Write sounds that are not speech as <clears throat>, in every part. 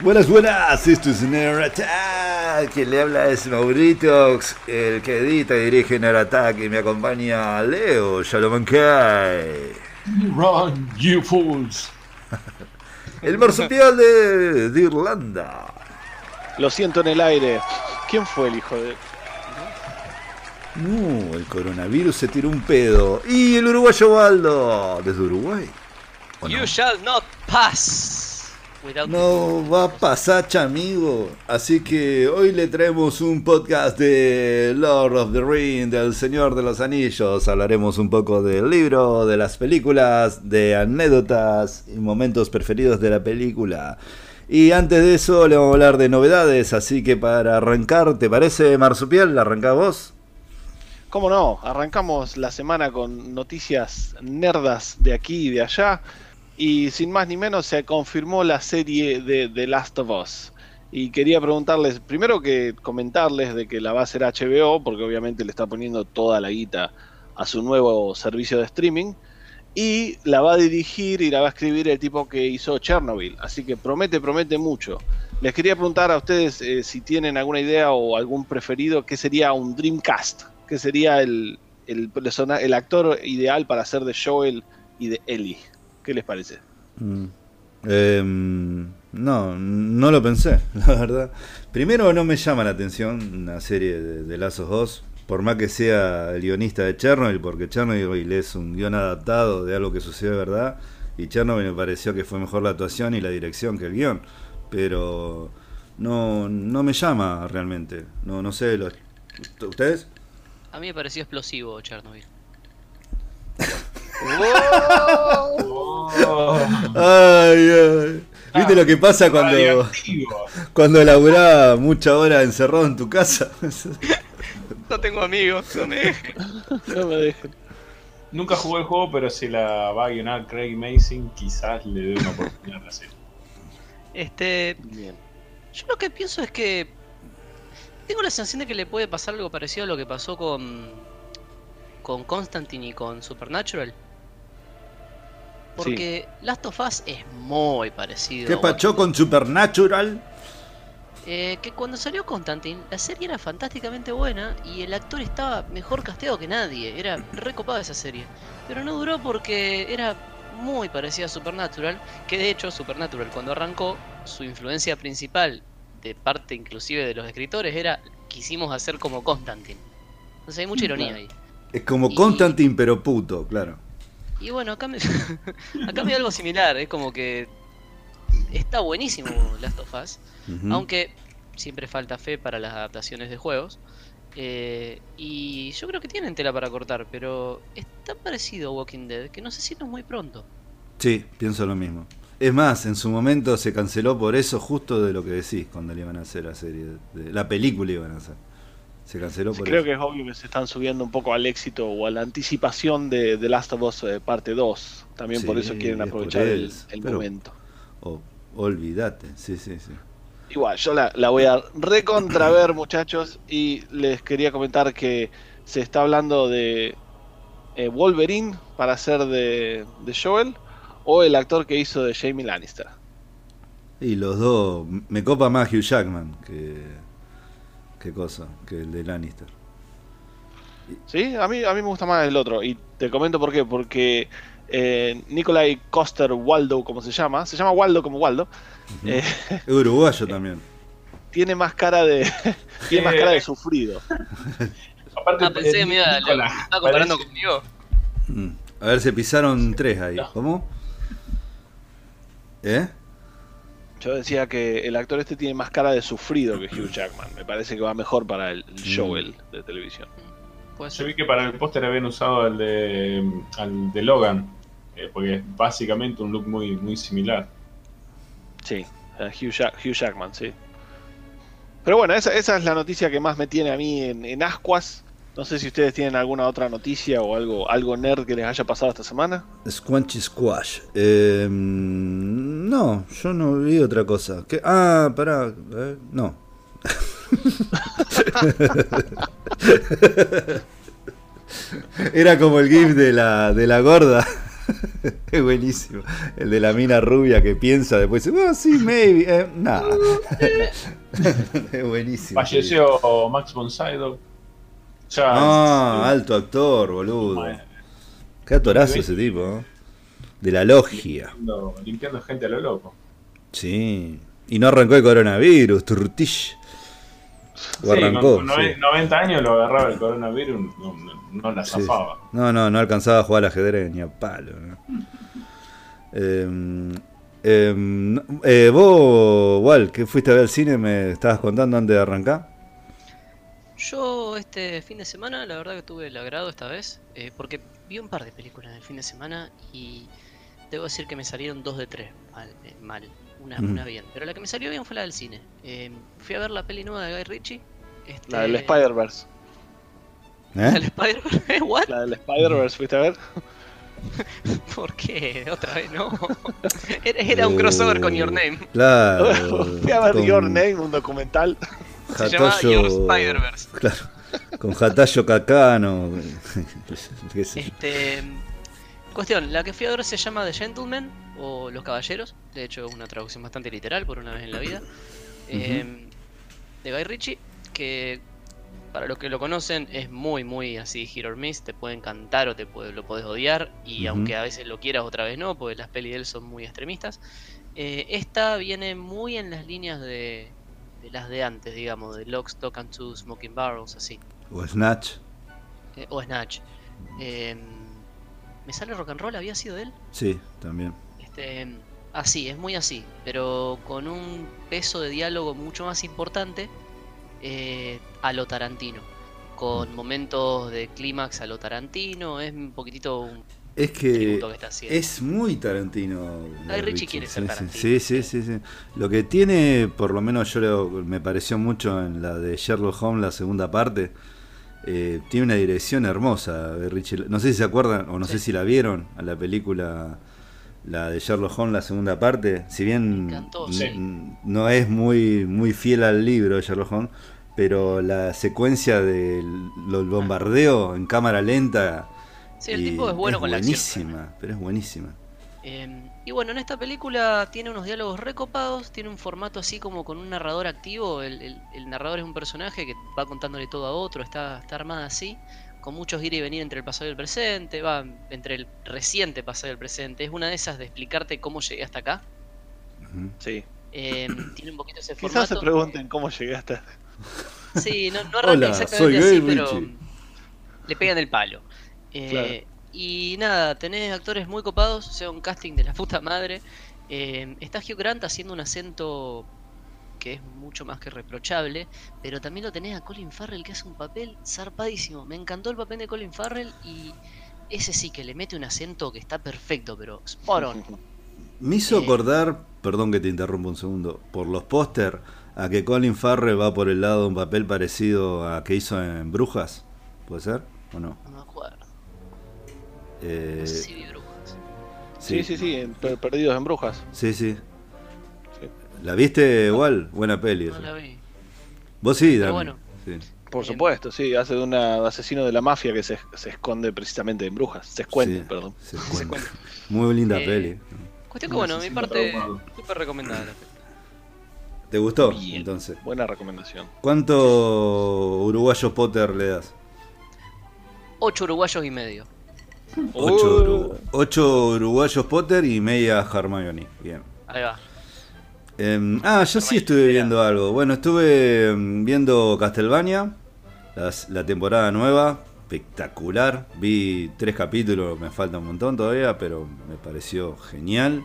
Buenas, buenas, esto es Nerd Attack. Quien le habla es Mauritox, el que edita y dirige Nerd Attack. Y me acompaña Leo Shalomankai. Run, you fools. <laughs> El marsupial de, de Irlanda. Lo siento en el aire. ¿Quién fue el hijo de.? No, el coronavirus se tiró un pedo. Y el uruguayo Waldo, desde Uruguay. You shall not pass No va a pasar, amigo. Así que hoy le traemos un podcast de Lord of the Ring, del Señor de los Anillos. Hablaremos un poco del libro, de las películas, de anécdotas y momentos preferidos de la película. Y antes de eso le vamos a hablar de novedades, así que para arrancar, ¿te parece, Marsupial? ¿Arrancás vos? ¿Cómo no? Arrancamos la semana con noticias nerdas de aquí y de allá. Y sin más ni menos se confirmó la serie de The Last of Us. Y quería preguntarles, primero que comentarles de que la va a hacer HBO, porque obviamente le está poniendo toda la guita a su nuevo servicio de streaming. Y la va a dirigir y la va a escribir el tipo que hizo Chernobyl. Así que promete, promete mucho. Les quería preguntar a ustedes eh, si tienen alguna idea o algún preferido, ¿qué sería un Dreamcast? ¿Qué sería el, el, el actor ideal para hacer de Joel y de Ellie? ¿Qué les parece? Mm. Em, no, no lo pensé, <laughs> la verdad. Primero no me llama la atención una serie de, de Lazos 2, por más que sea el guionista de Chernobyl, porque Chernobyl es un guion adaptado de algo que sucedió de verdad, y Chernobyl me pareció que fue mejor la actuación y la dirección que el guion, pero no, no me llama realmente, no, no sé, los- ¿ustedes? A mí me pareció explosivo Chernobyl. <laughs> Oh, Ay, ay. ¿Viste lo que pasa cuando, radioactivo. cuando laburás mucha hora encerrado en tu casa? <laughs> No tengo amigos, no me No me dejen. Nunca jugué el juego, pero si la va a guionar Craig Mason, quizás le dé una oportunidad a la serie. Este, Bien. yo lo que pienso es que tengo la sensación de que le puede pasar algo parecido a lo que pasó con con Constantine y con Supernatural. Porque Last of Us es muy parecido. ¿Qué pachó con Supernatural? Eh, que cuando salió Constantine, la serie era fantásticamente buena y el actor estaba mejor casteado que nadie. Era recopada esa serie. Pero no duró porque era muy parecida a Supernatural. Que de hecho, Supernatural, cuando arrancó, su influencia principal, de parte inclusive de los escritores, era quisimos hacer como Constantine. Entonces hay mucha ironía ahí. Es como Y- Constantine, pero puto, claro. Y bueno, acá me, <laughs> acá me da algo similar. Es como que está buenísimo Last of Us. Aunque siempre falta fe para las adaptaciones de juegos. Eh, y yo creo que tienen tela para cortar, pero es tan parecido a Walking Dead que no sé si no es muy pronto. Sí, pienso lo mismo. Es más, en su momento se canceló por eso, justo de lo que decís, cuando le iban a hacer la serie. de- la película iban a hacer. Se canceló Sí, por creo eso. que es obvio que se están subiendo un poco al éxito o a la anticipación de The Last of Us eh, parte 2. También por eso quieren aprovechar el, eso, el pero- momento. O- olvídate, sí, sí, sí. Igual, yo la, la voy a recontraver, <clears throat> muchachos, y les quería comentar que se está hablando de eh, Wolverine para ser de, de Joel o el actor que hizo de Jamie Lannister. Y los dos, me copa más Hugh Jackman que. Qué cosa, que el de Lannister. ¿Sí? A mí, a mí me gusta más el otro, y te comento por qué, porque eh, Nikolai Coster Waldo, como se llama, se llama Waldo como Waldo, eh, Es uruguayo también. <laughs> tiene más cara de <laughs> tiene más cara de sufrido. <laughs> Aparte, Ah, pensé que eh, me iba estaba comparando parece- conmigo. Mm. A ver, se pisaron tres ahí. No. ¿Cómo? ¿Eh? Yo decía que el actor este tiene más cara de sufrido que Hugh Jackman. Me parece que va mejor para el el Joel de televisión. Yo vi que para el póster habían usado al de, al de Logan, eh, porque es básicamente un look muy, muy similar. Sí, eh, Hugh, Jack- Hugh Jackman, sí. Pero bueno, esa, esa es la noticia que más me tiene a mí en, en ascuas. No sé si ustedes tienen alguna otra noticia o algo, algo nerd que les haya pasado esta semana. Squanchy Squash. Eh, no, yo no vi otra cosa. ¿Qué? Ah, pará. eh, no. <laughs> Era como el gif de la, de la gorda. <laughs> es buenísimo. El de la mina rubia que piensa después dice, oh, sí, maybe. Eh, nada. <laughs> es buenísimo. Falleció Max von Sydow. Ya, Ah, alto actor, boludo. bueno, Qué actorazo ese tipo. ¿eh? De la logia. limpiando, limpiando gente a lo loco. Sí. Y no arrancó el coronavirus, turtish. Sí, arrancó. con sí. nove- 90 años lo agarraba el coronavirus, no, no- no la Sí. zafaba. No, no, no alcanzaba a jugar al ajedrez ni a palo. ¿no? Em, em, eh, vos, Wal, que fuiste a ver el cine, me estabas contando antes de arrancar. Yo este fin de semana, la verdad que tuve el agrado esta vez, eh, porque vi un par de películas en el fin de semana y debo decir que me salieron dos de tres mal. eh, mal. Una, bien, pero la que me salió bien fue la del cine. Eh, fui a ver la peli nueva de Guy Ritchie. Este, La del Spider-Verse. La ¿Eh? del Spider-Man. <laughs> ¿What? La del Spider-Verse, ¿fuiste a ver? <laughs> ¿Por qué? Otra vez no. <laughs> Era, era un crossover con Your Name. Claro. Fui a ver con Your Name, un documental. Se llamaba Hatayo- Your Spider-Verse. Claro. Con Hatayo Kakano. Este, cuestión, la que fui a ver se llama The Gentleman o Los Caballeros. De hecho, es una traducción bastante literal por una vez en la vida. Eh, de Guy Ritchie, que para los que lo conocen es muy, muy así, hit or miss. Te puede encantar o te puede, lo puedes odiar. Y aunque a veces lo quieras, otra vez no, porque las pelis de él son muy extremistas. eh, esta viene muy en las líneas de, de las de antes, digamos, de Lock, Stock and Two Smoking Barrels, así. O Snatch. Eh, o Snatch. Eh, ¿Me sale rock and roll? ¿Había sido él? Sí, también. Este, así, es muy así, pero con un peso de diálogo mucho más importante eh, a lo Tarantino. Con momentos de clímax a lo Tarantino, es un poquitito un Es que que está haciendo. es muy Tarantino. Guy Ritchie quiere ser sí, Tarantino. Sí, sí, sí, sí. Lo que tiene, por lo menos yo me pareció mucho en la de Sherlock Holmes, la segunda parte, eh, tiene una dirección hermosa. Guy Ritchie. No sé si se acuerdan o no sé si la vieron a la película, la de Sherlock Holmes, la segunda parte. Si bien encantó, sí. no es muy, muy fiel al libro de Sherlock Holmes, pero la secuencia del bombardeo en cámara lenta. Sí, el y tipo es bueno con la acción. buenísima, pero es buenísima. Eh, y bueno, en esta película tiene unos diálogos recopados, tiene un formato así como con un narrador activo. El, el- el narrador es un personaje que va contándole todo a otro, está, está armada así, con muchos ir y venir entre el pasado y el presente, va entre el reciente pasado y el presente. Es una de esas de explicarte cómo llegué hasta acá. Sí. Eh, <clears throat> tiene un poquito ese Quizás formato. se pregunten cómo llegaste. Sí, no, no <laughs> arranca Hola, exactamente soy así, pero le pegan el palo. Eh, Claro. Y nada, tenés actores muy copados, o sea, un casting de la puta madre. Eh, está Hugh Grant haciendo un acento que es mucho más que reprochable, pero también lo tenés a Colin Farrell que hace un papel zarpadísimo. Me encantó el papel de Colin Farrell y ese sí que le mete un acento que está perfecto, pero spot on. <laughs> Me hizo Eh. acordar, perdón que te interrumpa un segundo, por los póster, a que Colin Farrell va por el lado de un papel parecido a que hizo en Brujas. ¿Puede ser? ¿O no? No me acuerdo. Eh, No sé si vi brujas. Sí, sí, sí, en Per- Perdidos en Brujas. Sí, sí. Sí. ¿La viste igual? Buena peli. No esa. la vi. Vos sí, Pero bueno. Sí. Por supuesto, sí, hace de un asesino de la mafia que se, se esconde precisamente en Brujas. Se esconde, Sí, perdón. se. <laughs> Muy linda Eh, peli. Cuestión que bueno, mi parte traumado. súper recomendada la peli. ¿Te gustó? Bien. Entonces. Buena recomendación. ¿Cuánto uruguayo Potter le das? Ocho uruguayos y medio. 8 uruguayos Potter y media Hermione. Bien. Ahí va. Em, ah, yo sí estuve viendo algo. Bueno, estuve em, viendo Castlevania, las- la temporada nueva, espectacular. Vi tres capítulos, me falta un montón todavía, pero me pareció genial.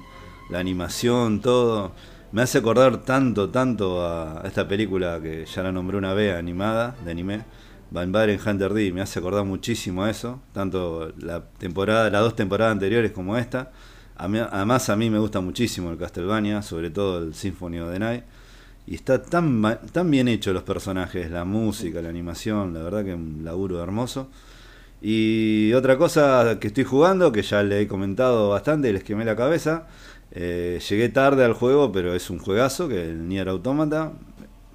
La animación, todo. Me hace acordar tanto, tanto a esta película que ya la nombré una vez, animada, de anime. Van Baren Hunter D, me hace acordar muchísimo a eso, tanto la temporada, las dos temporadas anteriores como esta. A mí- además a mí me gusta muchísimo el Castlevania, sobre todo el Symphony of the Night. Y está tan, tan bien hecho los personajes, la música, la animación, la verdad que un laburo hermoso. Y otra cosa que estoy jugando, que ya le he comentado bastante y les quemé la cabeza. eh, llegué tarde al juego, pero es un juegazo, que es el Nier Automata.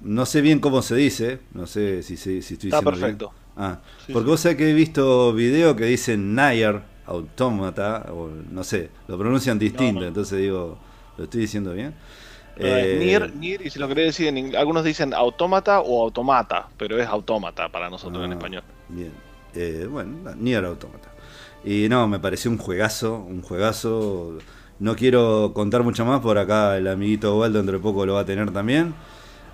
No sé bien cómo se dice, no sé si, se- si estoy Está diciendo bien. perfecto. Ah, Sí, porque sí. vos sabés que he visto videos que dicen Nair, Automata, o no sé, lo pronuncian distinto, No, no. entonces digo, ¿lo estoy diciendo bien? Eh, Nier, Nier, y si lo querés decir en inglés, algunos dicen autómata o automata, pero es autómata para nosotros en Ah, español. Bien. Eh, bueno, Nier Automata. Y no, me pareció un juegazo, un juegazo. No quiero contar mucho más, por acá el amiguito Waldo entre poco lo va a tener también.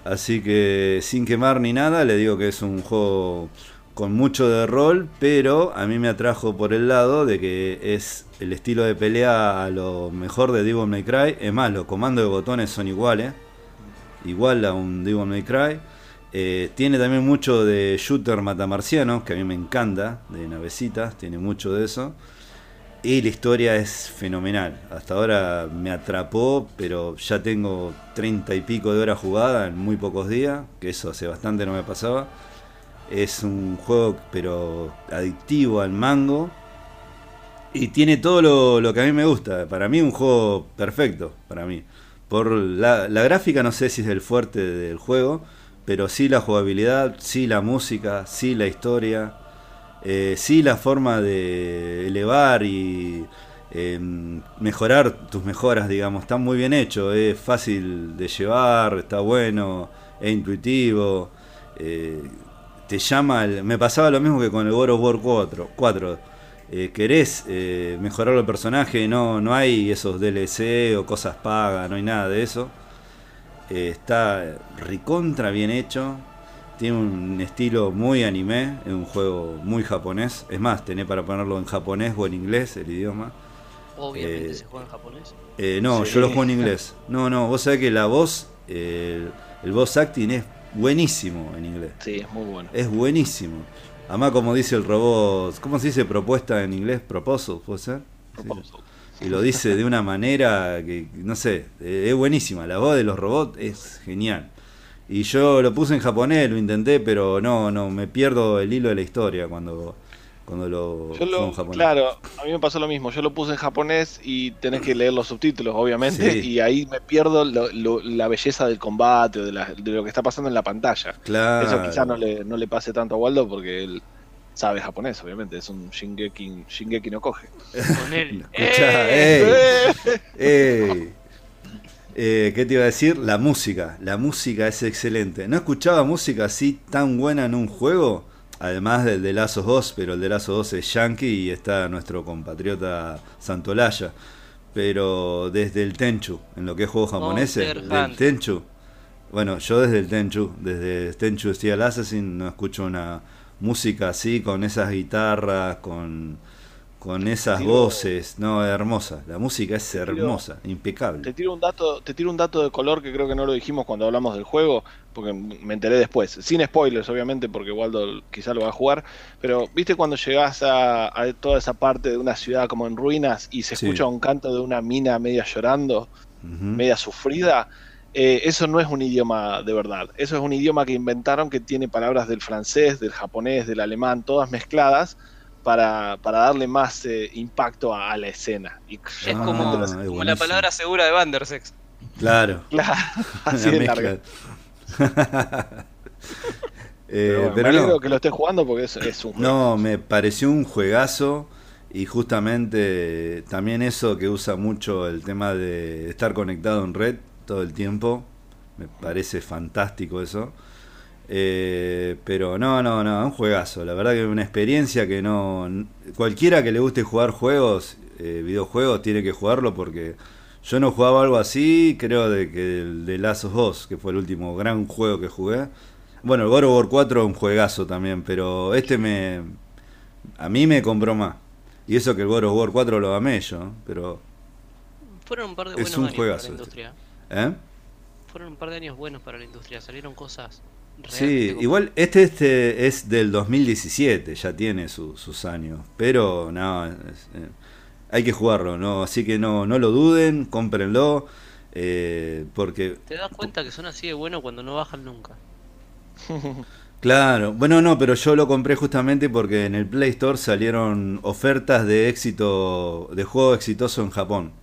Así que sin quemar ni nada, le digo que es un juego con mucho de rol, pero a mí me atrajo por el lado de que es el estilo de pelea a lo mejor de Devil May Cry. Es más, los comandos de botones son iguales, igual a un Devil May Cry. Eh, tiene también mucho de shooter matamarcianos, que a mí me encanta, de navecitas, tiene mucho de eso. Y la historia es fenomenal. Hasta ahora me atrapó, pero ya tengo treinta y pico de horas jugadas en muy pocos días, que eso hace bastante no me pasaba. Es un juego, pero adictivo al mango. Y tiene todo lo, que a mí me gusta. Para mí un juego perfecto, para mí. Por la, la gráfica no sé si es el fuerte del juego, pero sí la jugabilidad, sí la música, sí la historia, eh, sí la forma de elevar y eh, mejorar tus mejoras, digamos, está muy bien hecho, es fácil de llevar, está bueno, es intuitivo, eh, te llama, el- me pasaba lo mismo que con el God of War 4, 4 eh, querés eh, mejorar el personaje, no, no hay esos DLC o cosas pagas, no hay nada de eso. Está recontra bien hecho. Tiene un estilo muy anime, es un juego muy japonés. Es más, tenés para ponerlo en japonés o en inglés el idioma. Obviamente Eh, se juega en japonés. Eh, no, Sí. yo lo juego en inglés. No, no, vos sabés que la voz, eh, el, el voz acting es buenísimo en inglés. Sí, es muy bueno. Es buenísimo. Además, como dice el robot, ¿cómo se dice propuesta en inglés? Proposal, ¿puede ser? Sí. Y lo dice de una manera que, no sé, es buenísima. La voz de los robots es genial. Y yo lo puse en japonés, lo intenté, pero no, no, me pierdo el hilo de la historia cuando, cuando lo Yo juego en lo, japonés. claro, a mí me pasó lo mismo. Yo lo puse en japonés y tenés que leer los subtítulos, obviamente, Sí. y ahí me pierdo lo- lo- la belleza del combate o de, la- de lo que está pasando en la pantalla. Claro. Eso quizás no le, no le pase tanto a Waldo porque él sabe japonés, obviamente. Es un Shingeki, Shingeki no coge. Con él. <laughs> Escuchá, <laughs> ¡Eh! ey, ey. Eh, ¿Qué te iba a decir? La música. La música es excelente. No escuchaba música así tan buena en un juego. Además del de Lazo 2, pero el de Lazo 2 es yankee y está nuestro compatriota Santolaya. Pero desde el Tenchu, en lo que es juegos japoneses, del. Tenchu. Bueno, yo desde el Tenchu, desde Tenchu Steel Assassin, no escucho una música así, con esas guitarras, con, con esas Tiro- voces. No, hermosa. La música es tiro- hermosa, impecable. Te tiro un dato, te tiro un dato de color que creo que no lo dijimos cuando hablamos del juego, porque me enteré después. Sin spoilers, obviamente, porque Waldo quizá lo va a jugar. Pero viste cuando llegás a, a toda esa parte de una ciudad como en ruinas y se Sí. escucha un canto de una mina media llorando, media sufrida. eh, eso no es un idioma de verdad. Eso es un idioma que inventaron que tiene palabras del francés, del japonés, del alemán, todas mezcladas para, para darle más eh, impacto a, a la escena. Y Es Ah, como, es como la palabra segura de Bandersex. Claro. <laughs> claro, así la de mezcla. larga. <laughs> Eh, Pero, bueno, pero me alegro no. que lo estés jugando porque es, es un juego. No, me pareció un juegazo y justamente también eso que usa mucho el tema de estar conectado en red todo el tiempo. Me parece fantástico eso. Eh, pero no, no, no, un juegazo. La verdad que es una experiencia que no... Cualquiera que le guste jugar juegos, eh, videojuegos, tiene que jugarlo porque yo no jugaba algo así, creo de que el de Last of Us, que fue el último gran juego que jugué. Bueno, el God of War 4 es un juegazo también, pero este me... A mí me compró más. Y eso que el God of War 4 lo amé yo, pero... Fueron un par de Es buenos un años juegazo para la este. industria. ¿Eh? Fueron un par de años buenos para la industria. Salieron cosas Sí, igual este, este es del 2017, ya tiene su- sus años, pero no, es- eh, hay que jugarlo, no, así que no, no lo duden, cómprenlo, eh, porque Te das cuenta que son así de buenos cuando no bajan nunca. <laughs> Claro, bueno, no, pero yo lo compré justamente porque en el Play Store salieron ofertas de éxito, de juego exitoso en Japón.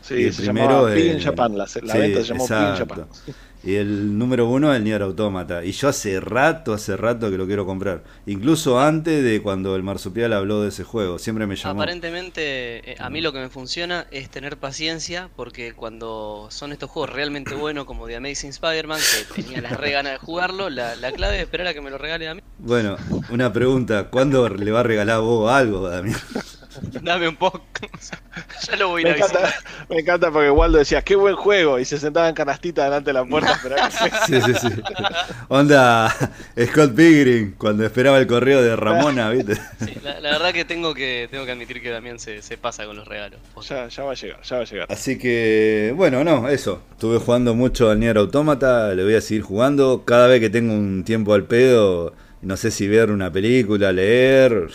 Sí, Y el se primero llamaba Big in es- Japan, la, la sí, venta se llamó Big in exacto. Japan. <laughs> Y el número uno, el Nier Automata. Y yo hace rato, hace rato que lo quiero comprar. Incluso antes de cuando el Marsupial habló de ese juego. Siempre me llamó. Aparentemente, eh, a mí lo que me funciona es tener paciencia, porque cuando son estos juegos realmente buenos, como The Amazing Spider-Man, que tenía las re ganas de jugarlo, la, la clave es esperar a que me lo regale a mí. Bueno, una pregunta. ¿Cuándo le va a regalar vos algo, Damián? <laughs> <laughs> Dame un poco. <laughs> ya lo voy a Me ir a visitar. encanta, me encanta porque Waldo decía, qué buen juego, y se sentaba en canastita delante de la puerta <laughs> Sí, sí, sí. Onda Scott Pilgrim, cuando esperaba el correo de Ramona, ¿viste? Sí, la, la verdad que tengo que tengo que admitir que se, se pasa con los regalos. ya, ya va a llegar, ya va a llegar. Así que, bueno, no, eso. Estuve jugando mucho al Nier Automata, le voy a seguir jugando. Cada vez que tengo un tiempo al pedo, no sé si ver una película, leer,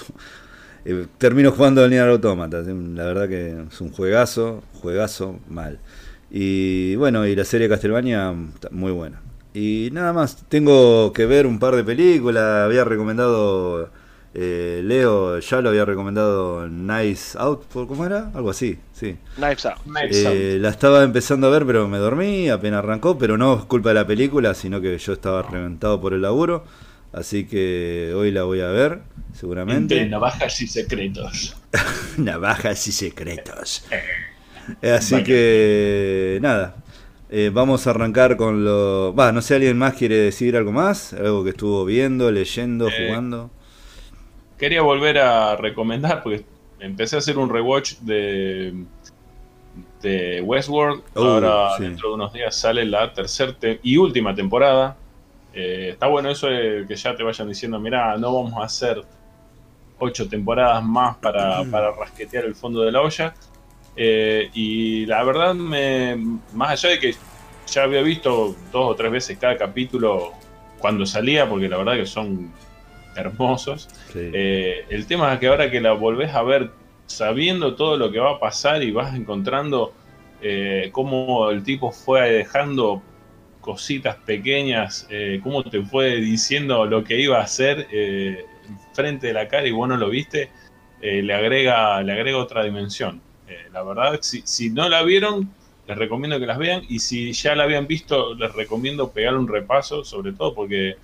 eh, termino jugando al Nier Automata. La verdad que es un juegazo, juegazo mal. Y bueno, y la serie Castlevania, está muy buena. Y nada más, tengo que ver un par de películas. Había recomendado, eh, Leo ya lo había recomendado Nice Out, ¿cómo era? Algo así, sí. Knives Out. Nice Eh, la estaba empezando a ver, pero me dormí, apenas arrancó, pero no es culpa de la película, sino que yo estaba reventado por el laburo. Así que hoy la voy a ver, Entre seguramente. navajas y secretos. <laughs> Navajas y secretos. Eh, Así Vaya. que nada. eh, vamos a arrancar con lo. Va, no sé, ¿alguien más quiere decir algo más? Algo que estuvo viendo, leyendo, Eh, jugando. Quería volver a recomendar, porque empecé a hacer un rewatch de, de Westworld. Uh, Ahora, sí. dentro de unos días, sale la tercera y última temporada. Eh, está bueno eso de que ya te vayan diciendo, mira, no vamos a hacer ocho temporadas más para, para rasquetear el fondo de la olla. Eh, y la verdad, me, más allá de que ya había visto dos o tres veces cada capítulo cuando salía, porque la verdad que son hermosos. Sí. Eh, el tema es que ahora que la volvés a ver sabiendo todo lo que va a pasar y vas encontrando cómo el tipo fue dejando cositas pequeñas, eh, cómo te fue diciendo lo que iba a hacer eh, frente de la cara y vos no lo viste, eh, le, agrega, le agrega otra dimensión. Eh, la verdad, si, no la vieron, les recomiendo que las vean y si ya la habían visto, les recomiendo pegar un repaso, sobre todo porque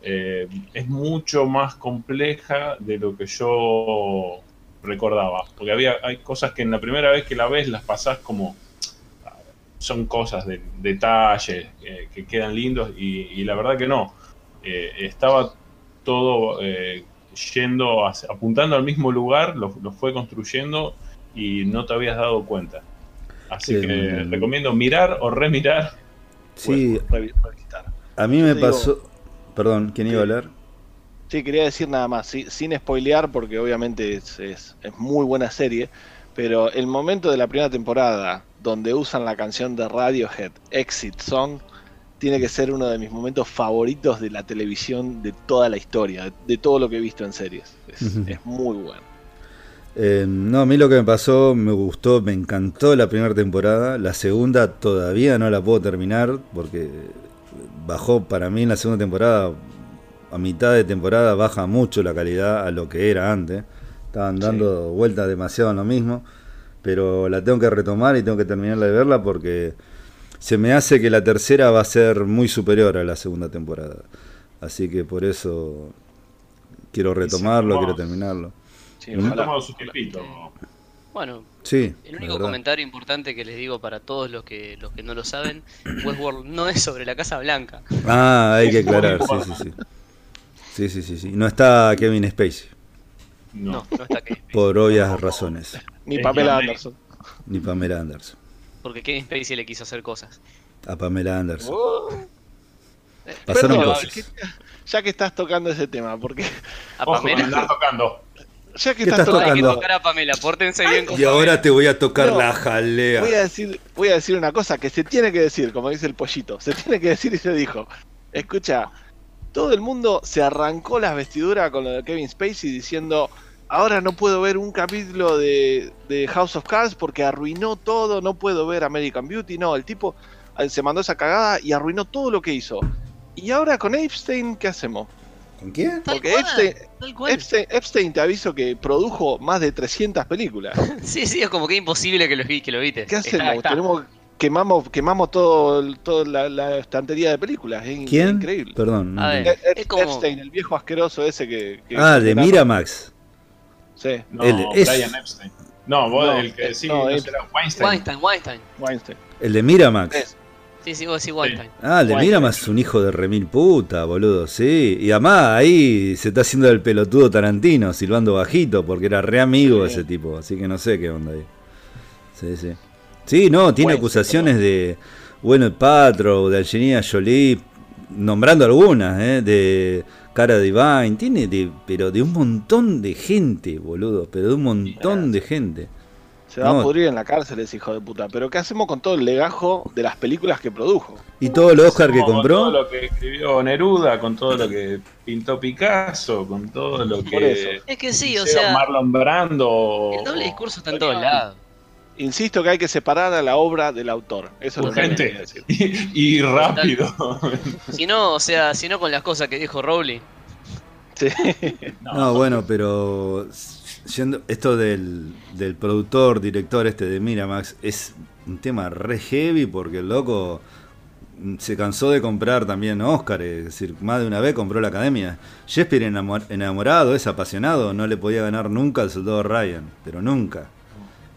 eh, es mucho más compleja de lo que yo recordaba. Porque había, hay cosas que en la primera vez que la ves las pasás como. Son cosas de detalles eh, que quedan lindos y, y la verdad que no. Eh, estaba todo eh, yendo, hacia- apuntando al mismo lugar, lo, lo fue construyendo y no te habías dado cuenta. Así Sí, que recomiendo mirar o remirar. Sí, Revi- revisitar. a mí yo me digo- pasó. Perdón, ¿quién iba a hablar? Sí, quería decir nada más, sí, sin spoilear, porque obviamente es, es- es muy buena serie, pero el momento de la primera temporada donde usan la canción de Radiohead, Exit Song, tiene que ser uno de mis momentos favoritos de la televisión de toda la historia, de, de todo lo que he visto en series. Es, muy bueno. Eh, no, a mí lo que me pasó, me gustó, me encantó la primera temporada. La segunda todavía no la puedo terminar porque bajó para mí en la segunda temporada, a mitad de temporada baja mucho la calidad a lo que era antes. Estaban dando vueltas demasiado en lo mismo, pero la tengo que retomar y tengo que terminarla de verla porque se me hace que la tercera va a ser muy superior a la segunda temporada. Así que por eso quiero retomarlo, quiero terminarlo. Sí, Mm. Ha ojalá. tomado su tiempito. Bueno, Sí, el único verdad. comentario importante que les digo para todos los que los que no lo saben, <coughs> Westworld no es sobre la Casa Blanca. Ah, hay que aclarar, <laughs> sí, sí, sí. Sí, sí, sí, sí. No está Kevin Spacey, No. No, no está Kevin Spacey. por obvias razones. Ni Es Pamela la Anderson. Ni Pamela Anderson. Porque Kevin Spacey le quiso hacer cosas. A Pamela Anderson. Oh. Pasaron Perdón, cosas. que- ya que estás tocando ese tema, porque A Ojo, Pamela. andás tocando. ya que ¿Qué estás estás Hay que tocando, tocar a Pamela, pórtense bien con Y ahora te voy a tocar No. la jalea. Voy a decir, voy a decir una cosa que se tiene que decir, como dice el pollito, se tiene que decir y se dijo. Escucha, todo el mundo se arrancó las vestiduras con lo de Kevin Spacey diciendo, ahora no puedo ver un capítulo de, de House of Cards porque arruinó todo, no puedo ver American Beauty. No, el tipo eh, se mandó esa cagada y arruinó todo lo que hizo. Y ahora con Epstein, ¿qué hacemos? ¿Con quién? Porque cual, Epstein. Epstein, Epstein te aviso que produjo más de 300 películas. <laughs> Sí, sí, es como que imposible que lo, que lo viste. ¿Qué Está, hacemos? está. Tenemos quemamos quemamos todo toda la, la estantería de películas. Es ¿Quién? increíble. Perdón. no A ver. entendí. Ep- Es como- Epstein, el viejo asqueroso ese que. que- Ah, de Miramax. Sí, No, Él es- Brian Epstein. No, vos No, el que eh, sí, no, será Weinstein. Weinstein, Weinstein. Weinstein. El de Miramax. Es. Sí, sí, vos decís Weinstein. Ah, el de Weinstein. Miramax es un hijo de remil puta, boludo, sí. Y además ahí se está haciendo el pelotudo Tarantino, silbando bajito, porque era re amigo Sí. ese tipo, así que no sé qué onda ahí. Sí, sí. Sí, no, tiene Weinstein, acusaciones de Bueno Patro, de Angelina Jolie, nombrando algunas, ¿eh? de Cara Divine, tiene de, pero de un montón de gente, boludo, pero de un montón de gente. Se va No. a pudrir en la cárcel ese hijo de puta. Pero ¿qué hacemos con todo el legajo de las películas que produjo? Y todo el Oscar que Como Con todo compró, lo que escribió Neruda, con todo lo que pintó Picasso, con todo lo Por eso. que. Es que sí, o sea, Marlon Brando. el doble discurso está en todos lados. Insisto que hay que separar a la obra del autor. Eso es lo que Urgente. quería decir. <laughs> Y, y rápido. Si no, o sea, si no con las cosas que dijo Rowling. Sí. <laughs> No, bueno, pero yendo, esto del, del productor, director este de Miramax es un tema re heavy porque el loco se cansó de comprar también Oscar, es decir, más de una vez compró la academia. Shakespeare enamor- enamorado, es apasionado, no le podía ganar nunca al soldado Ryan, pero nunca.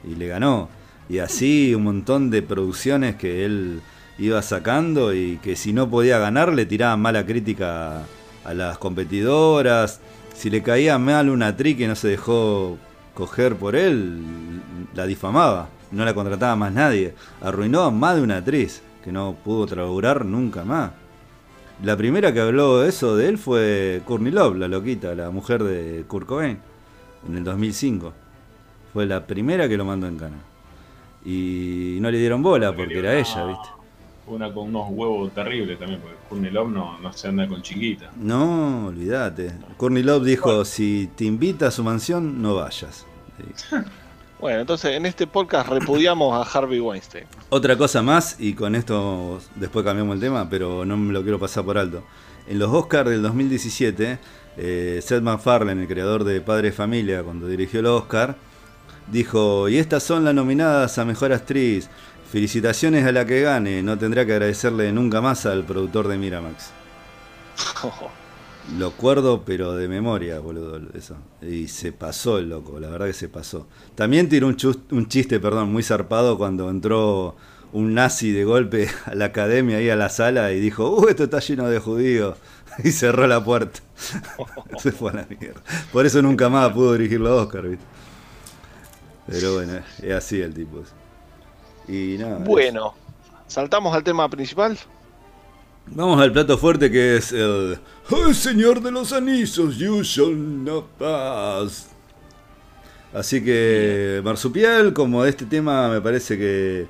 Y le ganó. Y así un montón de producciones que él iba sacando y que si no podía ganar le tiraban mala crítica a las competidoras. Si le caía mal una actriz que no se dejó coger por él, la difamaba. No la contrataba más nadie. Arruinó a más de una actriz que no pudo trabajar nunca más. La primera que habló eso de él fue Courtney Love, la loquita, la mujer de Kurt en el 2005. Fue la primera que lo mandó en cana. Y no le dieron bola porque era ella, ¿viste? Una con unos huevos terribles también, porque Courtney Love no, no se anda con chiquita. No, olvídate. Courtney Love dijo, si te invita a su mansión, no vayas. Sí. <laughs> Bueno, entonces en este podcast repudiamos a Harvey Weinstein. Otra cosa más, y con esto después cambiamos el tema, pero no me lo quiero pasar por alto. En los Oscars del 2017, eh, Seth MacFarlane, el creador de Padre Familia, cuando dirigió el Oscar, dijo, y estas son las nominadas a Mejor Actriz. Felicitaciones a la que gane, no tendrá que agradecerle nunca más al productor de Miramax. <laughs> Lo acuerdo, pero de memoria, boludo, eso. Y se pasó el loco, la verdad que se pasó. También tiró un, chiste, perdón, muy zarpado cuando entró un nazi de golpe <laughs> a la academia ahí a la sala y dijo, uh, esto está lleno de judíos. <laughs> Y cerró la puerta. se fue a la mierda. Por eso nunca más pudo dirigir los Oscar, ¿viste? Pero bueno, es así el tipo. Y nada. Bueno, saltamos al tema principal. Vamos al plato fuerte que es el ¡Ay, Señor de los Anillos! You shall not pass. Así que, Marsupial, como de este tema me parece que,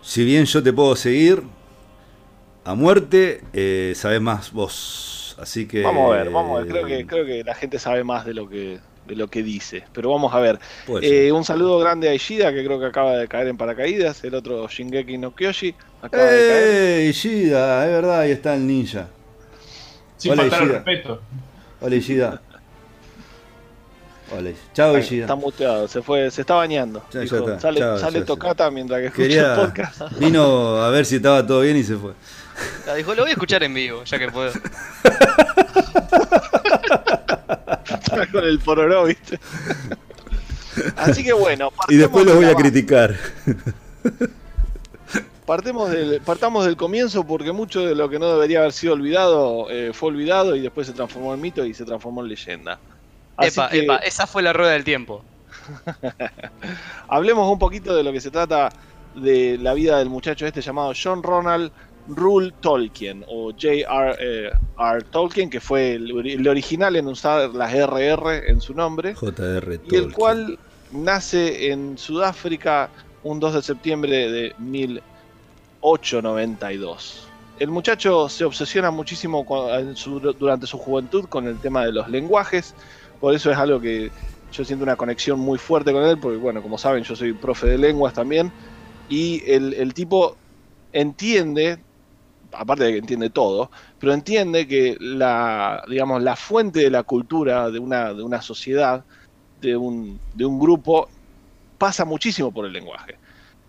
si bien yo te puedo seguir a muerte, eh, sabes más vos. Así que. Vamos a ver, vamos a ver. Creo que, creo que la gente sabe más de lo que, de lo que dice. Pero vamos a ver. Eh, un saludo grande a Ishida, que creo que acaba de caer en paracaídas. El otro Shingeki no Kyoshi acaba de caer. ¡Ey, Ishida! Es verdad, ahí está el ninja. Sin Hola, faltar el Ishida. respeto. Hola, Ishida. Hola. Chao, Está Ishida. muteado, se fue, se está bañando. Ya, ya Dijo, está. Sale, Chao, sale ya, tocata mientras que escucha Quería. el podcast. <laughs> Vino a ver si estaba todo bien y se fue. Ah, Dijo, lo voy a escuchar en vivo, ya que puedo. <laughs> Con el pororó, ¿viste? Así que bueno, Y después partamos los voy a criticar. Partemos del, partamos del comienzo porque mucho de lo que no debería haber sido olvidado eh, fue olvidado y después se transformó en mito y se transformó en leyenda. Así Epa, que epa, esa fue la rueda del tiempo. <laughs> hablemos un poquito de lo que se trata de la vida del muchacho este llamado John Ronald Rule Tolkien o J.R. eh, R. Tolkien, que fue el, ori- el original en usar las RR en su nombre. JR y el Tolkien. cual nace en Sudáfrica un 2 de septiembre de 1892. El muchacho se obsesiona muchísimo su- durante su juventud con el tema de los lenguajes, por eso es algo que yo siento una conexión muy fuerte con él, porque bueno, como saben, yo soy profe de lenguas también, y el, el tipo entiende aparte de que entiende todo, pero entiende que la, digamos, la fuente de la cultura de una, de una sociedad, de un, de un grupo, pasa muchísimo por el lenguaje.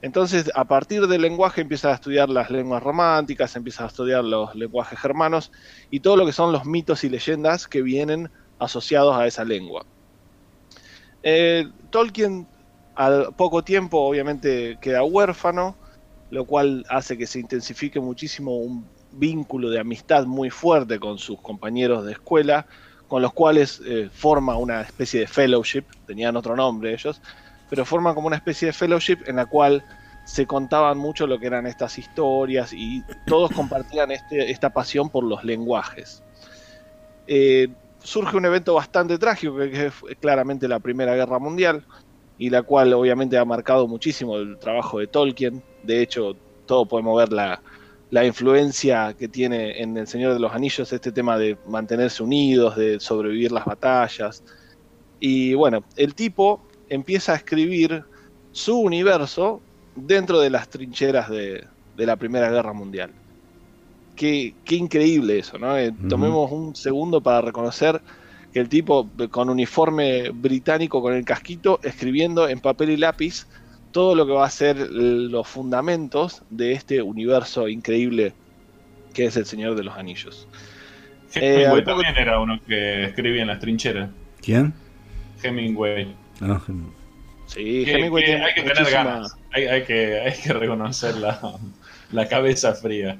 Entonces, a partir del lenguaje empieza a estudiar las lenguas románticas, empieza a estudiar los lenguajes germanos y todo lo que son los mitos y leyendas que vienen asociados a esa lengua. Eh, Tolkien al poco tiempo obviamente queda huérfano, lo cual hace que se intensifique muchísimo un vínculo de amistad muy fuerte con sus compañeros de escuela, con los cuales eh, forma una especie de fellowship, tenían otro nombre ellos, pero forman como una especie de fellowship en la cual se contaban mucho lo que eran estas historias y todos compartían este, esta pasión por los lenguajes. Eh, surge un evento bastante trágico, que es claramente la Primera Guerra Mundial, y la cual obviamente ha marcado muchísimo el trabajo de Tolkien. De hecho, todos podemos ver la, la influencia que tiene en El Señor de los Anillos este tema de mantenerse unidos, de sobrevivir las batallas. Y bueno, el tipo empieza a escribir su universo dentro de las trincheras de, de la Primera Guerra Mundial. Qué, qué increíble eso, ¿no? Eh, tomemos un segundo para reconocer que el tipo con uniforme británico, con el casquito, escribiendo en papel y lápiz todo lo que va a ser los fundamentos de este universo increíble que es el Señor de los Anillos. Hemingway eh, también era uno que escribía en las trincheras. ¿Quién? Hemingway. Ah, sí, Hemingway tiene hay que tener ganas. Hay, que, hay que reconocer la, la cabeza fría.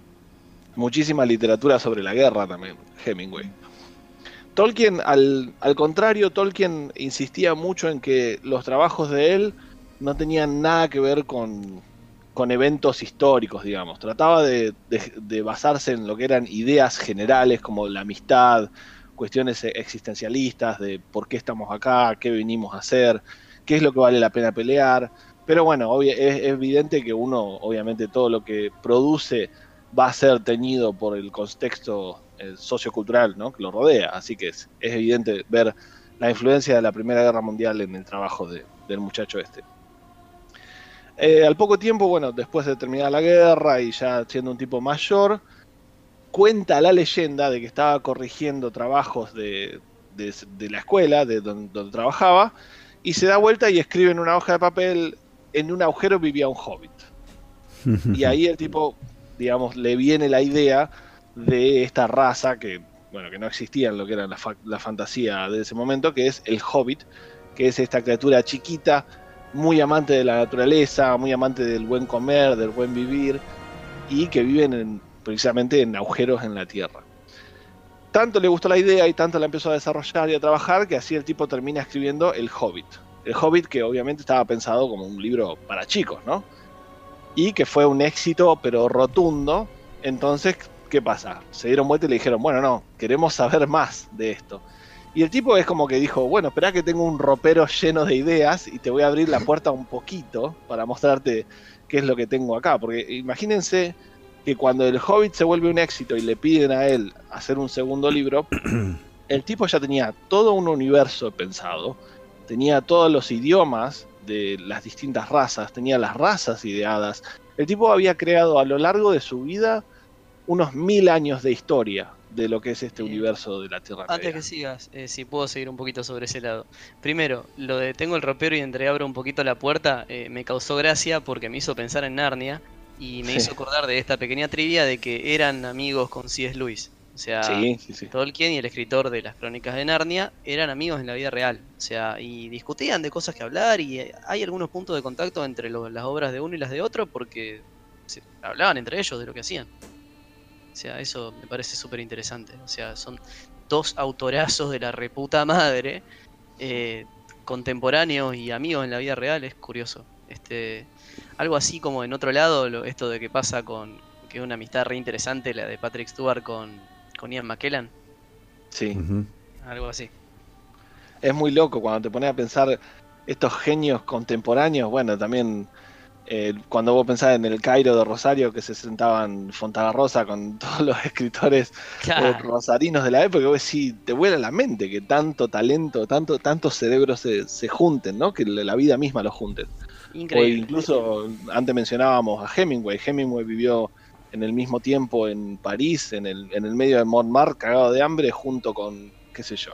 Muchísima literatura sobre la guerra también, Hemingway. Tolkien, al, contrario, Tolkien insistía mucho en que los trabajos de él no tenían nada que ver con, con eventos históricos, digamos. Trataba de, de, basarse en lo que eran ideas generales como la amistad, cuestiones existencialistas de por qué estamos acá, qué venimos a hacer, qué es lo que vale la pena pelear. Pero bueno, es, es evidente que uno, obviamente, todo lo que produce va a ser teñido por el contexto sociocultural ¿no? que lo rodea. Así que es, evidente ver la influencia de la Primera Guerra Mundial en el trabajo del muchacho este. Eh, al poco tiempo, bueno, después de terminar la guerra y ya siendo un tipo mayor, cuenta la leyenda de que estaba corrigiendo trabajos de, la escuela, de donde, trabajaba, y se da vuelta y escribe en una hoja de papel, en un agujero vivía un hobbit. <laughs> Y ahí el tipo, digamos, le viene la idea de esta raza que, bueno, que no existía en lo que era la, fantasía de ese momento, que es el hobbit, que es esta criatura chiquita, muy amante de la naturaleza, muy amante del buen comer, del buen vivir, y que viven precisamente en agujeros en la tierra. Tanto le gustó la idea y tanto la empezó a desarrollar y a trabajar que así el tipo termina escribiendo El Hobbit. El Hobbit que obviamente estaba pensado como un libro para chicos, ¿no? Y que fue un éxito pero rotundo. Entonces ¿qué pasa? Se dieron vuelta y le dijeron, bueno, no, queremos saber más de esto. Y el tipo es como que dijo, bueno, espera que tengo un ropero lleno de ideas y te voy a abrir la puerta un poquito para mostrarte qué es lo que tengo acá. Porque imagínense que cuando el Hobbit se vuelve un éxito y le piden a él hacer un segundo libro, <clears throat> el tipo ya tenía todo un universo pensado, tenía todos los idiomas de las distintas razas, tenía las razas ideadas. El tipo había creado a lo largo de su vida unos mil años de historia de lo que es este universo de la Tierra Antes que sigas, eh, si puedo seguir un poquito sobre ese lado. Primero, lo de tengo el ropero y entreabro un poquito la puerta eh, me causó gracia porque me hizo pensar en Narnia y me hizo acordar de esta pequeña trivia de que eran amigos con C.S. Lewis. O sea, Tolkien y el escritor de las crónicas de Narnia eran amigos en la vida real. O sea, y discutían de cosas que hablar y eh, hay algunos puntos de contacto entre las obras de uno y las de otro porque se hablaban entre ellos de lo que hacían. O sea, eso me parece súper interesante. O sea, son dos autorazos de la reputa madre, eh, contemporáneos y amigos en la vida real, es curioso. Este, algo así como en otro lado, esto de que pasa con, que es una amistad re interesante, la de Patrick Stewart con, con Ian McKellen. Sí. Algo así. Es muy loco cuando te pones a pensar estos genios contemporáneos, bueno, también eh, cuando vos pensás en el Cairo de Rosario, que se sentaban Rosa con <laughs> todos los escritores eh, rosarinos de la época, vos sí, te vuela la mente que tanto talento, tanto, tantos cerebros se, junten, ¿no? Que la vida misma los junten. Increíble. incluso antes mencionábamos a Hemingway. Hemingway vivió en el mismo tiempo en París, en el, en el medio de Montmartre, cagado de hambre, junto con, qué sé yo,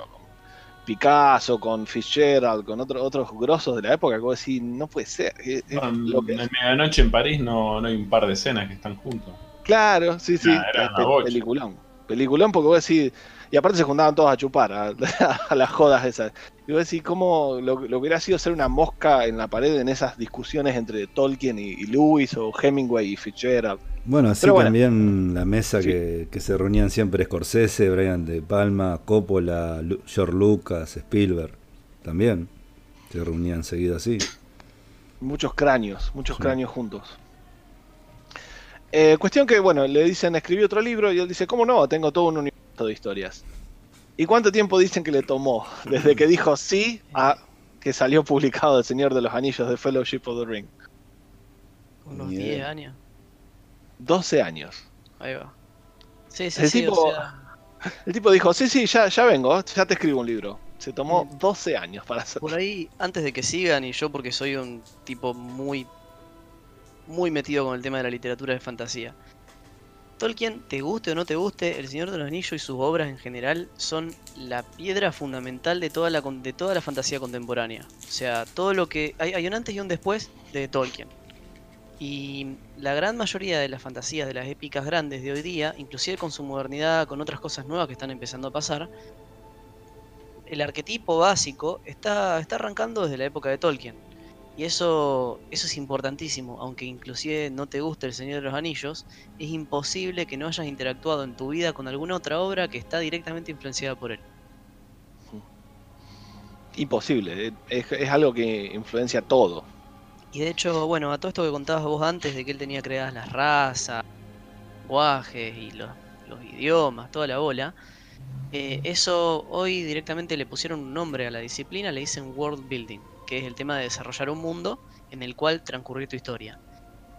Picasso, con Fitzgerald, con otro, otros grosos de la época, que vos decís, no puede ser. es- es No, lo que en es. Medianoche en París no, no hay un par de escenas que están juntos. Claro, sí, sí, Nah, era pe- bocha. peliculón. Peliculón porque vos decís, y aparte se juntaban todos a chupar, a, <laughs> a las jodas esas. Y vos decís, ¿cómo lo, lo que hubiera sido ser una mosca en la pared en esas discusiones entre Tolkien y, y Lewis o Hemingway y Fitzgerald? Bueno, así bueno. también la mesa Sí. que, que se reunían siempre Scorsese, Brian De Palma, Coppola, Lu- George Lucas, Spielberg, también se reunían seguido así. Muchos cráneos, muchos Sí. cráneos juntos. Eh, cuestión que, bueno, le dicen, escribí otro libro y él dice, ¿cómo no? Tengo todo un universo de historias. ¿Y cuánto tiempo dicen que le tomó? Desde que dijo sí a que salió publicado El Señor de los Anillos de Fellowship of the Ring. Unos Ni 10 idea. años. 12 años. Ahí va. Sí, sí, El sí. tipo- O sea, El tipo dijo, sí, sí, ya, ya vengo, ya te escribo un libro. Se tomó Bien. 12 años para hacer. por ahí, antes de que sigan, y yo porque soy un tipo muy, muy metido con el tema de la literatura de fantasía. Tolkien, te guste o no te guste, El Señor de los Anillos y sus obras en general son la piedra fundamental de toda la, de toda la fantasía contemporánea. O sea, todo lo que... Hay, hay un antes y un después de Tolkien. Y la gran mayoría de las fantasías de las épicas grandes de hoy día, inclusive con su modernidad, con otras cosas nuevas que están empezando a pasar, el arquetipo básico está, está arrancando desde la época de Tolkien. Y eso, eso es importantísimo, aunque inclusive no te guste El Señor de los Anillos, es imposible que no hayas interactuado en tu vida con alguna otra obra que está directamente influenciada por él. Imposible, eh, es, es algo que influencia todo. Y de hecho, bueno, a todo esto que contabas vos antes de que él tenía creadas las razas, lenguajes y los, los idiomas, toda la bola, eh, eso hoy directamente le pusieron un nombre a la disciplina, le dicen world building, que es el tema de desarrollar un mundo en el cual transcurrir tu historia.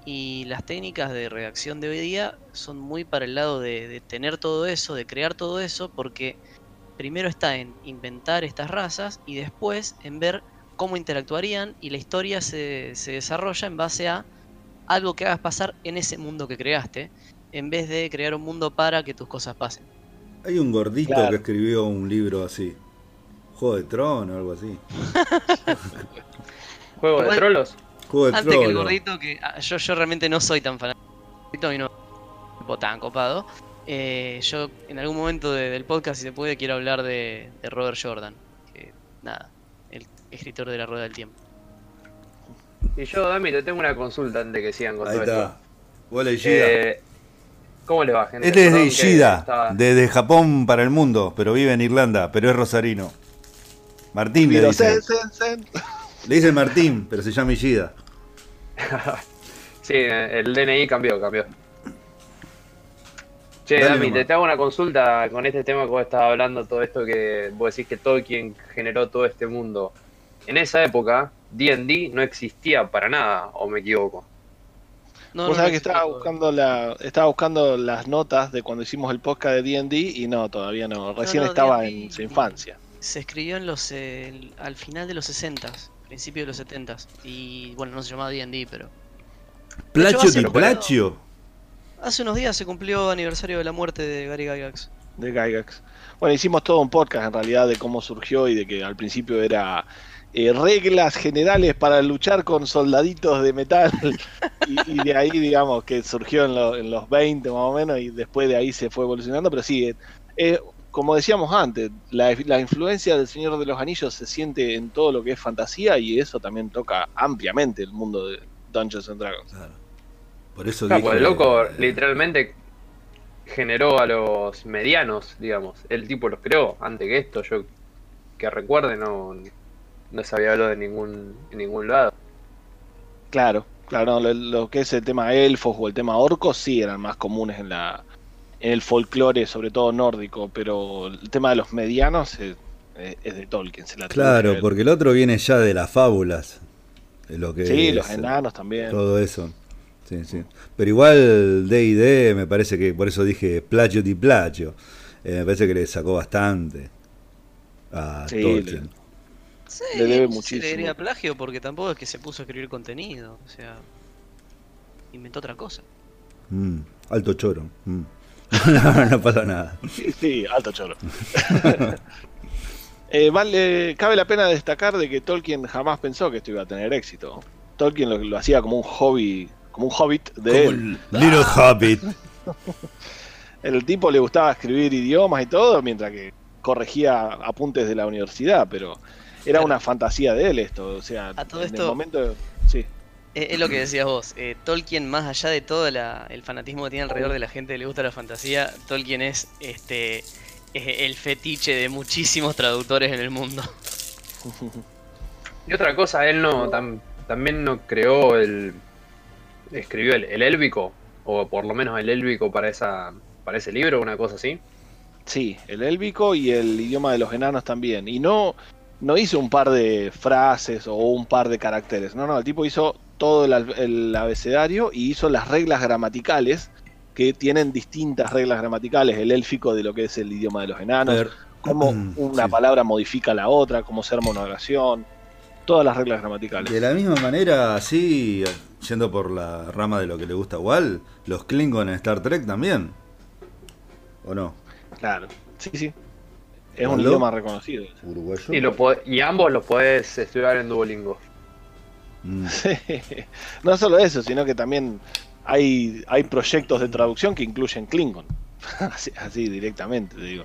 Y las técnicas de redacción de hoy día son muy para el lado de, de tener todo eso, de crear todo eso, porque primero está en inventar estas razas y después en ver cómo interactuarían y la historia se, se desarrolla en base a algo que hagas pasar en ese mundo que creaste, en vez de crear un mundo para que tus cosas pasen. Hay un gordito Claro. que escribió un libro así. Juego de Trono o algo así. <laughs> Juego de trolos. Juego de Antes que el gordito, que ah, yo, yo realmente no soy tan fanático, mí no tan copado. Eh, yo en algún momento de- del podcast, si se puede, quiero hablar de, de Robert Jordan, que nada, el escritor de La Rueda del Tiempo. Y yo, Dami, te tengo una consulta antes de que sigan con Ahí todo está. Hola, esto. Ishida. Eh, ¿Cómo le va, gente? Este es de Ishida, estaba- desde Japón para el mundo, pero vive en Irlanda, pero es rosarino. Martín le Pero dice. sen, sen, sen. Le dice Martín, pero se llama Ishida. <laughs> Sí, el DNI cambió, cambió. Che, Dale Dami, te, te hago una consulta con este tema que vos estabas hablando, todo esto que vos decís que Tolkien generó todo este mundo. En esa época, D&D no existía para nada, o me equivoco. No, Vos no, sabés no que estaba buscando, la, estaba buscando las notas de cuando hicimos el podcast de D&D y no, todavía no. Recién no, estaba en su infancia. Se escribió en los eh, al final de los 60 principio de los 70 y bueno, no se llamaba D&D, pero Placho di Placho. hace unos días se cumplió aniversario de la muerte de Gary Gygax. de Gygax. Bueno, hicimos todo un podcast en realidad de cómo surgió y de que al principio era eh, reglas generales para luchar con soldaditos de metal <laughs> y, y de ahí digamos que surgió en, lo- en los 20 más o menos y después de ahí se fue evolucionando, pero sí, eh, eh, como decíamos antes, la, la influencia del Señor de los Anillos se siente en todo lo que es fantasía y eso también toca ampliamente el mundo de Dungeons and Dragons. Claro. Por eso Ah, dije, pues el loco eh, literalmente generó a los medianos, digamos. El tipo los creó. Antes que esto, yo que recuerde, no, no sabía hablar de ningún, en ningún lado. Claro, claro, lo, lo que es el tema elfos o el tema orcos sí eran más comunes en la en el folclore, sobre todo nórdico, pero el tema de los medianos es, de Tolkien. Se la Claro, porque el otro viene ya de las fábulas. de lo que Sí, es, los enanos también. Todo eso. Sí, sí. Pero igual D&D me parece que, por eso dije plagio di plagio. Eh, me parece que le sacó bastante a Sí, Tolkien. Sí, Le debe muchísimo. le diría plagio porque tampoco es que se puso a escribir contenido, o sea, inventó otra cosa. Mm. Alto choro. Mm. <laughs> no, no pasa nada. Sí, alto choro. <laughs> Eh, vale, cabe la pena destacar de que Tolkien jamás pensó que esto iba a tener éxito. Tolkien lo, lo hacía como un hobby, como un hobbit de Como él. el Little Hobbit. <laughs> El tipo le gustaba escribir idiomas y todo, mientras que corregía apuntes de la universidad, pero era Claro. una fantasía de él esto. O sea, A todo en esto- el momento. Sí. Es lo que decías vos. eh, Tolkien, más allá de todo la- el fanatismo que tiene alrededor de la gente que le gusta la fantasía, Tolkien es este es el fetiche de muchísimos traductores en el mundo. Y otra cosa, él no tam- también no creó el. escribió el, el élvico, o por lo menos el élvico para esa para ese libro, una cosa así. Sí, el élvico y el idioma de los enanos también. Y no, no hizo un par de frases o un par de caracteres. No, no, el tipo hizo todo el, al- el abecedario y hizo las reglas gramaticales que tienen distintas reglas gramaticales. El élfico de lo que es el idioma de los enanos, ver, cómo mm, una sí. palabra modifica la otra, cómo ser monoración. Todas las reglas gramaticales. De la misma manera, así, yendo por la rama de lo que le gusta a Wal, los Klingon en Star Trek también. ¿O no? Claro, sí, sí. Es un idioma reconocido. Uruguayo. Y, lo y ambos los podés estudiar en Duolingo. <laughs> Mm. no solo eso, sino que también hay, hay proyectos de traducción que incluyen Klingon. <laughs> así, así directamente, te digo.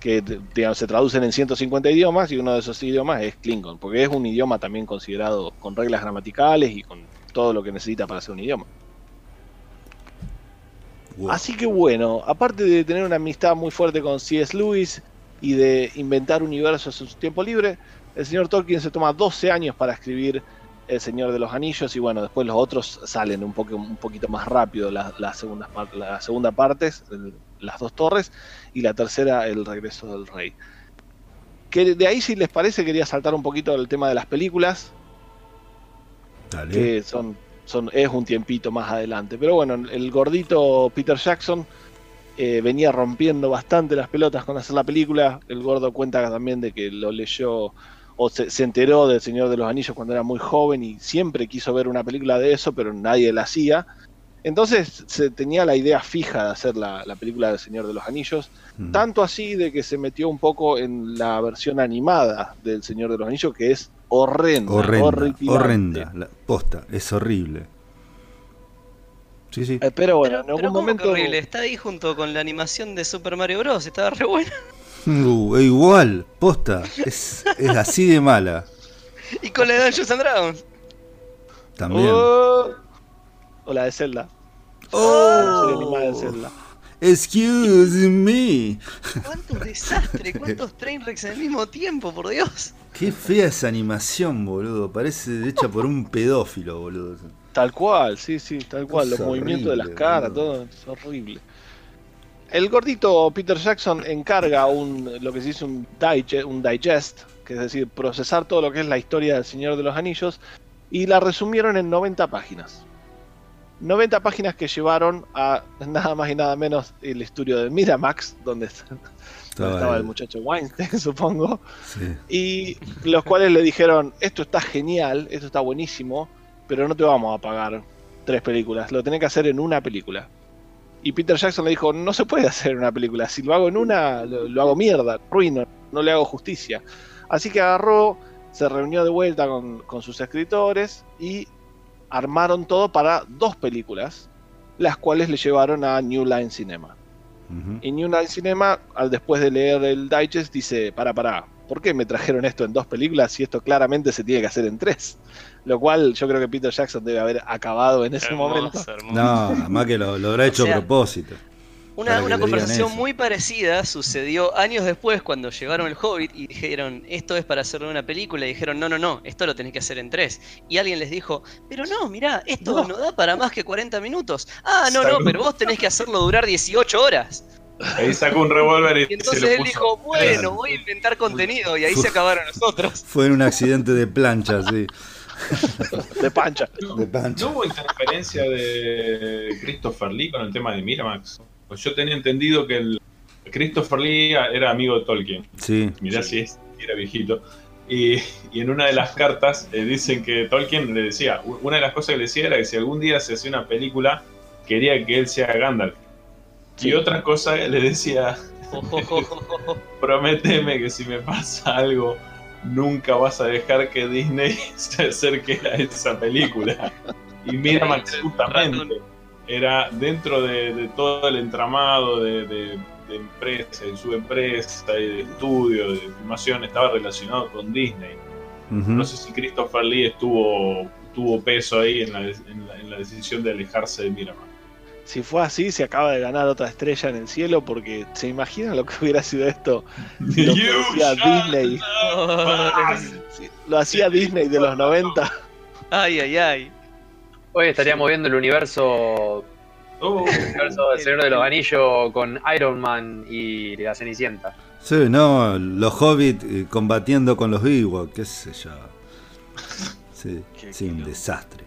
Que digamos, se traducen en 150 idiomas y uno de esos idiomas es Klingon, porque es un idioma también considerado con reglas gramaticales y con todo lo que necesita para ser un idioma. Wow. Así que bueno, aparte de tener una amistad muy fuerte con C.S. Lewis y de inventar universos en su tiempo libre, el señor Tolkien se toma 12 años para escribir El Señor de los Anillos y bueno, después los otros salen un, poco, un poquito más rápido, segundas par- la segunda partes, el- las dos torres, y la tercera, El Regreso del Rey. Que de ahí, si les parece, quería saltar un poquito el tema de las películas, Dale. que son, son es un tiempito más adelante. Pero bueno, el gordito Peter Jackson eh, venía rompiendo bastante las pelotas con hacer la película. El gordo cuenta también de que lo leyó o se, se enteró del Señor de los Anillos cuando era muy joven y siempre quiso ver una película de eso, pero nadie la hacía. Entonces se tenía la idea fija de hacer la, la película del Señor de los Anillos. Mm. Tanto así de que se metió un poco en la versión animada del Señor de los Anillos, que es horrenda. Horrenda, horripilante. horrenda. La posta, es horrible. Sí, sí. Eh, pero bueno, pero, en algún pero ¿cómo que momento. horrible, está ahí junto con la animación de Super Mario Bros. Estaba re buena. Uh, igual, posta. Es, es así de mala. Y con la de Dungeons and Dragons. También. Oh, o la de Zelda. La serie animada de Oh, Zelda. excuse me. ¿Cuántos desastres? ¿Cuántos trainwrecks al mismo tiempo, por Dios? Qué fea esa animación, boludo. Parece hecha por un pedófilo, boludo. Tal cual, sí, sí, tal cual. Los movimientos de las caras, boludo. todo es horrible. El gordito Peter Jackson encarga un, lo que se dice un digest, un digest, que es decir, procesar todo lo que es la historia del Señor de los Anillos, y la resumieron en 90 páginas. 90 páginas que llevaron a nada más y nada menos el estudio de Miramax, donde donde estaba el muchacho Weinstein, <laughs> supongo. sí. Y los cuales le dijeron, esto está genial, esto está buenísimo, pero no te vamos a pagar tres películas, lo tenés que hacer en una película. Y Peter Jackson le dijo, no se puede hacer una película, si lo hago en una, lo, lo hago mierda, ruino, no le hago justicia. Así que agarró, se reunió de vuelta con, con sus escritores y armaron todo para dos películas, las cuales le llevaron a New Line Cinema. Y New Line Cinema, al después de leer el digest, dice, para, para, ¿por qué me trajeron esto en dos películas si esto claramente se tiene que hacer en tres? Lo cual yo creo que Peter Jackson debe haber acabado en ese momento. hermoso. No, además que lo, lo habrá hecho O sea, a propósito. Una, conversación muy parecida sucedió años después cuando llegaron el Hobbit y dijeron, esto es para hacerlo en una película, y dijeron, no, no, no, esto lo tenés que hacer en tres. Y alguien les dijo, pero no, mirá, esto no, No. da para más que 40 minutos. Ah, no, no, pero vos tenés que hacerlo durar 18 horas. Ahí sacó un revólver y, Y entonces se lo él puso. dijo, bueno, voy a inventar contenido, y ahí Fue- se acabaron nosotros. Fue en un accidente de plancha, sí. De pancha. <laughs> De plancha. ¿No hubo interferencia de Christopher Lee con el tema de Miramax? Pues yo tenía entendido que el Christopher Lee era amigo de Tolkien. Sí. Mirá si es, si era viejito. Y, y en una de las cartas eh, dicen que Tolkien le decía, una de las cosas que le decía era que si algún día se hacía una película, quería que él sea Gandalf. Y otra cosa le decía, <laughs> prométeme que si me pasa algo, nunca vas a dejar que Disney <laughs> se acerque a esa película. Y Miramax justamente era dentro de, todo el entramado de, de, de empresa, de su empresa y de estudio, de filmación, estaba relacionado con Disney. No sé si Christopher Lee estuvo tuvo peso ahí en la, en la decisión de alejarse de Miramax si fue así, se acaba de ganar otra estrella en el cielo, porque se imagina lo que <laughs> hubiera sido esto si <laughs> lo hacía Disney. lo hacía Disney de los 90. Ay, ay, ay. Hoy estaríamos viendo el universo, uh. el universo del Señor de los Anillos con Iron Man y la Cenicienta. Sí, no, los hobbits eh, combatiendo con los Ewoks, qué sé yo. Sí, sí un desastre.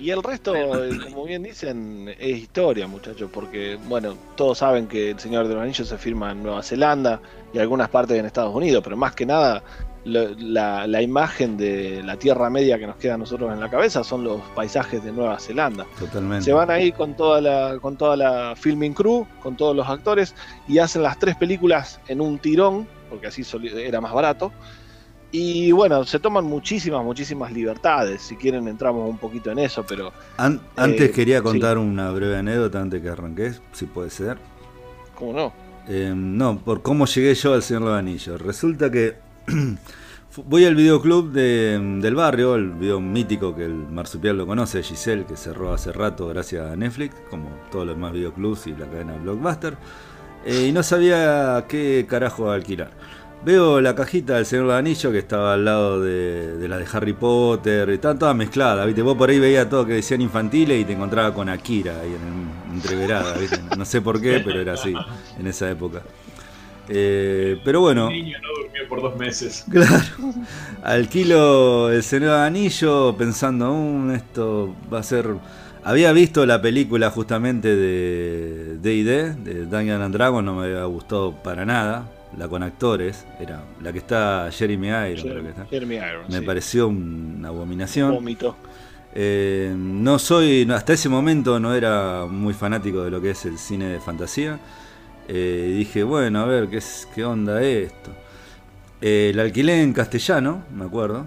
Y el resto, eh, como bien dicen, es historia, muchachos, porque, bueno, todos saben que El Señor de los Anillos se firma en Nueva Zelanda y algunas partes en Estados Unidos, pero más que nada, la, imagen de la Tierra Media que nos queda a nosotros en la cabeza son los paisajes de Nueva Zelanda. Totalmente. Se van ahí con toda la, con toda la filming crew, con todos los actores, y hacen las tres películas en un tirón, porque así era más barato y bueno, se toman muchísimas, muchísimas libertades. Si quieren entramos un poquito en eso, pero... antes eh, quería contar una breve anécdota antes que arranques, si puede ser. ¿Cómo no? Em, no, por cómo llegué yo al Señor de Resulta que <clears throat> voy al videoclub del barrio, el video mítico que el marsupial lo conoce, Giselle, que cerró hace rato gracias a Netflix, como todos los demás videoclubs y la cadena Blockbuster. Eh, y no sabía qué carajo alquilar. Veo la cajita del Señor de Anillo que estaba al lado de, la de Harry Potter, estaba toda mezclada, ¿viste? Vos por ahí veías todo que decían infantiles y te encontraba con Akira ahí en entreverada, ¿viste? No sé por qué, pero era así en esa época. Eh, pero bueno. El niño no durmió por dos meses. <laughs> Claro. Alquilo el Señor Anillo pensando, um, esto va a ser. Había visto la película justamente de D&D, de Dungeons and Dragons, no me había gustado para nada la con actores, era la que está Jeremy Irons, creo que está. Jeremy Irons, Me pareció una abominación. Vómito. Eh, no soy, hasta ese momento no era muy fanático de lo que es el cine de fantasía. Eh, dije, bueno, a ver, ¿qué, es, qué onda esto? Eh, la alquilé en castellano, me acuerdo.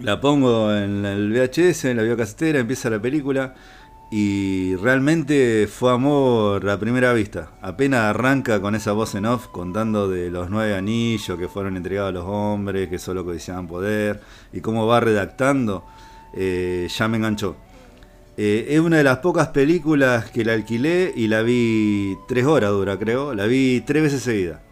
La pongo en el VHS, en la videocasetera, empieza la película. Y realmente fue amor a primera vista. Apenas arranca con esa voz en off contando de los nueve anillos que fueron entregados a los hombres, que solo codiciaban poder, y cómo va redactando, eh, ya me enganchó. Eh, es una de las pocas películas que la alquilé y la vi tres horas dura, creo. La vi tres veces seguida,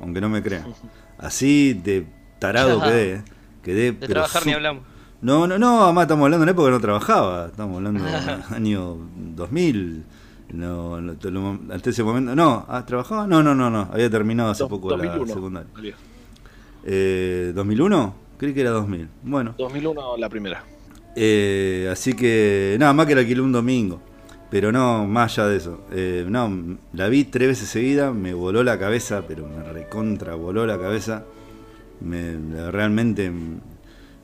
aunque no me crean. <laughs> Así de tarado quedé. Eh. Quedé, de trabajar ni hablamos. No, no, no, además estamos hablando en época que no trabajaba, estamos hablando <laughs> del año 2000. No, hasta ese momento, no, ¿ah, ¿trabajaba? No, no, no, no, había terminado hace poco la secundaria. Eh, ¿2001? Creí que era 2000. Bueno. 2001 la primera. Eh, así que, nada más que la alquilé un domingo. Pero no, más allá de eso. Eh, no, la vi tres veces seguida, me voló la cabeza, pero me recontra voló la cabeza. Me, realmente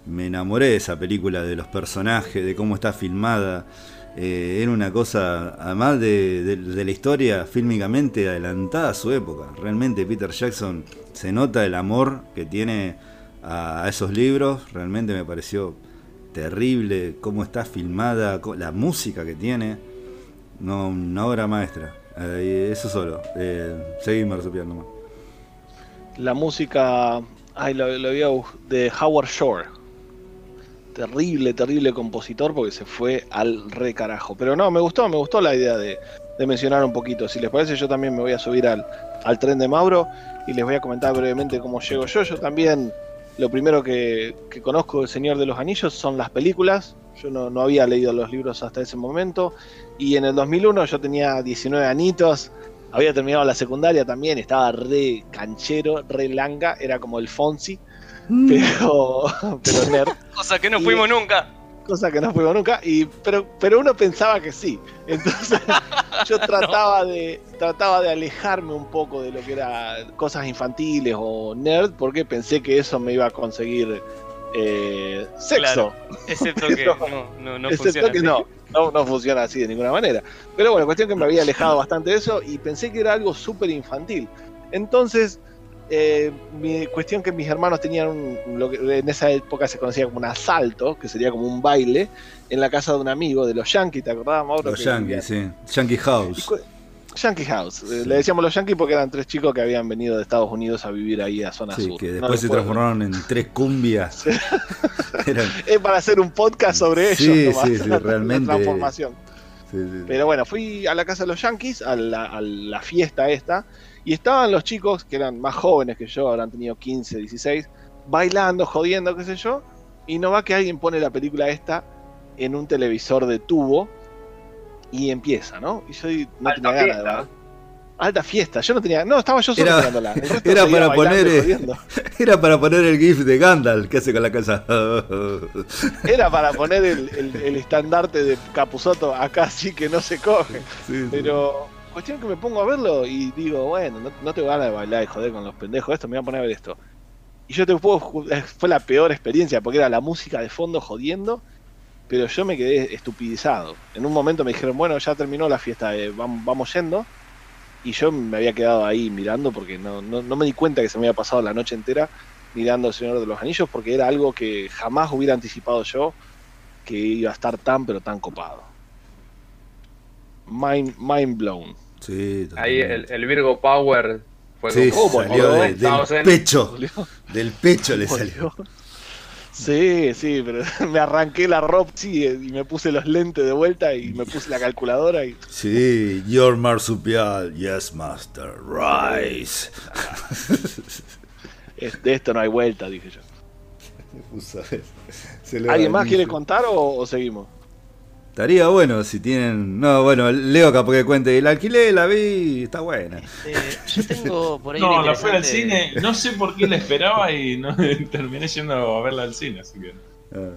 me enamoré de esa película, de los personajes, de cómo está filmada. Eh, era una cosa, además de, la historia fílmicamente adelantada a su época. Realmente Peter Jackson se nota el amor que tiene a, esos libros. Realmente me pareció terrible cómo está filmada, la música que tiene. No, una obra maestra. Eh, eso solo. Eh, nomás. La música, ay, lo, lo de Howard Shore terrible, terrible compositor porque se fue al re carajo. Pero no, me gustó, me gustó la idea de, mencionar un poquito. Si les parece, yo también me voy a subir al, tren de Mauro y les voy a comentar brevemente cómo llego yo. Yo también, lo primero que, conozco del Señor de los Anillos son las películas. Yo no, no, había leído los libros hasta ese momento. Y en el 2001 yo tenía 19 anitos. Había terminado la secundaria también, estaba re canchero, re langa, era como el Fonsi. Mm. pero, <laughs> pero nerd. Cosa que no fuimos nunca. Cosa que no fuimos nunca, y, pero, pero uno pensaba que sí. Entonces <laughs> yo trataba, de, trataba de alejarme un poco de lo que era cosas infantiles o nerd, porque pensé que eso me iba a conseguir eh, sexo. Excepto <laughs> que no, no, no Excepto funciona que así. no, no, no funciona así de ninguna manera. Pero bueno, cuestión que me había alejado bastante de eso y pensé que era algo súper infantil. Entonces, eh, mi cuestión que mis hermanos tenían un, lo que en esa época se conocía como un asalto, que sería como un baile, en la casa de un amigo de los Yankees, ¿te acordabas, Mauro? Los Yankees, sí. Yankee House. Yankee House. Eh, Sí. Le decíamos los Yankees porque eran tres chicos que habían venido de Estados Unidos a vivir ahí a zona Sí, sur. que No después les se transformaron en tres cumbias. <laughs> Eran- Es para hacer un podcast sobre ellos. <laughs> Sí, sí, sí, la realmente. transformación. Pero bueno, fui a la casa de los Yankees, a la, a la fiesta esta, y estaban los chicos que eran más jóvenes que yo, habrán tenido 15, 16, bailando, jodiendo, qué sé yo, y no va que alguien pone la película esta en un televisor de tubo y empieza, ¿no? Y yo no Alta tenía ganas bailar. Alta fiesta, yo no tenía. No, estaba yo solo Era- mirándola. <laughs> Era para poner, eh. <laughs> Era para poner el GIF de Gandalf que hace con la casa. <laughs> Era para poner el, el- el estandarte de Capuzoto acá sí que no se coge. Sí, sí. Cuestión que me pongo a verlo y digo, bueno, no, no tengo ganas de bailar y joder con los pendejos esto, me voy a poner a ver esto. Y yo te puedo, eh, fue la peor experiencia porque era la música de fondo jodiendo, pero yo me quedé estupidizado. En un momento me dijeron, bueno, ya terminó la fiesta, eh, vam- vamos yendo. Y yo me había quedado ahí mirando porque no, no, no me di cuenta que se me había pasado la noche entera mirando El Señor de los Anillos porque era algo que jamás hubiera anticipado yo que iba a estar tan pero tan copado. Mind, mind blown. Sí, Ahí el, Virgo Power fue Sí, como. ¿Cómo, salió de- del pecho. Volvió. Del pecho le <laughs> salió. Sí, sí, pero <laughs> me arranqué la ropa sí, y me puse los lentes de vuelta y me puse la calculadora y Sí, your marsupial, yes master, rise. <laughs> es- de esto no hay vuelta, dije yo. ¿Alguien más quiere contar o, o seguimos? Estaría bueno si tienen. No, bueno, Leo capaz que cuente. La alquilé, la vi, está buena. Este, yo tengo por ahí. No, la fui al cine, no sé por qué la esperaba y no <laughs> terminé yendo a verla al cine, así que Ah,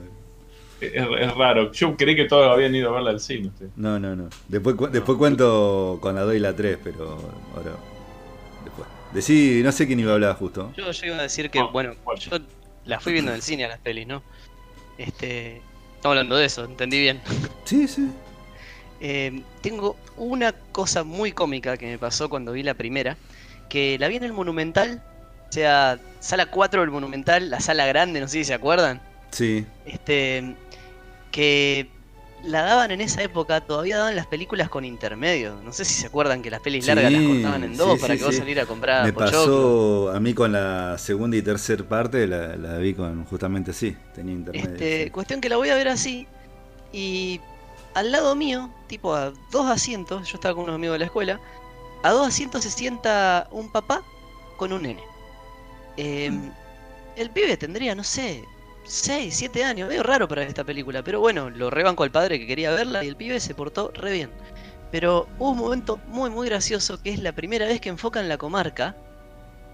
es, es raro. Yo creí que todos habían ido a verla al cine. ustedes. No, no, no. Después, cu- después cuento con la 2 y la 3, pero ahora. Después. Decí, no sé quién iba a hablar justo. Yo, yo iba a decir que, Ah, bueno, bueno. yo la fui viendo en el cine a las pelis, ¿no? Este. Estamos hablando de eso, entendí bien. <laughs> Sí, sí. Eh, tengo una cosa muy cómica que me pasó cuando vi la primera, que la vi en el Monumental, o sea, sala 4 del Monumental, la sala grande, no sé si se acuerdan, Sí. este, que la daban en esa época, todavía daban las películas con intermedio, no sé si se acuerdan que las pelis largas las cortaban en dos sí, para sí, que vos sí. salieras a comprar Me pochoclo. pasó a mí con la segunda y tercera parte, la, la vi con justamente sí, tenía internet. Este, cuestión que la voy a ver así y al lado mío, tipo a dos asientos, yo estaba con unos amigos de la escuela, a dos asientos se sienta un papá con un nene. Eh, el pibe tendría, no sé, 6, 7 años, medio raro para esta película, pero bueno, lo rebanco al padre que quería verla y el pibe se portó re bien. Pero hubo un momento muy muy gracioso que es la primera vez que enfocan la comarca,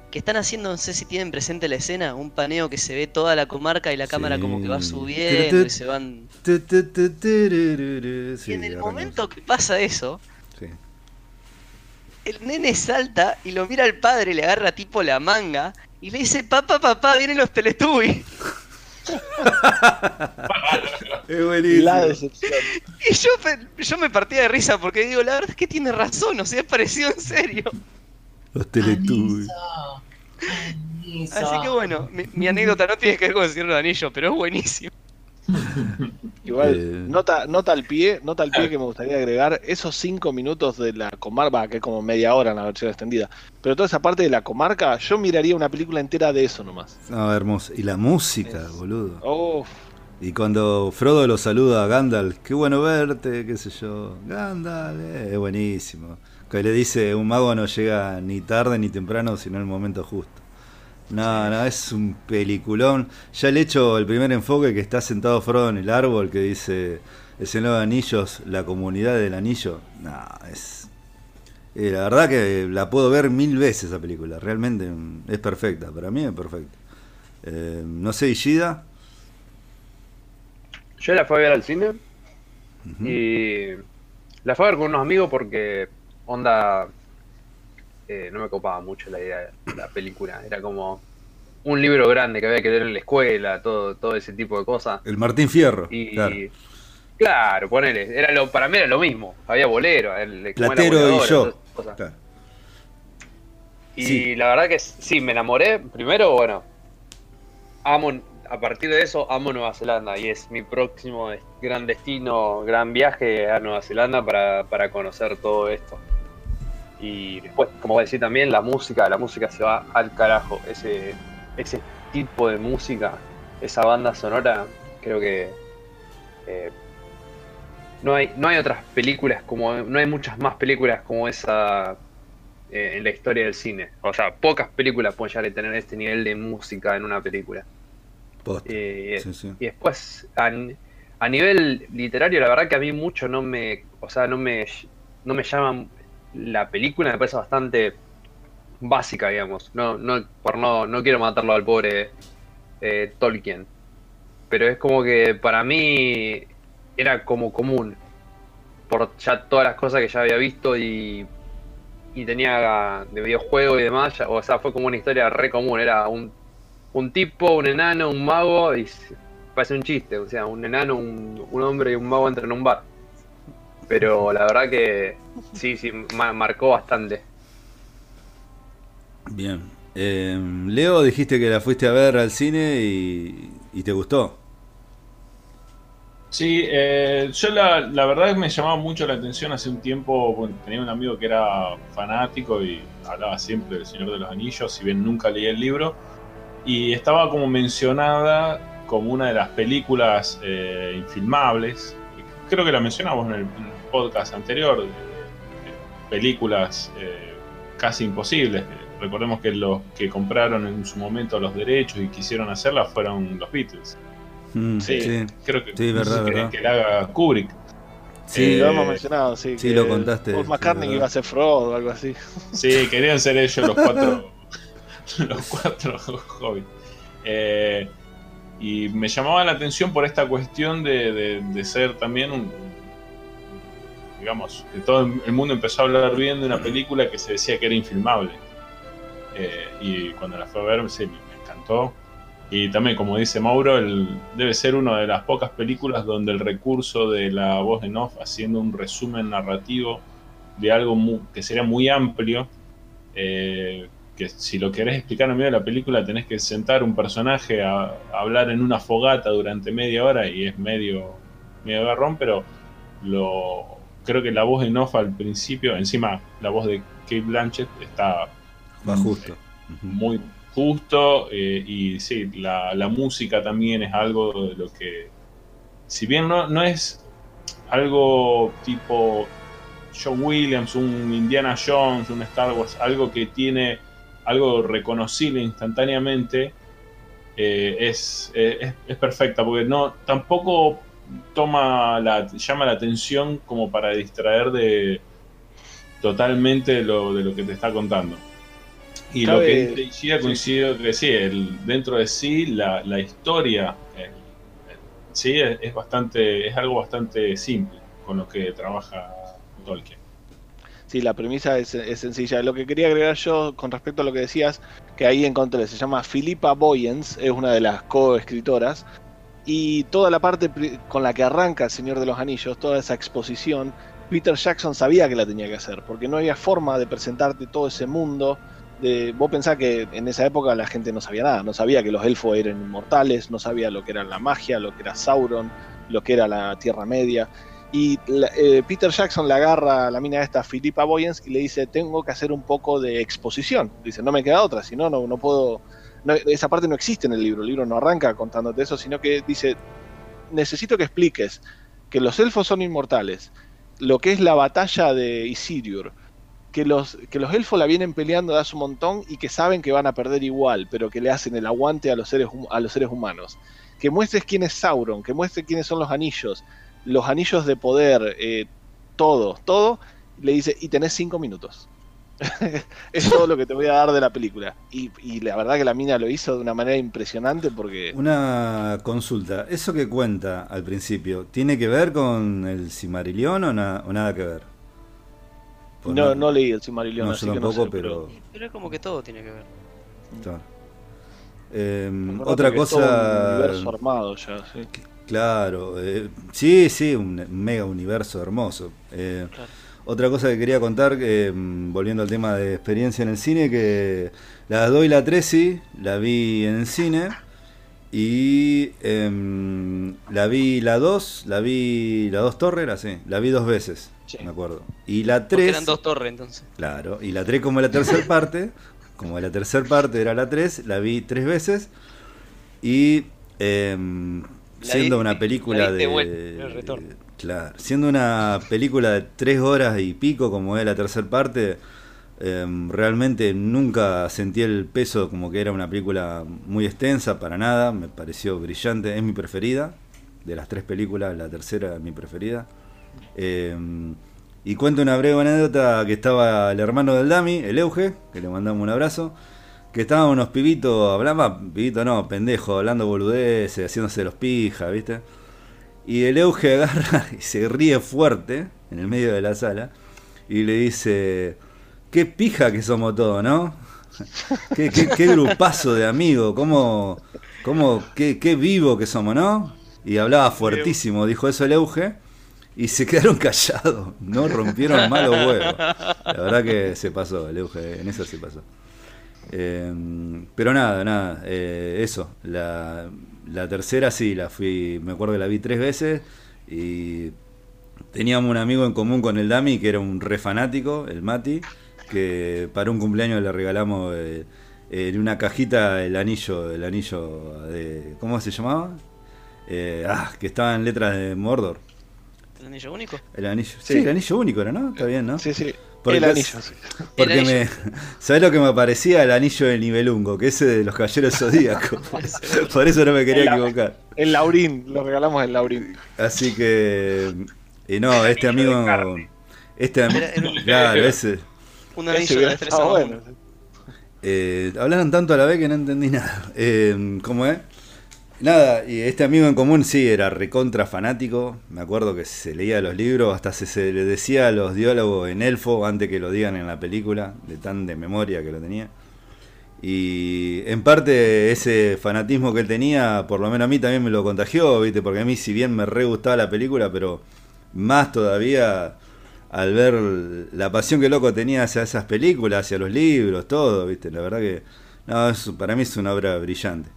que están haciendo, no sé si tienen presente la escena, un paneo que se ve toda la comarca y la cámara como que va subiendo y se van... Sí, y en el momento que pasa eso, Sí. el nene salta y lo mira al padre, le agarra tipo la manga y le dice, papá, papá, vienen los Teletubbies. <laughs> <laughs> Es buenísimo. La decepción. Y yo, yo me partía de risa porque digo, la verdad es que tiene razón, o sea, <laughs> es parecido en serio. Los Teletubbies. Así que bueno, mi, mi anécdota no tiene que ver con el Señor Anillos, pero es buenísimo. <laughs> Igual, Eh. nota, nota al pie, nota al pie que me gustaría agregar, esos cinco minutos de la comarca, que es como media hora en la versión extendida, pero toda esa parte de la comarca, yo miraría una película entera de eso nomás. No, hermoso. Y la música, boludo. Oh, Y cuando Frodo lo saluda a Gandalf, qué bueno verte, qué sé yo. Gandalf, eh, es buenísimo. Que le dice, un mago no llega ni tarde ni temprano, sino en el momento justo. No, no, es un peliculón. Ya el hecho, el primer enfoque que está sentado Frodo en el árbol, que dice, el Señor de Anillos, la comunidad del anillo. No, es... eh, la verdad que la puedo ver mil veces esa película. Realmente mm, es perfecta. Para mí es perfecta. Eh, no sé, Ishida. Yo la fui a ver al cine y la fui a ver con unos amigos porque onda eh, no me copaba mucho la idea de la película. Era como un libro grande que había que leer en la escuela, todo, todo ese tipo de cosas. El Martín Fierro. Y claro. claro, ponele, era lo, para mí era lo mismo. Había bolero, el, Platero y yo. Claro. Y Sí. la verdad que sí, me enamoré. Primero, bueno, amo, a partir de eso, amo Nueva Zelanda y es mi próximo gran destino, gran viaje a Nueva Zelanda para, para conocer todo esto. Y después, como voy a decir también, la música, la música se va al carajo. Ese, ese tipo de música, esa banda sonora, creo que eh, no hay, no hay otras películas como, no hay muchas más películas como esa eh, en la historia del cine. O sea, pocas películas pueden llegar a tener este nivel de música en una película. Eh, Sí, sí. y después, a, a nivel literario, la verdad que a mí mucho no me, o sea, no me, no me llaman la película, me parece bastante básica, digamos. No, no, por no, no quiero matarlo al pobre eh, Tolkien. Pero es como que para mí era como común. Por ya todas las cosas que ya había visto y, y tenía de videojuego y demás. o sea, fue como una historia re común. Era un, un tipo, un enano, un mago y parece un chiste. O sea, un enano, un, un hombre y un mago entran en un bar. Pero la verdad que sí, sí, ma- marcó bastante. Bien. Eh, Leo, dijiste que la fuiste a ver al cine y, y te gustó. Sí, eh, yo la, la verdad es que me llamaba mucho la atención hace un tiempo, bueno, tenía un amigo que era fanático y hablaba siempre del Señor de los Anillos, si bien nunca leí el libro, y estaba como mencionada como una de las películas eh, infilmables, creo que la mencionamos en el, en el podcast anterior, películas eh, casi imposibles. Recordemos que los que compraron en su momento los derechos y quisieron hacerla fueron los Beatles. Mm, Sí. sí. Creo que, Sí, no sé verdad, verdad. que la haga Kubrick. Sí, lo Eh, hemos mencionado, sí. sí, que lo contaste, Paul McCartney iba a ser Frodo o algo así. Sí, querían ser ellos los cuatro. <laughs> <laughs> los cuatro hobbits. Eh, y me llamaba la atención por esta cuestión de, de- de ser también un. Digamos, todo el mundo empezó a hablar bien de una película que se decía que era infilmable. Eh, y cuando la fue a ver, sí, me encantó. Y también, como dice Mauro, debe ser una de las pocas películas donde el recurso de la voz en off haciendo un resumen narrativo de algo que sería muy amplio, eh, que si lo querés explicar en medio de la película tenés que sentar un personaje a, a hablar en una fogata durante media hora y es medio, medio garrón, pero lo, creo que la voz en off al principio, encima la voz de Kate Blanchett está justo. Ujú. muy justo eh, y sí, la, la música también es algo de lo que, si bien no, no es algo tipo John Williams, un Indiana Jones, un Star Wars, algo que tiene algo reconocible instantáneamente, eh, es, eh, es, es perfecta, porque no tampoco toma la, llama la atención como para distraer de totalmente lo, de lo que te está contando. Y lo que dice Ishida coincido que sí, el, dentro de sí, la, la historia eh, sí es, es bastante, es algo bastante simple con lo que trabaja Tolkien. Sí, la premisa es, es sencilla. Lo que quería agregar yo con respecto a lo que decías, que ahí encontré, se llama Philippa Boyens, es una de las coescritoras, y toda la parte con la que arranca El Señor de los Anillos, toda esa exposición, Peter Jackson sabía que la tenía que hacer, porque no había forma de presentarte todo ese mundo. De, vos pensás que en esa época la gente no sabía nada, no sabía que los elfos eran inmortales, no sabía lo que era la magia, lo que era Sauron, lo que era la Tierra Media. Y eh, Peter Jackson le agarra a la mina esta, Philippa Boyens, y le dice, tengo que hacer un poco de exposición. Dice, no me queda otra, si no, no puedo... no- esa parte no existe en el libro, el libro no arranca contándote eso, sino que dice, necesito que expliques que los elfos son inmortales, lo que es la batalla de Isildur, que los, que los elfos la vienen peleando de hace un montón y que saben que van a perder igual, pero que le hacen el aguante a los seres, a los seres humanos. Que muestres quién es Sauron, que muestres quiénes son los anillos, los anillos de poder, eh, todo, todo. Le dice, y tenés cinco minutos. <laughs> es todo lo que te voy a dar de la película. Y, y la verdad que la mina lo hizo de una manera impresionante porque... Una consulta. ¿Eso que cuenta al principio tiene que ver con el Cimarillion o, na- o nada que ver? Pues No, no leí el Silmarillion, no, así yo que no tampoco, sé, pero... Pero es como que todo tiene que ver. Eh, Acordate otra todo un cosa. universo armado ya, sí. Claro, eh, sí, sí, un mega universo hermoso. Eh, Claro. Otra cosa que quería contar, eh, volviendo al tema de experiencia en el cine, que la 2 y la 3 sí, la vi en el cine. Y em, la vi la 2, la vi la 2 Torre, era así, la vi dos veces, Sí. me acuerdo. Y la Porque 3, eran dos torres entonces. claro, y la 3 como la tercera parte, como la tercera parte era la 3, la vi tres veces. Y La siendo una la película de... el. Claro, siendo una película de tres horas y pico como es la tercera parte, em, realmente nunca sentí el peso como que era una película muy extensa, para nada, me pareció brillante, es mi preferida, de las tres películas, la tercera es mi preferida. Em, y cuento una breve anécdota que estaba el hermano del Dami, el Euge, que le mandamos un abrazo, que estaban unos pibitos, hablaba, pibito no, pendejo, hablando boludeces, haciéndose los pijas, ¿viste? Y el Euge agarra <laughs> y se ríe fuerte en el medio de la sala y le dice, qué pija que somos todos, ¿no? <laughs> qué, qué, qué grupazo de amigos, cómo, cómo, qué, qué vivo que somos, ¿no? Y hablaba fuertísimo, dijo eso el Euge, y se <laughs> quedaron callados, no rompieron malos huevos. La verdad que se pasó, el Euge, en eso se pasó. Eh, pero nada, nada, eh, eso. La, la tercera sí, la fui, me acuerdo que la vi tres veces y teníamos un amigo en común con el Dami que era un re fanático, el Mati, que para un cumpleaños le regalamos eh, en una cajita el anillo, el anillo de, ¿cómo se llamaba? Eh, ah, que estaba en letras de Mordor. ¿El anillo único? El anillo, sí, Sí. el anillo único era, ¿no? Está bien, ¿no? Sí, sí. Porque el anillo, sí. <laughs> Porque El me. ¿Sabes lo que me aparecía? El anillo de nivelungo, que ese de los caballeros zodíacos. <laughs> <laughs> Por eso no me quería El- equivocar. El Laurín, lo regalamos en Laurín. Así que. Y no, este amigo. Este am- Era- era un- Claro, ese. Un anillo de destreza. bueno. Eh, hablaron tanto a la vez que no entendí nada. Eh, ¿Cómo es? Nada, y este amigo en común sí era recontra fanático. Me acuerdo que se leía los libros, hasta se, se le decía los diálogos en elfo antes que lo digan en la película, de tan de memoria que lo tenía. Y en parte ese fanatismo que él tenía, por lo menos a mí también me lo contagió, ¿viste? Porque a mí, si bien me re gustaba la película, pero más todavía al ver la pasión que el loco tenía hacia esas películas, hacia los libros, todo, ¿viste? La verdad que, no, es- para mí es una obra brillante.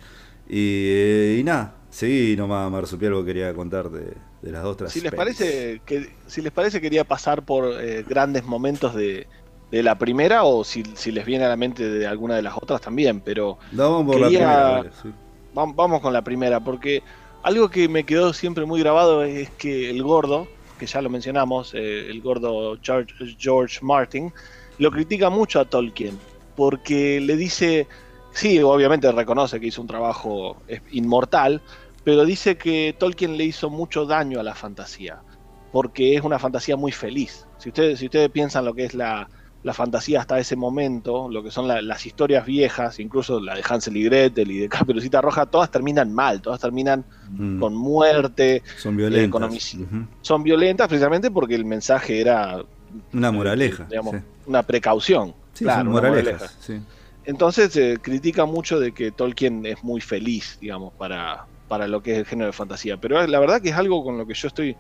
Y, y nada, seguí nomás, Marsupial, algo que quería contar de, las otras. Si les parece, que, si les parece quería pasar por eh, grandes momentos de, de la primera o si, si les viene a la mente de alguna de las otras también, pero No, vamos por la quería- primera, dale, sí. vam- vamos con la primera, porque algo que me quedó siempre muy grabado es que el gordo, que ya lo mencionamos, eh, el gordo George, George Martin, lo critica mucho a Tolkien, porque le dice, sí, obviamente reconoce que hizo un trabajo eh, inmortal, pero dice que Tolkien le hizo mucho daño a la fantasía, porque es una fantasía muy feliz. Si ustedes, si ustedes piensan lo que es la, la fantasía hasta ese momento, lo que son la- las historias viejas, incluso la de Hansel y Gretel y de <laughs> Caperucita Roja, todas terminan mal, todas terminan Mm, con muerte, son violentas. homicidio. Ujú. son violentas precisamente porque el mensaje era Una moraleja. digamos, sí. una precaución. Sí, claro, son una moralejas. moraleja. sí. Entonces se critica mucho de que Tolkien es muy feliz, digamos, para, para lo que es el género de fantasía. Pero la verdad que es algo con lo que yo estoy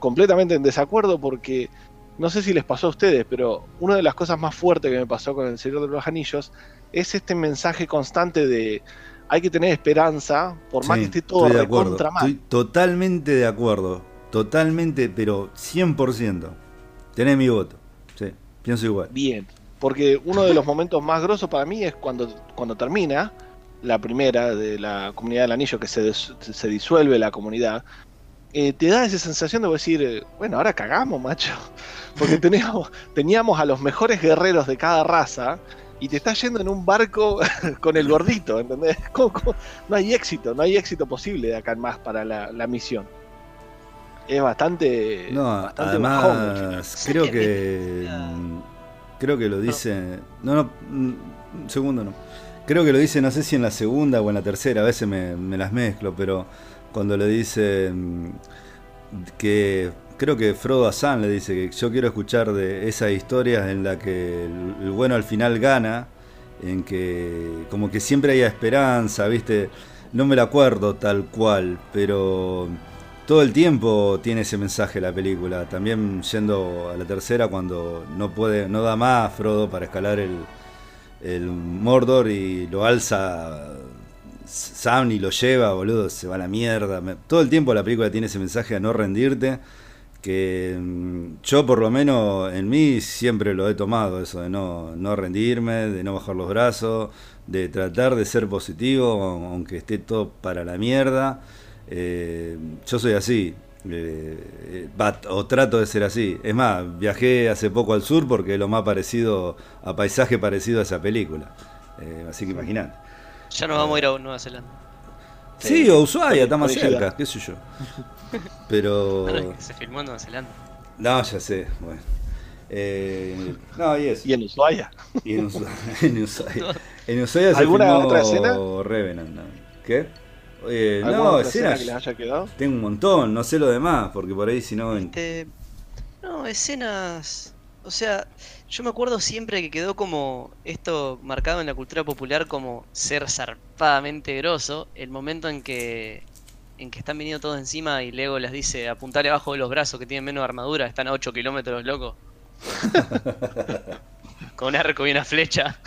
completamente en desacuerdo porque no sé si les pasó a ustedes, pero una de las cosas más fuertes que me pasó con El Señor de los Anillos es este mensaje constante de hay que tener esperanza, por más Sí, que esté todo estoy de acuerdo. mal. Estoy totalmente de acuerdo. Totalmente, pero 100%. Tenés mi voto. Sí, pienso igual. Bien, porque uno de los momentos más grosos para mí es cuando, cuando termina la primera de la comunidad del anillo, que se, se disuelve la comunidad, eh, te da esa sensación de decir, eh, bueno, ahora cagamos, macho, <laughs> porque teníamos, teníamos a los mejores guerreros de cada raza y te estás yendo en un barco <laughs> con el gordito, ¿entendés? <laughs> ¿Cómo- cómo? No hay éxito, no hay éxito posible de acá en más para la, la misión. Es bastante, No, bastante bajón además, creo que. Mm, Creo que lo dice. No, no, mm, un segundo no. Creo que lo dice, no sé si en la segunda o en la tercera, a veces me, me las mezclo, pero cuando le dice mm, que. Creo que Frodo a Sam le dice que yo quiero escuchar de esas historias en la que el, el bueno al final gana. en que como que siempre haya esperanza, ¿viste? No me la acuerdo tal cual, pero todo el tiempo tiene ese mensaje la película. También yendo a la tercera cuando no puede, no da más Frodo para escalar el, el Mordor y lo alza Sam y lo lleva, boludo, se va a la mierda. Todo el tiempo la película tiene ese mensaje a no rendirte que mm, yo por lo menos en mí siempre lo he tomado, eso de no, no rendirme, de no bajar los brazos, de tratar de ser positivo, aunque esté todo para la mierda. Eh, yo soy así, eh, o trato de ser así. Es más, viajé hace poco al sur porque es lo más parecido a paisaje parecido a esa película. Eh, así que imagínate. Ya nos vamos a ir a Nueva Zelanda. Sí, o Ushuaia, está más cerca, qué sé yo. Pero. <laughs> se filmó en Nueva Zelanda. No, ya sé, bueno. Eh, no, y eso. ¿Y en Ushuaia? Y en Ushuaia. <laughs> en Ushuaia, en Ushuaia se ¿Alguna filmó otra escena? Revenant. ¿no? ¿Qué? Eh, ¿Alguna no, escenas. que les haya quedado? Tengo un montón, no sé lo demás, porque por ahí si no. Este, no, escenas. O sea, yo me acuerdo siempre que quedó como esto marcado en la cultura popular como ser zarpadamente grosso. El momento en que en que están viniendo todos encima y Lego les dice apuntale abajo de los brazos que tienen menos armadura, están a 8 kilómetros locos. <laughs> Con un arco y una flecha.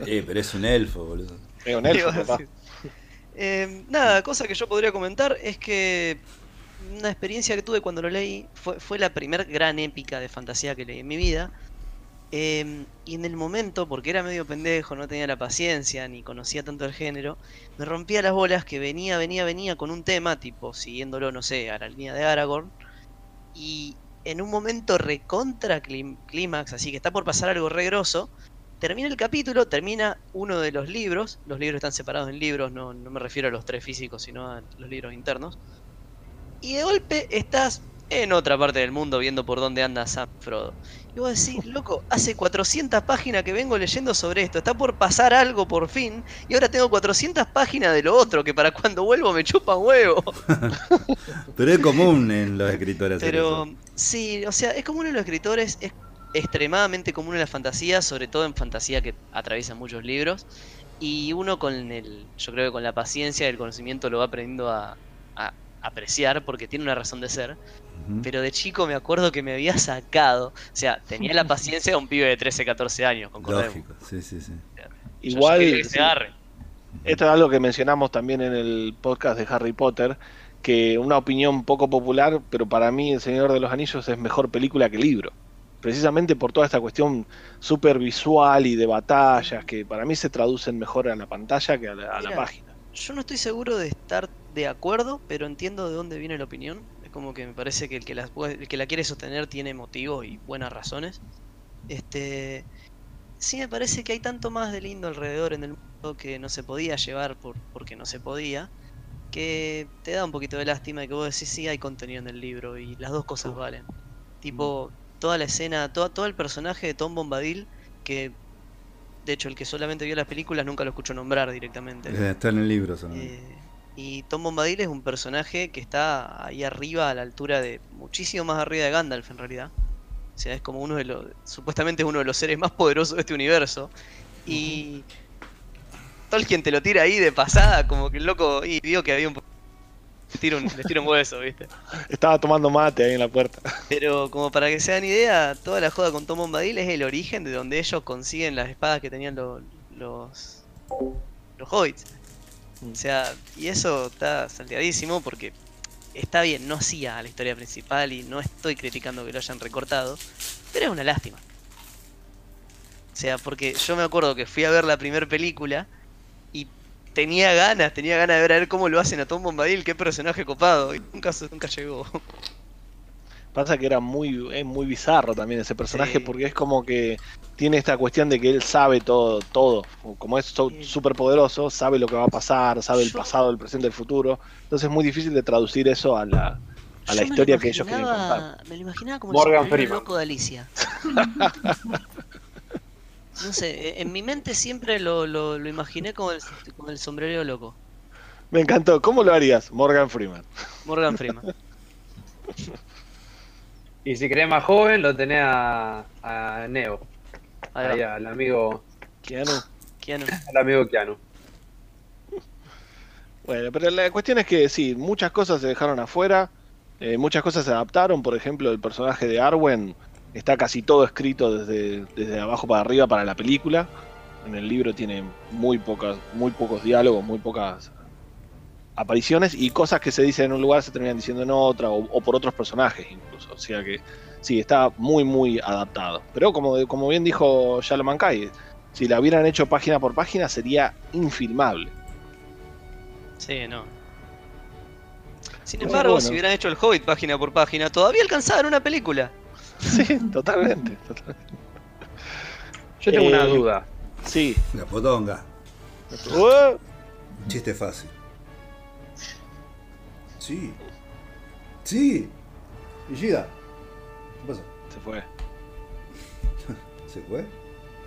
Eh, pero es un elfo, boludo. Es un elfo, papá. Eh, nada, cosa que yo podría comentar es que una experiencia que tuve cuando lo leí fue, fue la primer gran épica de fantasía que leí en mi vida. Eh, y en el momento, porque era medio pendejo, no tenía la paciencia ni conocía tanto el género, me rompía las bolas que venía, venía, venía con un tema, tipo siguiéndolo, no sé, a la línea de Aragorn. Y en un momento recontra clímax, así que está por pasar algo re grosso, termina el capítulo, termina uno de los libros, los libros están separados en libros, no, no me refiero a los tres físicos, sino a los libros internos. Y de golpe estás en otra parte del mundo viendo por dónde anda Sam Frodo. Y vos decís, loco, hace 400 páginas que vengo leyendo sobre esto, está por pasar algo por fin, y ahora tengo 400 páginas de lo otro, que para cuando vuelvo me chupa huevo. <laughs> Pero es común en los escritores. hacer Pero eso. sí, o sea, es común en los escritores, es extremadamente común en la fantasía, sobre todo en fantasía que atraviesa muchos libros. Y uno con el, yo creo que con la paciencia y el conocimiento lo va aprendiendo a, a apreciar porque tiene una razón de ser. Pero de chico me acuerdo que me había sacado, o sea, tenía la paciencia de un pibe de 13, 14 años, concordemos. Lógico, sí, sí, sí. Yo Igual, quería que se sí. agarre. Esto es algo que mencionamos también en el podcast de Harry Potter, que una opinión poco popular, pero para mí El Señor de los Anillos es mejor película que libro. Precisamente por toda esta cuestión súper visual y de batallas, que para mí se traducen mejor a la pantalla que a la, a la Mira, página. Yo no estoy seguro de estar de acuerdo, pero entiendo de dónde viene la opinión. Es como que me parece que el que la, el que la quiere sostener tiene motivos y buenas razones. Este, sí me parece que hay tanto más de lindo alrededor en el mundo que no se podía llevar por, porque no se podía, que te da un poquito de lástima de que vos decís sí hay contenido en el libro y las dos cosas valen. Tipo, toda la escena, toda, todo el personaje de Tom Bombadil, que de hecho el que solamente vio las películas nunca lo escuchó nombrar directamente. Eh, Está en el libro solamente. Eh, y Tom Bombadil es un personaje que está ahí arriba, a la altura de. muchísimo más arriba de Gandalf en realidad. O sea, es como uno de los. supuestamente es uno de los seres más poderosos de este universo. Y. Tolkien te lo tira ahí de pasada, como que el loco. Y vio que había un. Le tira un, le tira un hueso, ¿viste? Estaba tomando mate ahí en la puerta. Pero como para que se dan idea, toda la joda con Tom Bombadil es el origen de donde ellos consiguen las espadas que tenían lo- los. los hobbits. O sea, y eso está salteadísimo porque está bien, no hacía a la historia principal y no estoy criticando que lo hayan recortado, pero es una lástima. O sea, porque yo me acuerdo que fui a ver la primera película tenía ganas, tenía ganas de ver a ver cómo lo hacen a Tom Bombadil, qué personaje copado, y nunca, se- nunca llegó. Pasa que era muy, es muy bizarro también ese personaje Sí. porque es como que tiene esta cuestión de que él sabe todo, todo. Como es so- súper poderoso, sabe lo que va a pasar, sabe el pasado, el presente, el futuro. Entonces es muy difícil de traducir eso a la, a la historia que ellos quieren imaginaba- contar. Me lo imaginaba como Morgan el loco de Alicia. <laughs> No sé, e- en mi mente siempre lo, lo, lo imaginé como el, como el sombrero loco. Me encantó. ¿Cómo lo harías? Morgan Freeman. Morgan Freeman. Y si querés más joven, lo tenés a, a Neo. Ahí va. Ahí al amigo Keanu. Keanu. El amigo Keanu. Bueno, pero la cuestión es que sí, muchas cosas se dejaron afuera, eh, muchas cosas se adaptaron, por ejemplo, el personaje de Arwen está casi todo escrito desde, desde abajo para arriba para la película. En el libro tiene muy pocas, muy pocos diálogos, muy pocas apariciones y cosas que se dicen en un lugar se terminan diciendo en otra o, o por otros personajes incluso. O sea que sí, está muy muy adaptado. Pero como, como bien dijo Shalom Kai, si la hubieran hecho página por página sería infilmable. Sí, no. Sin embargo, bueno. si hubieran hecho el Hobbit página por página, todavía alcanzaban una película. <laughs> Sí, totalmente. totalmente. Yo tengo una Eh, duda. Sí. La potonga. Uh, Chiste fácil. Sí. Sí. ¿Y Gida? ¿Qué pasó? se fue. <laughs> ¿Se fue?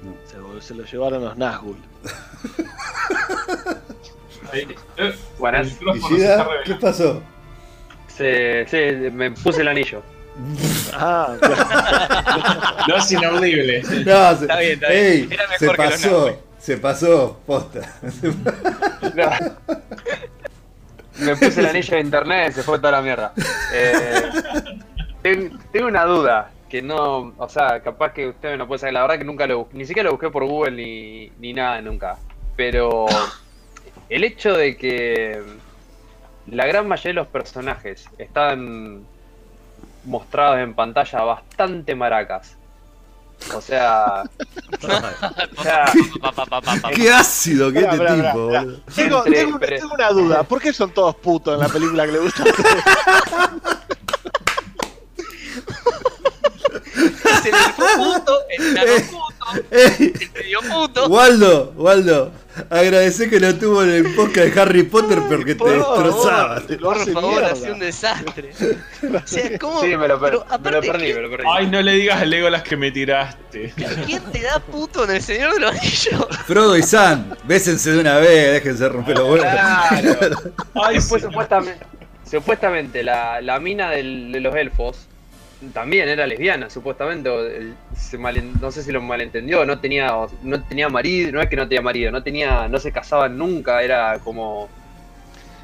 No. Se, se lo llevaron los Nazgûl. Ahí. Eh, Buenas. el ¿Y micrófono se está Gida? ¿Qué pasó? Se, se- me puse el anillo. Ah, <laughs> No es inaudible. No, se, Está bien, está bien. Ey, Era mejor se que los pasó. Nazgûl. Se pasó, posta. Me puse el anillo de internet y se fue toda la mierda. Eh, ten- tengo una duda que no, o sea, capaz que usted me lo puede saber. La verdad que nunca lo busqué, ni siquiera lo busqué por Google ni, ni nada nunca. Pero el hecho de que la gran mayoría de los personajes están mostrados en pantalla bastante maracas. O sea, o sea. <laughs> Qué ácido que Pará, este tipo, pará. boludo. tengo, Entre- tengo una, pero- tengo una duda. ¿Por qué son todos putos en la película que le gusta? Es el puto, Ey, medio puto. Waldo, Waldo, agradecé que no tuvo en el podcast de Harry Potter porque te destrozaba. Por favor, hacía un desastre. <laughs> O sea, ¿cómo? sí, me lo, per- Pero me lo aparte, perdí, ¿quién- me lo perdí. Ay, no le digas al Legolas que me tiraste. ¿Quién te da puto en el Señor de los Anillos? Frodo y Sam, bésense de una vez, déjense romper los huevos. Claro. <laughs> Ay, Después sí. supuestamente, supuestamente la, la mina del- de los elfos también era lesbiana, supuestamente. el- se malen- no sé si lo malentendió, no tenía, no tenía marido, no es que no tenía marido, no tenía, no se casaban nunca, era como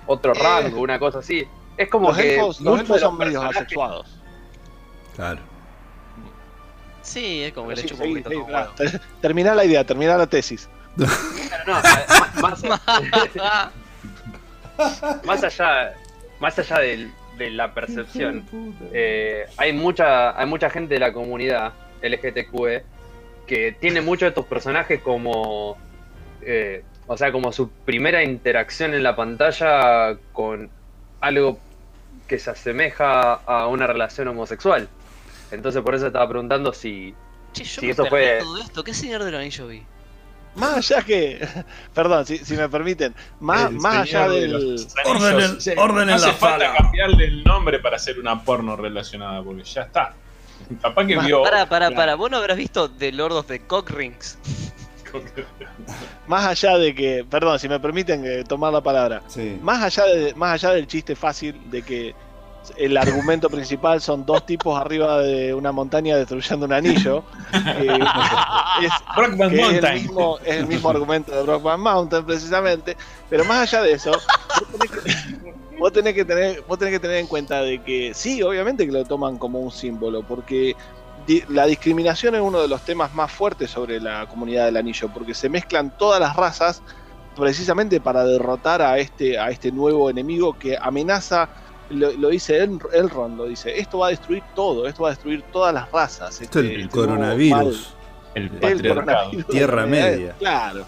otro Eh, rango, una cosa así. Es como Los que elfos, los muchos elfos son medios asexuados. Claro. Sí, es como que le Sí, sí, un poquito sí, todo claro. huevo. Ter- <laughs> Terminá la idea, terminá la tesis. Claro, no, más, <laughs> <laughs> más allá, más allá del- de la percepción, eh, hay mucha, hay mucha gente de la comunidad LGTQ que tiene muchos de estos personajes como, eh, o sea, como su primera interacción en la pantalla con algo que se asemeja a una relación homosexual. Entonces por eso estaba preguntando si Che, yo Sí, me eso perdí fue- todo esto. ¿Qué Señor de los Anillos vi? Más allá que. <laughs> Perdón, si, si me permiten. Más, El más allá de del. los Anillos. Orden en- Sí, orden en no hace la falta cambiarle el nombre para hacer una porno relacionada, porque ya está. <laughs> Capaz que vio. Para, para, para. ¿Vos no habrás visto The Lord of the Cock Rings? Más allá de que. Perdón, si me permiten eh, tomar la palabra. Sí. Más allá, de, más allá del chiste fácil de que el argumento principal son dos tipos arriba de una montaña destruyendo un anillo. <laughs> eh, es, Brockman que es el, Mountain. mismo, es el mismo argumento de Brockman Mountain, precisamente. Pero más allá de eso, vos tenés que, vos tenés que tener, vos tenés que tener en cuenta de que sí, obviamente que lo toman como un símbolo, porque la discriminación es uno de los temas más fuertes sobre la comunidad del anillo, porque se mezclan todas las razas precisamente para derrotar a este, a este nuevo enemigo que amenaza. Lo, lo dice El- Elrond, lo dice, esto va a destruir todo, esto va a destruir todas las razas. Esto es este- el este nuevo mal". coronavirus. El El patriarcado. coronavirus. Tierra Eh, <laughs> media. Claro.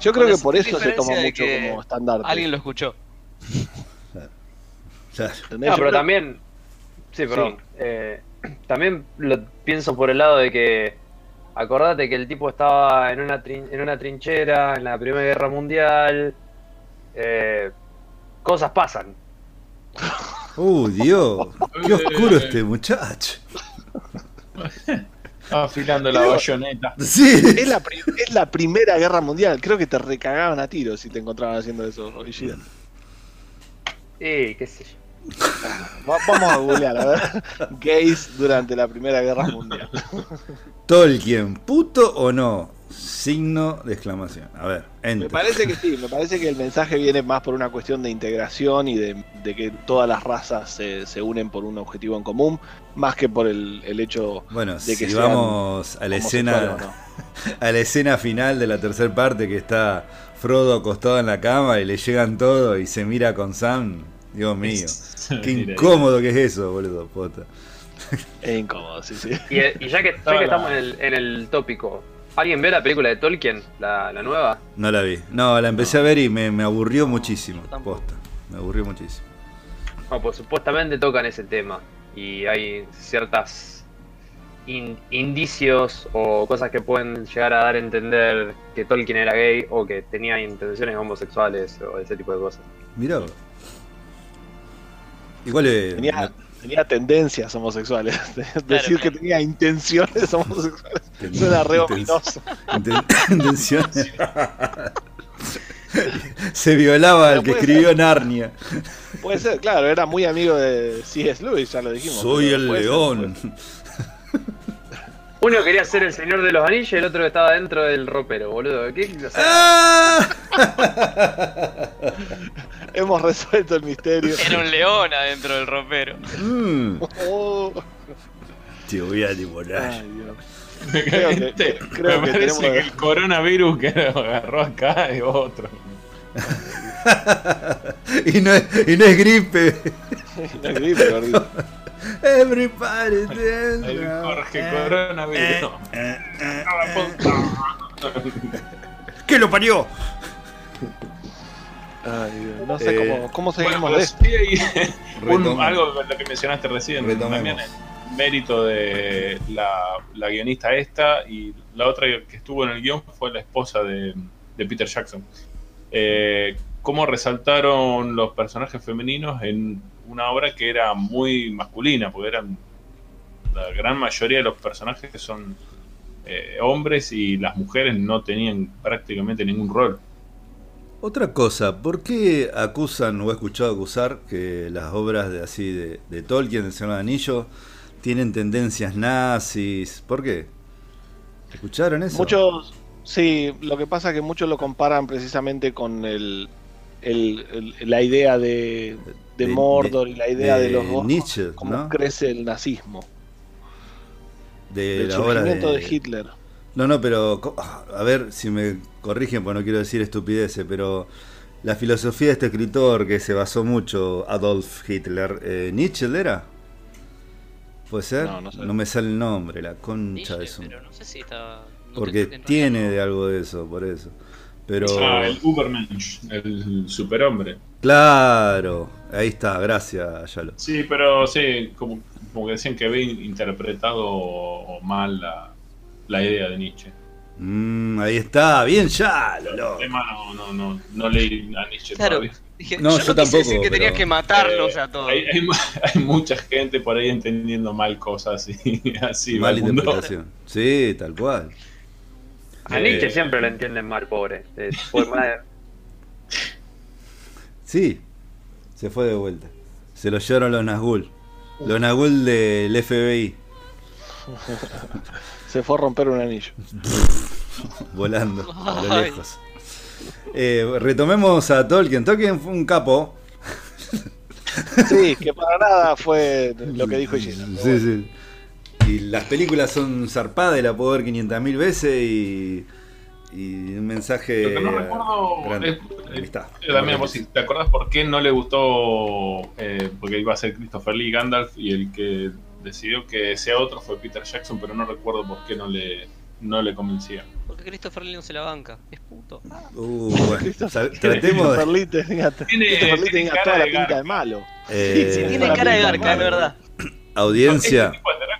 Yo Con creo que por eso se toma mucho como estandarte. Alguien lo escuchó. <laughs> No, pero creo- también. Sí, perdón. Eh, también lo pienso por el lado de que. Acordate que el tipo estaba en una, trin- en una trinchera en la Primera Guerra Mundial. eh, cosas pasan. Uh, Dios. Qué oscuro este muchacho. Estaba afilando la bayoneta. Sí. Es la, es la primera guerra mundial. Creo que te recagaban a tiros si te encontraban haciendo eso, Ishida. Y qué sé yo. Vamos a googlear, a ver. Gays durante la primera guerra mundial. Tolkien, ¿puto o no? Signo de exclamación. A ver, Me enter. parece que sí, me <laughs> parece que el mensaje viene más por una cuestión de integración y de, de que todas las razas se, se unen por un objetivo en común, más que por el, el hecho Bueno, de que si sean vamos a la escena no. <laughs> a la escena final de la tercera parte que está Frodo acostado en la cama y le llegan todo y se mira con Sam. Dios mío, <laughs> qué Mira, incómodo que es eso, boludo, pota. Es incómodo, sí, sí. Y, y ya que, ya estamos en el, en el tópico, ¿alguien ve la película de Tolkien, la, la nueva? No la vi. No, la empecé a ver y me, me aburrió muchísimo. Posta. Me aburrió muchísimo. Bueno, pues supuestamente tocan ese tema y hay ciertas in- indicios o cosas que pueden llegar a dar a entender que Tolkien era gay o que tenía intenciones homosexuales o ese tipo de cosas. Mirá. Igual eh, Tenía, tenía tendencias homosexuales. <laughs> Decir que tenía intenciones homosexuales <laughs> Ten- suena re ominoso. inten- <laughs> intenciones. Se violaba al que escribió Narnia. Puede ser, claro, era muy amigo de C.S. Lewis, ya lo dijimos. Soy el ser, león. Uno quería ser el señor de los anillos y el otro estaba dentro del ropero, boludo. ¿Qué? O sea, ¡Ah! ser. <laughs> Hemos resuelto el misterio. Era un león adentro del ropero. Mm, Oh, te voy a devorar. ay, Dios. Me, Creo que- creo me que parece tenemos- que el coronavirus que lo agarró acá es otro. <laughs> y, no es, y no es gripe. <laughs> No es gripe, gordito. Everybody dance. Jorge Coronavirus. Eh, eh, No. ¿Qué lo parió? Ay, Dios. No sé Eh, cómo, cómo Bueno, seguimos pero de esto. <laughs> un- algo de lo que mencionaste recién, Retomemos. también el mérito de la, la guionista esta y la otra que estuvo en el guion fue la esposa de, de Peter Jackson. Eh, cómo resaltaron los personajes femeninos en una obra que era muy masculina, porque eran la gran mayoría de los personajes que son eh, hombres y las mujeres no tenían prácticamente ningún rol. Otra cosa, ¿por qué acusan o he escuchado acusar que las obras de así de, de Tolkien, del Señor de los Anillos, tienen tendencias nazis? ¿Por qué? ¿Escucharon eso? Muchos, sí, lo que pasa es que muchos lo comparan precisamente con el, el- el- la idea de, de De- Mordor y la idea de, de los Goths, Nietzsche, cómo ¿no? crece el nazismo, de el la obra surgimiento de... de... Hitler. No, no, pero ah, a ver si me corrigen, porque no quiero decir estupideces, pero la filosofía de este escritor que se basó mucho, Adolf Hitler, eh, ¿Nietzsche era? ¿Puede ser? No, no sé. me sale el nombre, la concha Nietzsche, de su... pero no sé si estaba. no Porque no- tiene de algo de eso, por eso. Pero... Ah, el Ubermensch, el superhombre. Claro, ahí está, gracias, Yalo. Sí, pero sí, como, como que decían que había interpretado mal la, la idea de Nietzsche. Mm, ahí está, bien Yalo. El loco. tema no, no, no, no leí a Nietzsche Claro. todavía. Dije, No, yo, yo no tampoco, decir que pero- tenías que matarlos Eh, a todos. Hay, hay mu- <laughs> hay mucha gente por ahí entendiendo mal cosas y <laughs> así mundo. interpretación. Sí, tal cual. A Eh, Nietzsche siempre lo entienden mal, pobre. Eh, <laughs> mal- Sí, se fue de vuelta. Se lo llevaron los Nazgûl. Los Nazgûl del FBI, Se fue a romper un anillo. <laughs> volando a lo lejos. Eh, retomemos a Tolkien. Tolkien fue un capo. Sí, que para nada fue lo que dijo Gina. Sí, bueno. sí. Y las películas son zarpadas y la puedo ver 500.000 veces y, y un mensaje. Lo que no recuerdo grande, es- amistad. Eh, Damián, vos si te acordás por qué no le gustó, eh, porque iba a ser Christopher Lee Gandalf y el que decidió que sea otro fue Peter Jackson, pero no recuerdo por qué no le, no le convencía. Porque Christopher Lee no se la banca. Es puto. Uh, <laughs> tratemos Christopher de. Lee tenía, Tiene- Christopher Lee tiene cara toda la pinta de malo. eh, sí, Tiene cara de garca, es verdad. audiencia.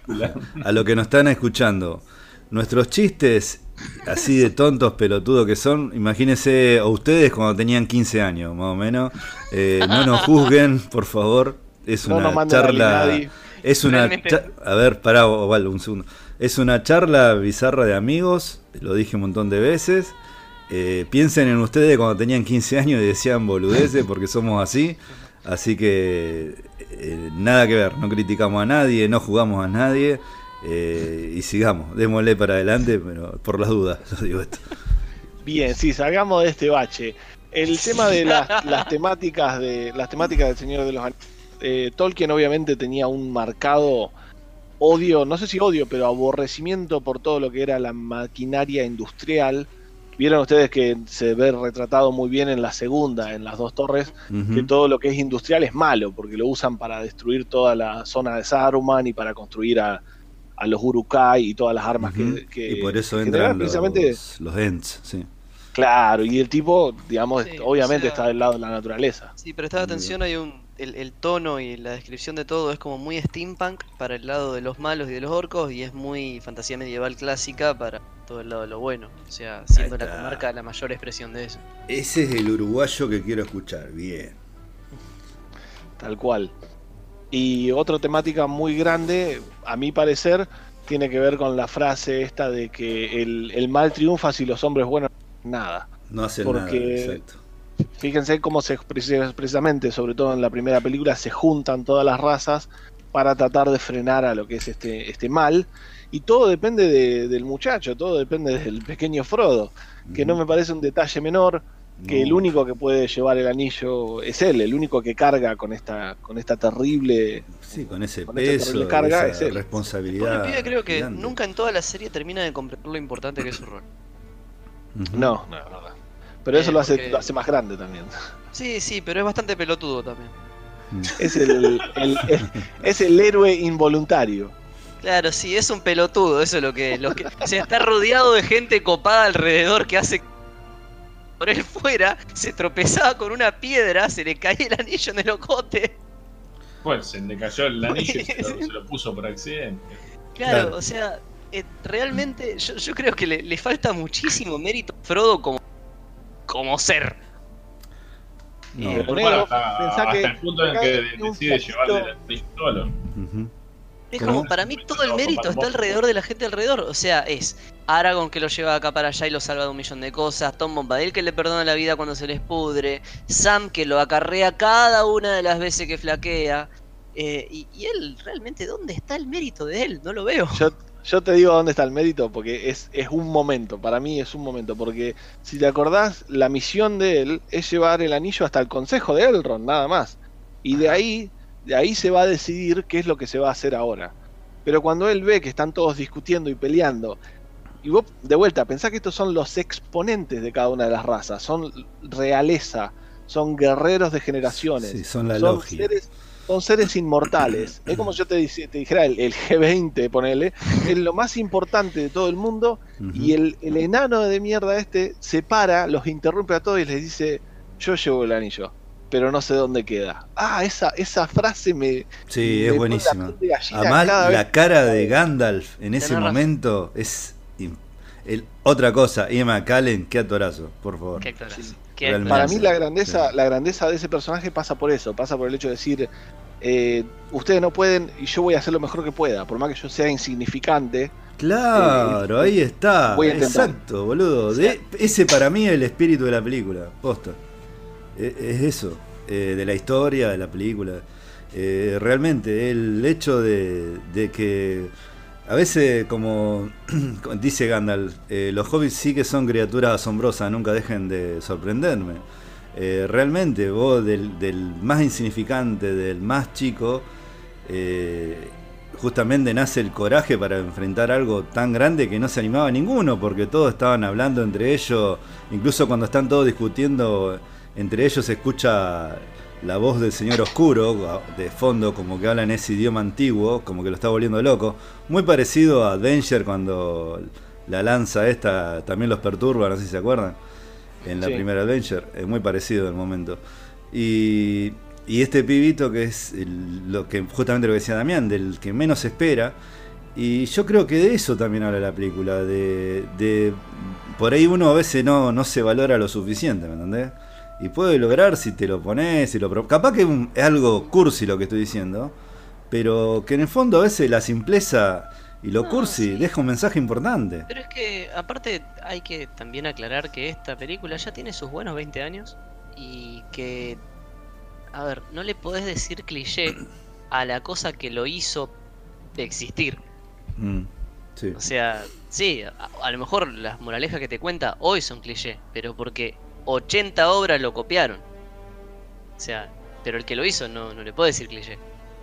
Este de a lo que nos están escuchando. Nuestros chistes, así de tontos, pelotudos que son, imagínense a ustedes cuando tenían 15 años, más o menos. Eh, no nos juzguen, por favor. Es No una charla. Es una. Cha- A ver, pará, Osvaldo, un segundo. Es una charla bizarra de amigos, lo dije un montón de veces. Eh, piensen en ustedes cuando tenían 15 años y decían boludeces, porque somos así. Así que eh, nada que ver, no criticamos a nadie, no jugamos a nadie. Eh, y sigamos, démosle para adelante, pero por las dudas, <laughs> lo digo esto. Bien, sí, salgamos de este bache. El tema de las, <laughs> las temáticas de las temáticas del Señor de los Anillos. eh, Tolkien obviamente tenía un marcado odio, no sé si odio, pero aborrecimiento por todo lo que era la maquinaria industrial. Vieron ustedes que se ve retratado muy bien en la segunda, en las dos torres, que todo lo que es industrial es malo, porque lo usan para destruir toda la zona de Saruman y para construir a, a los Urukai y todas las armas que, que y por eso entran precisamente los, los Ents, sí. Claro, y el tipo, digamos, Sí, obviamente o sea- está del lado de la naturaleza. Sí, prestad atención, hay un. El, el tono y la descripción de todo es como muy steampunk para el lado de los malos y de los orcos, y es muy fantasía medieval clásica para todo el lado de lo bueno. O sea, siendo la comarca la mayor expresión de eso. Ese es el uruguayo que quiero escuchar, bien. Tal cual. Y otra temática muy grande, a mi parecer, tiene que ver con la frase esta de que el, el mal triunfa si los hombres buenos no hacen nada. No hacen Porque- nada, exacto. Fíjense cómo se expresa- precisamente, sobre todo en la primera película, se juntan todas las razas para tratar de frenar a lo que es este, este mal. Y todo depende de- del muchacho, todo depende del pequeño Frodo, que no me parece un detalle menor, que No. el único que puede llevar el anillo es él, el único que carga con esta, con esta terrible... Sí, con ese con peso, carga, esa es él. responsabilidad. Porque el pibe creo que gigante. nunca en toda la serie termina de comprender lo importante que es su rol. Ujú. No, no, no. Pero eso Eh, lo hace, porque- lo hace más grande también. Sí, sí, pero es bastante pelotudo también. Es el, el- el- es el héroe involuntario. Claro, sí, es un pelotudo, eso es lo que, lo que o sea, está rodeado de gente copada alrededor que hace por él fuera, se tropezaba con una piedra, se le caía el anillo en el ocote. Pues se le cayó el anillo y se lo, <laughs> se lo puso por accidente. Claro, Claro. o sea, eh, realmente yo, yo creo que le, le falta muchísimo mérito a Frodo como, como ser. No. Eh, Bueno, hasta, pensá hasta que el punto en acá que decide llevarle el anillo solo. Ujú. Es como para mí todo el mérito está alrededor de la gente alrededor. O sea, es Aragorn que lo lleva acá para allá y lo salva de un millón de cosas. Tom Bombadil que le perdona la vida cuando se les pudre. Sam que lo acarrea cada una de las veces que flaquea. Eh, y, y él, realmente, ¿dónde está el mérito de él? No lo veo. Yo, yo te digo dónde está el mérito, porque es, es un momento, para mí es un momento, porque si te acordás, la misión de él es llevar el anillo hasta el consejo de Elrond, nada más. Y de ahí, de ahí se va a decidir qué es lo que se va a hacer ahora. Pero cuando él ve que están todos discutiendo y peleando, y vos de vuelta, pensá que estos son los exponentes de cada una de las razas, son realeza, son guerreros de generaciones Sí, son la son logia. seres, son seres inmortales. Es como yo te, te dijera, el, el G20, ponele, es lo más importante de todo el mundo. Y el, el enano de mierda este se para, los interrumpe a todos y les dice: Yo llevo el anillo, pero no sé dónde queda. Ah, esa, esa frase me. Sí, me es buenísima. Además, la cara de Gandalf en ese razón. momento es. el- otra cosa, Ian McCallen, qué atorazo, por favor. Qué actorazo. Sí. Qué. Para mí la grandeza, Sí. la grandeza de ese personaje pasa por eso, pasa por el hecho de decir, eh, ustedes no pueden y yo voy a hacer lo mejor que pueda, por más que yo sea insignificante, Claro, ahí está. voy a intentar. Exacto, boludo. De- ese para mí es el espíritu de la película, posta. E- Es eso, eh, de la historia, de la película. Eh, realmente, el hecho de, que a veces, <clears throat> como dice Gandalf, eh, los hobbits sí que son criaturas asombrosas, nunca dejen de sorprenderme. Realmente, vos del, del más insignificante, del más chico, justamente nace el coraje para enfrentar algo tan grande que no se animaba ninguno, porque todos estaban hablando entre ellos, incluso cuando están todos discutiendo, entre ellos se escucha la voz del señor oscuro de fondo, como que habla en ese idioma antiguo, como que lo está volviendo loco, muy parecido a Danger cuando la lanza esta también los perturba, no sé si se acuerdan, en la Sí. primera Adventure, es muy parecido el momento. Y, y este pibito que es el- lo que justamente lo que decía Damián, del que menos espera. Y yo creo que de eso también habla la película, de, de por ahí uno a veces no, no se valora lo suficiente, ¿me entendés? Y puede lograr si te lo pones, si lo Capaz que es algo cursi lo que estoy diciendo, pero que en el fondo a veces la simpleza y lo No, cursi sí. deja un mensaje importante. Pero es que, aparte, hay que también aclarar que esta película ya tiene sus buenos 20 años y que, a ver, no le podés decir cliché a la cosa que lo hizo existir. Mm, sí. O sea, sí, a, a lo mejor las moralejas que te cuenta hoy son cliché, pero porque 80 obras lo copiaron. O sea, pero el que lo hizo no, no le puede decir cliché.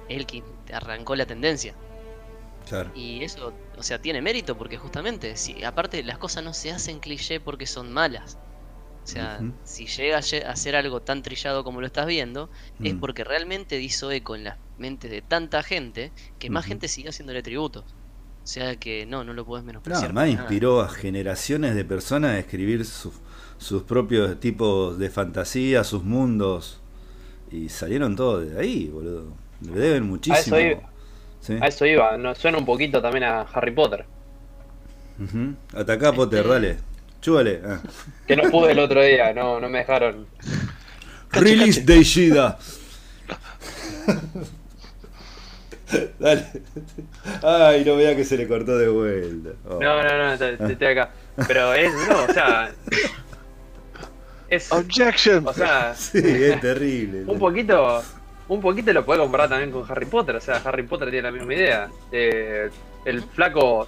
Es el que arrancó la tendencia. Claro. Y eso, o sea, tiene mérito porque justamente, si aparte las cosas no se hacen cliché porque son malas. O sea, si llega a ser algo tan trillado como lo estás viendo, es Mm. porque realmente hizo eco en las mentes de tanta gente que más Ujú. gente sigue haciéndole tributos. O sea que no, no lo puedes No, menospreciar. además para nada. inspiró a generaciones de personas a escribir sus- sus propios tipos de fantasía, sus mundos. Y salieron todos de ahí, boludo. Le deben muchísimo. iba. ¿Sí? A eso iba, suena un poquito también a Harry Potter. Ujú. Atacá, Potter, Este- dale. Chúbale. Ah. Que no pude el otro día, no, no me dejaron. Release de Ishida. <laughs> Dale. Ay, no vea que se le cortó de vuelta. Oh. No, no, no, te- estoy acá. Pero es, no, o sea. Es. Objection. O sea, <laughs> Sí, es terrible. un poquito. Un poquito lo puedo comparar también con Harry Potter. O sea, Harry Potter tiene la misma idea. Eh, el flaco.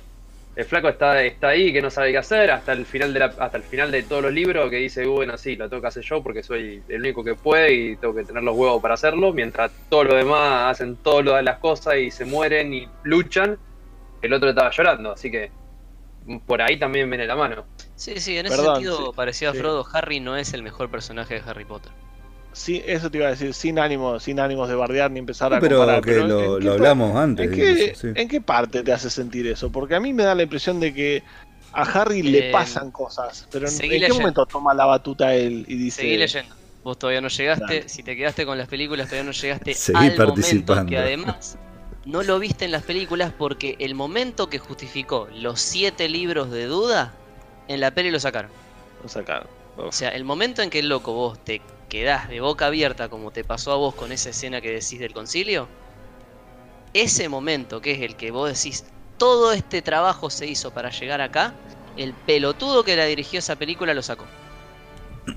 El flaco está, está ahí que no sabe qué hacer hasta el final de la, hasta el final de todos los libros que dice, bueno, sí, lo tengo que hacer yo porque soy el único que puede y tengo que tener los huevos para hacerlo, mientras todos los demás hacen todas las cosas y se mueren y luchan, el otro estaba llorando, así que por ahí también viene la mano. Sí, sí, en ese Perdón, sentido, sí, parecido a sí. Frodo, Harry no es el mejor personaje de Harry Potter. Sí, eso te iba a decir, sin ánimo, sin ánimos de bardear ni empezar a pero comparar. que pero lo, ¿en qué lo hablamos antes. ¿En qué, eso, sí. ¿En qué parte te hace sentir eso? Porque a mí me da la impresión de que a Harry le Eh, pasan cosas, pero ¿en, qué momento toma la batuta él y dice... Seguí leyendo. Vos todavía no llegaste, si te quedaste con las películas, todavía no llegaste Seguí al momento participando. que además no lo viste en las películas porque el momento que justificó los siete libros de duda, en la peli lo sacaron. Lo sacaron. O sea, el momento en que el loco vos te quedás de boca abierta como te pasó a vos con esa escena que decís del concilio, ese momento que es el que vos decís, todo este trabajo se hizo para llegar acá, el pelotudo que la dirigió esa película lo sacó.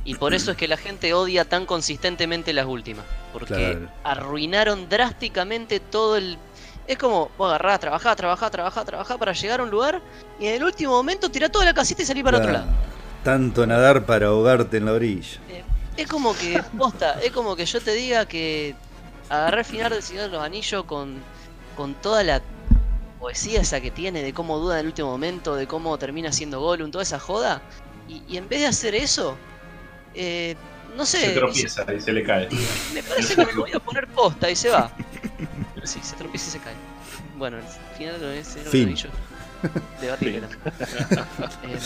Y por eso es que la gente odia tan consistentemente las últimas. Porque Claro. arruinaron drásticamente todo el... Es como, vos agarrás, trabajás, trabajás, trabajás, trabajás para llegar a un lugar y en el último momento tirás toda la casita y salís para otro Claro. lado. Tanto nadar para ahogarte en la orilla. Es como que, posta, es como que yo te diga que agarré el final del Señor de los Anillos con, con toda la poesía esa que tiene, de cómo duda en el último momento, de cómo termina siendo Gollum, toda esa joda, y, y en vez de hacer eso, eh, no sé, Se y tropieza y se le cae. me parece que me voy a poner posta y se va. <laughs> Sí, se tropieza y se cae. Bueno, el final de los Señor de los Fin. Anillos, debatible. Eh,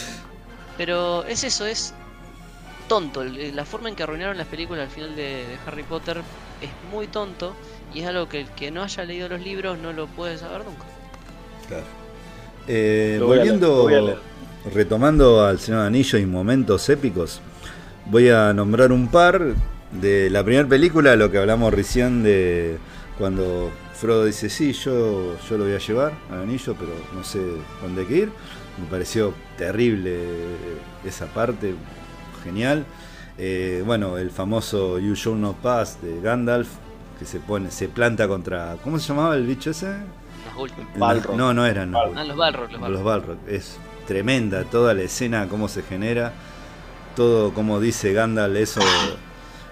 pero es eso, es tonto. el- La forma en que arruinaron las películas al final de, de Harry Potter es muy tonto y es algo que el que no haya leído los libros no lo puede saber nunca. Claro. Eh, Lo volviendo, lo retomando al Señor Anillo y momentos épicos, voy a nombrar un par de la primera película, lo que hablamos recién de cuando Frodo dice, sí, yo, yo lo voy a llevar al anillo, pero no sé dónde hay que ir. Me pareció terrible esa parte, genial. Eh, bueno, el famoso You Shall Not Pass de Gandalf, que se pone, se planta contra. ¿Cómo se llamaba el bicho ese? Los. Balrog. No, no eran los Ah, los Balrog, los Balrog. los Balrog. Es tremenda toda la escena, cómo se genera. Todo como dice Gandalf, eso.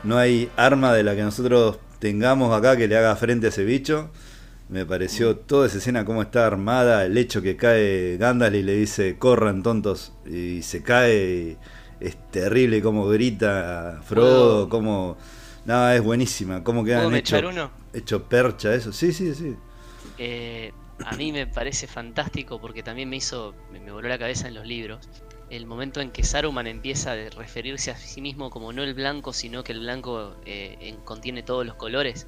No hay arma de la que nosotros tengamos acá que le haga frente a ese bicho. Me pareció toda esa escena cómo está armada, el hecho que cae Gandalf y le dice corran tontos y se cae. y es terrible cómo grita Frodo, ¿Puedo- cómo... Nada, es buenísima, cómo ¿Puedo quedan hecho, uno? hecho percha eso. Sí, sí, sí. Eh, a mí me parece fantástico porque también me hizo, me, me voló la cabeza en los libros, el momento en que Saruman empieza a referirse a sí mismo como no el blanco, sino que el blanco eh, en- contiene todos los colores.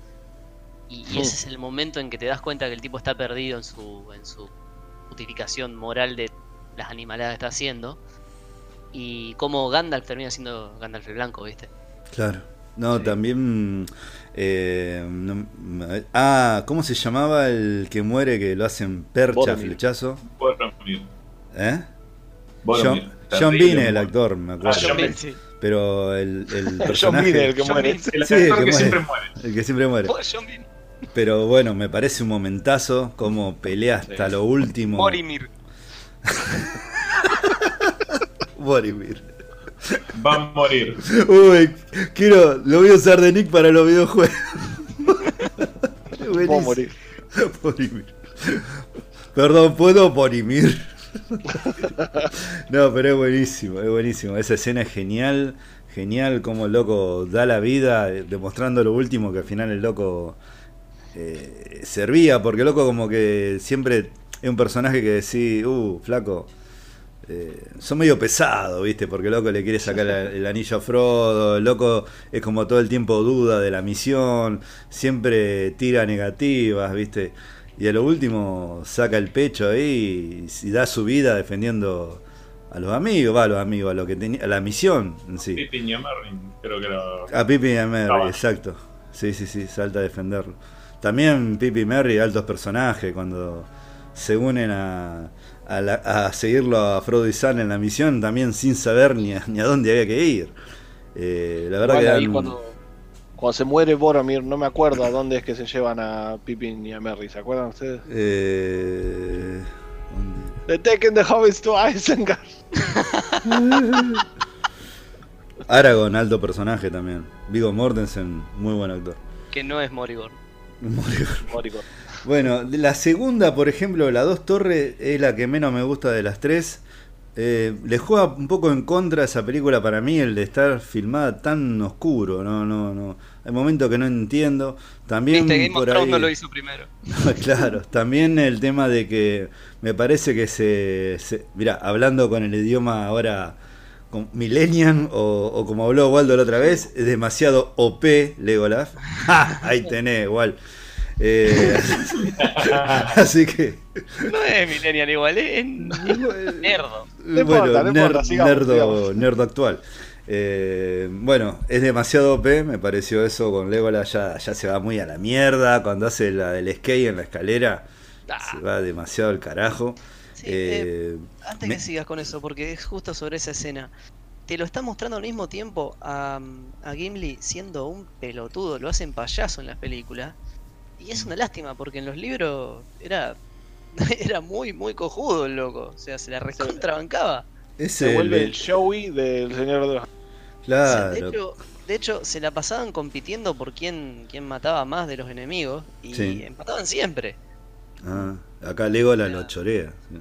Y, y ese es el momento en que te das cuenta que el tipo está perdido en su, en su justificación moral de las animaladas que está haciendo. Y como Gandalf termina siendo Gandalf el blanco, ¿viste? Claro. No, Sí. también. eh, no- ah, ¿cómo se llamaba el que muere que lo hacen percha, Boromir. flechazo? Boromir. ¿Eh? Boromir. John, John Bean, el actor, me acuerdo. Ah, John Bean. Sí. Pero el, el <laughs> John personaje. Bean, el que John muere. Bean, el Sí, actor que que muere. siempre muere. el que siempre muere. Oh, John Bean. Pero bueno, me parece un momentazo como pelea hasta Sí. lo último. Morimir. <laughs> Boromir. Va a morir. Uy, quiero, lo voy a usar de nick para los videojuegos. Puedo Buenísimo. morir. <laughs> Borimir. Perdón, ¿puedo Borimir? <laughs> no, pero es buenísimo, es buenísimo. Esa escena es genial, genial como el loco da la vida, eh, demostrando lo último que al final el loco eh, servía, porque el loco como que siempre es un personaje que decís, uh, flaco, eh, son medio pesado, ¿viste? Porque el loco le quiere sacar la- el anillo a Frodo, el loco es como todo el tiempo duda de la misión, siempre tira negativas, ¿viste? Y a lo último saca el pecho ahí y, y da su vida defendiendo a los amigos, va a los amigos, a lo que tenía, a la misión en sí. Pippin y a Merry, creo que lo. A Pipi y a Merry, exacto. Sí, sí, sí, salta a defenderlo. También Pipi y Merry, altos personajes, cuando se unen a, a, la- a seguirlo a Frodo y Sam en la misión, también sin saber ni a, ni a dónde había que ir. Eh, la verdad Igual que ahí dan- cuando, cuando se muere Boromir, no me acuerdo a dónde es que se llevan a Pippin y a Merry, ¿se acuerdan ustedes? eh, ¿dónde? The Taken the Hobbits to Isengard. <laughs> Aragorn, alto personaje también. Vigo Mortensen, muy buen actor. Que no es Morigorn. Moricón. Bueno, de la segunda, por ejemplo, la Dos Torres es la que menos me gusta de las tres. Eh, le juega un poco en contra esa película para mí el de estar filmada tan oscuro, no, no, no. Hay momentos que no entiendo. También Viste, Game por ahí, no lo hizo primero. <laughs> claro, también el tema de que me parece que se, se mira, hablando con el idioma ahora con Millennium o, o como habló Waldo la otra vez, es demasiado OP Legolas. ¡Ja! <laughs> Ahí tenés, igual. Eh, <laughs> así que No es Millennial igual, es, es nerdo. No importa, no importa, sigamos, nerdo, sigamos. nerdo actual. Eh, bueno, es demasiado OP, me pareció eso con Legolas, ya, ya se va muy a la mierda, cuando hace la del skate en la escalera, Ah. se va demasiado al carajo. Sí, Eh, Antes me- que sigas con eso, porque es justo sobre esa escena. Te lo está mostrando al mismo tiempo a, a Gimli siendo un pelotudo, lo hacen payaso en las películas. Y es una lástima, porque en los libros era, <laughs> era muy, muy cojudo el loco. O sea, se la recontrabancaba. es Se el- vuelve el- el Joey del Señor de los... O sea, claro, de, hecho, de hecho, se la pasaban compitiendo por quién, quién mataba más de los enemigos. Y Sí. empataban siempre. ah, acá Legolas lo chorea. sí.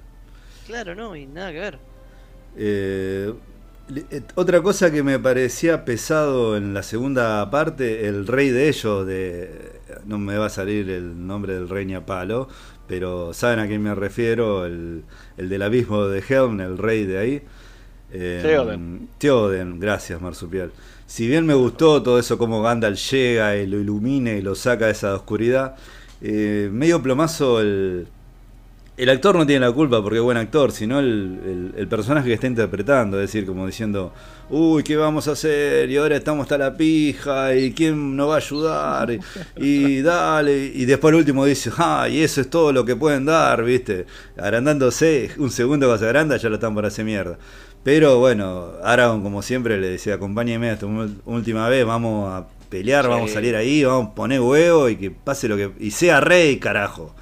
Claro, no, y nada que ver. Eh, eh, otra cosa que me parecía pesado en la segunda parte, el rey de ellos, de no me va a salir el nombre del rey ni a palo, pero saben a quién me refiero, el, el del abismo de Helm, el rey de ahí. Eh, Theoden. Theoden, gracias Marsupial. Si bien me gustó todo eso, como Gandalf llega y lo ilumina y lo saca de esa oscuridad, eh, medio plomazo el, el actor no tiene la culpa porque es buen actor, sino el, el- el personaje que está interpretando, es decir, como diciendo, uy, ¿qué vamos a hacer? Y ahora estamos hasta la pija, y quién nos va a ayudar, y, y dale, y después el último dice, ah, y eso es todo lo que pueden dar, viste, agrandándose, un segundo que se agranda, ya lo están por hacer mierda. Pero bueno, Aragorn, como siempre, le decía, acompáñeme esta última vez, vamos a pelear, Sí. vamos a salir ahí, vamos a poner huevo y que pase lo que... Y sea rey, carajo.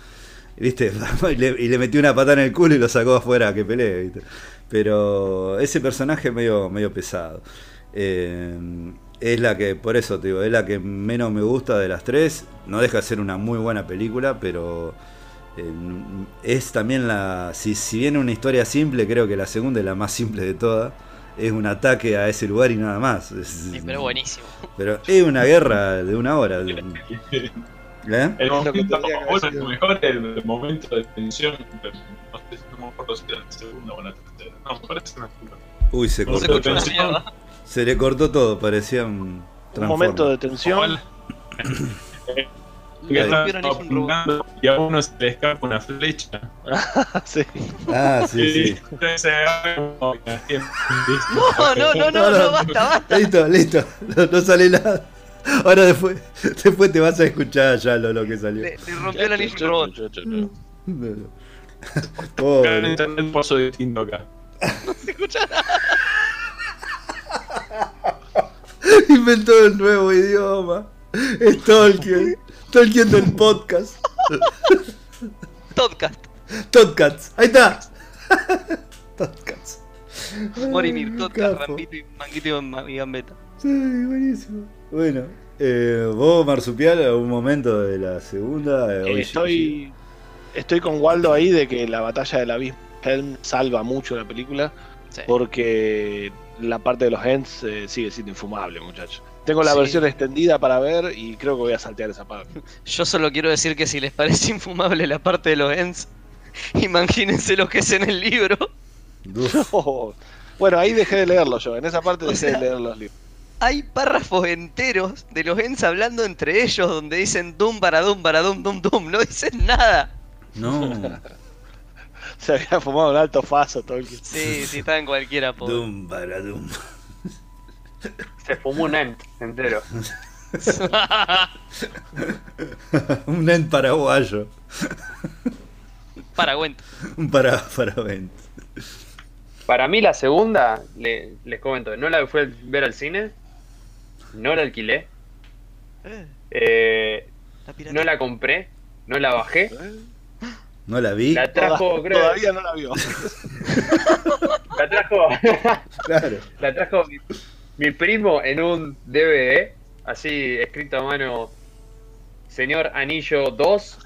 ¿Viste? <laughs> Y le, y le metió una patada en el culo y lo sacó afuera a que pelee, ¿viste? Pero ese personaje es medio, medio pesado. Eh, es la que, por eso te digo, es la que menos me gusta de las tres. No deja de ser una muy buena película, pero eh, es también la. Si, si bien una historia simple, creo que la segunda es la más simple de todas. Es un ataque a ese lugar y nada más. Es- Sí, pero buenísimo. pero es una guerra de una hora. <laughs> ¿Eh? El momento, bueno, sido. mejor el momento de tensión, pero no sé si no me acuerdo si era la segunda o la tercera. No, me parece una segunda. Uy, se No se cortó. mierda. Se le cortó todo, parecía un. Un momento de tensión. <coughs> Que apuntando y a uno se le escapa una flecha. <laughs> sí. Ah, sí, sí. se <laughs> No, no, no, no, <laughs> no, basta, basta. Listo, listo. No, no sale nada. Ahora después, después te vas a escuchar ya lo, lo que salió. Le, le rompió la anillo un robot. No, no. Cada Pobre. internet paso distinto acá. <laughs> Se escucha nada. <laughs> Inventó el nuevo idioma. Stalker. Tolkien del podcast. <laughs> Podcast. Todcats. Ahí está. Todcats. Morimir, capo. Rambito y Manguito y Ma- y Gambeta. Sí, buenísimo. Bueno, eh, vos, Marsupial, algún momento de la segunda. eh, hoy- estoy, estoy con Waldo ahí de que la batalla del abismo Helm salva mucho la película Sí. porque la parte de los Ents eh, sigue siendo infumable, muchachos. Tengo la Sí. versión extendida para ver y creo que voy a saltear esa parte. <laughs> Yo solo quiero decir que si les parece <laughs> infumable la parte de los Ents, <laughs> imagínense lo que es en el libro. Bueno, ahí dejé de leerlo yo. En esa parte O dejé sea- de leer los libros. Hay párrafos enteros de los Ents hablando entre ellos donde dicen dum para dum para dum dum dum. No dicen nada. no. <laughs> Se había fumado un alto faso Tolkien. Sí, sí, está en cualquiera, pobre. Dum, para, dum. Se fumó un ent entero. <laughs> Un ent paraguayo. para cuento. <laughs> Un para, para vent. Para mí la segunda, le- les comento, no la fui a ver al cine, no la alquilé, eh, no la compré, no la bajé, No la vi. la trajo, Toda- creo, Todavía no la vio. <laughs> la trajo, Claro. la trajo mi, mi primo en un DVD, así escrito a mano, señor Anillo 2,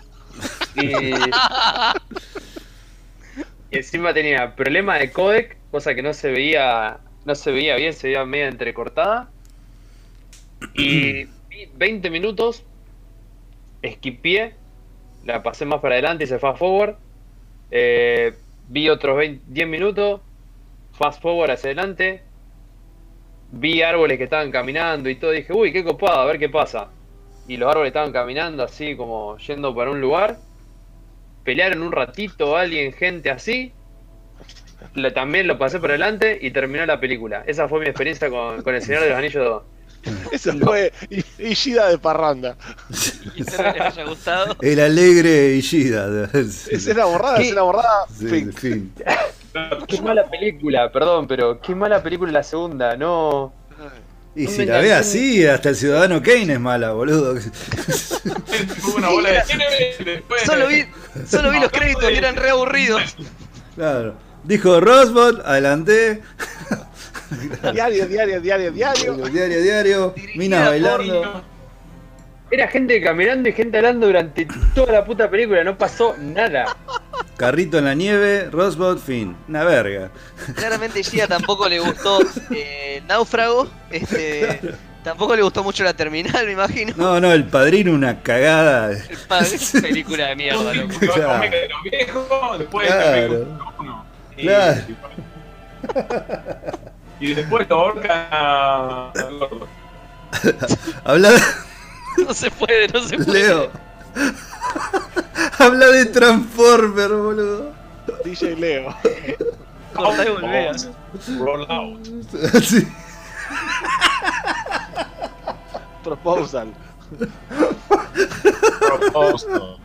y, <laughs> y encima tenía problema de codec, cosa que no se veía, no se veía bien, se veía media entrecortada. Y vi 20 minutos, esquipié, la pasé más para adelante y se fast forward. Eh, vi otros 20 10 minutos, fast forward hacia adelante. Vi árboles que estaban caminando y todo. Dije, uy, qué copado, a ver qué pasa. Y los árboles estaban caminando así como yendo para un lugar. Pelearon un ratito alguien, gente así. También lo pasé por adelante y terminó la película. Esa fue mi experiencia con, con El Señor de los Anillos 2. <laughs> Eso fue Ishida de Parranda. Y espero que les haya gustado. <laughs> El alegre Ishida. Escena borrada, ¿Qué? escena borrada. Sí, fin. fin. Qué mala película, perdón, pero qué mala película la segunda, no. Y No si la ve así, hasta el ciudadano Kane es mala, boludo. Fue <laughs> una bola de. Solo vi, solo vi los créditos y eran re aburridos. Claro. Dijo Rosbot, adelanté. <laughs> Diario, diario, diario, diario. Diario, diario. Minas bailando. Era gente caminando y gente hablando durante toda la puta película, no pasó nada. Carrito en la nieve, Rosbot, fin. Una verga. Claramente Gia tampoco le gustó eh, Náufrago. Este, tampoco le gustó mucho la terminal, me imagino. No, no, el padrino una cagada. El padre, película de mierda, loco. Claro. los viejos, después Claro. Y, Claro. Y después lo ahorcan a- al gordo. <laughs> Habla No se puede, no se puede. Leo. <laughs> Habla de Transformer, boludo. DJ Leo. Y volvé. Roll out. <laughs> Sí. Proposal. Proposal.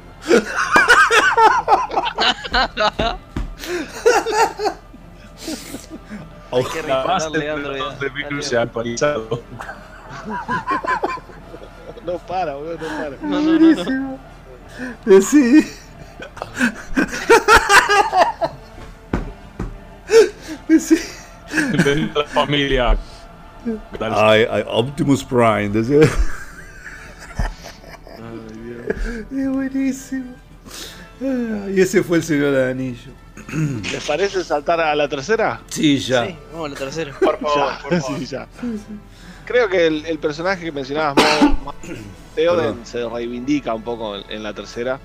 Hay que de Android. de virus se ha actualizado. No para, boludo, no para. No, no, no, no. Decí. Decí. De la familia. Ay, ay, Optimus Prime. decía. Es buenísimo. Ah, Y ese fue el señor del anillo. <clears throat> ¿Les parece saltar a la tercera? Sí, ya. Sí, vamos a la tercera. Por favor, Ya, por favor. <laughs> sí, ya. Creo que el, el personaje que mencionabas, Mo- <clears throat> Theoden, se reivindica un poco en, en la tercera.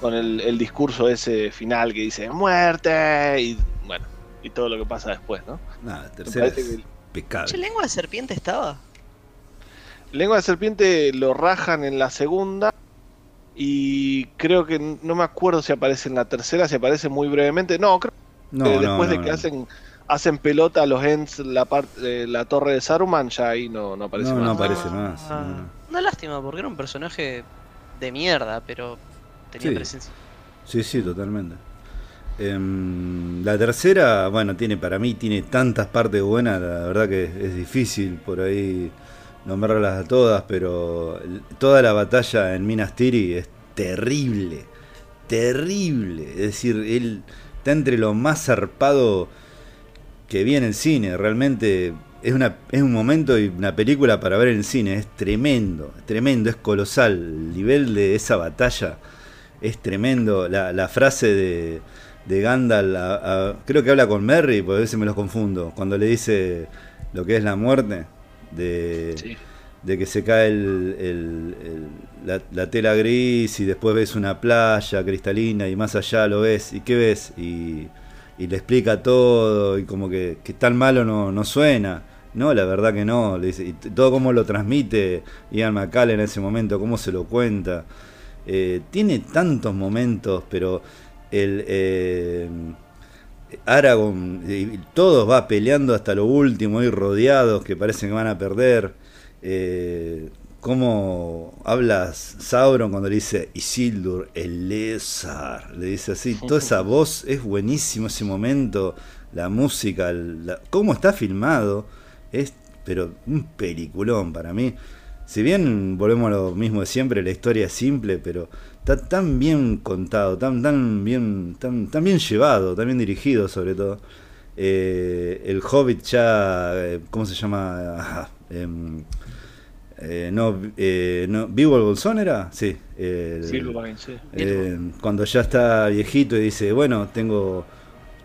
Con el, el discurso ese final que dice ¡Muerte! Y bueno, y todo lo que pasa después, ¿no? Nada, tercera es que pecado. Che, lengua de serpiente estaba. Lengua de serpiente lo rajan en la segunda. Y creo que no me acuerdo si aparece en la tercera, si aparece muy brevemente. No, creo No, que después no, de que no. hacen hacen pelota a los Ents la parte la torre de Saruman, ya ahí no, no aparece No, más. no aparece más. Ah. Una lástima, porque era un personaje de mierda, pero tenía Sí. presencia. Sí, sí, totalmente. Em, la tercera, bueno, tiene para mí tiene tantas partes buenas, la verdad que es difícil por ahí nombrarlas a todas, pero toda la batalla en Minas Tirith es terrible, terrible. Es decir, él está entre lo más zarpado que vi en el cine. Realmente es, una, es un momento y una película para ver en el cine. Es tremendo, es tremendo, es colosal. El nivel de esa batalla es tremendo. La, la frase de, de Gandalf, a- a- creo que habla con Merry, porque a veces me los confundo. Cuando le dice lo que es la muerte, de, Sí. de que se cae el- el- el- la, la tela gris y después ves una playa cristalina y más allá lo ves. ¿Y qué ves? Y, y le explica todo y como que, que tan malo no, no suena. No, la verdad que no. Le dice, y todo como lo transmite Ian McCall en ese momento, cómo se lo cuenta. Eh, tiene tantos momentos, pero el eh, Aragorn, y todos va peleando hasta lo último, ahí rodeados que parecen que van a perder. Eh, cómo hablas Sauron cuando le dice Isildur, el Lézar, le dice así, toda esa <laughs> voz es buenísimo ese momento, la música, la- cómo está filmado, es pero un peliculón para mí. Si bien volvemos a lo mismo de siempre, la historia es simple, pero está tan bien contado, tan, tan bien, tan, tan bien llevado, tan bien dirigido sobre todo. Eh, el Hobbit ya, eh, ¿cómo se llama? <laughs> Em, eh, no, eh, no, ¿Vivo el Bolsón era? Sí. Silverline, sí. cuando ya está viejito y dice, bueno, tengo,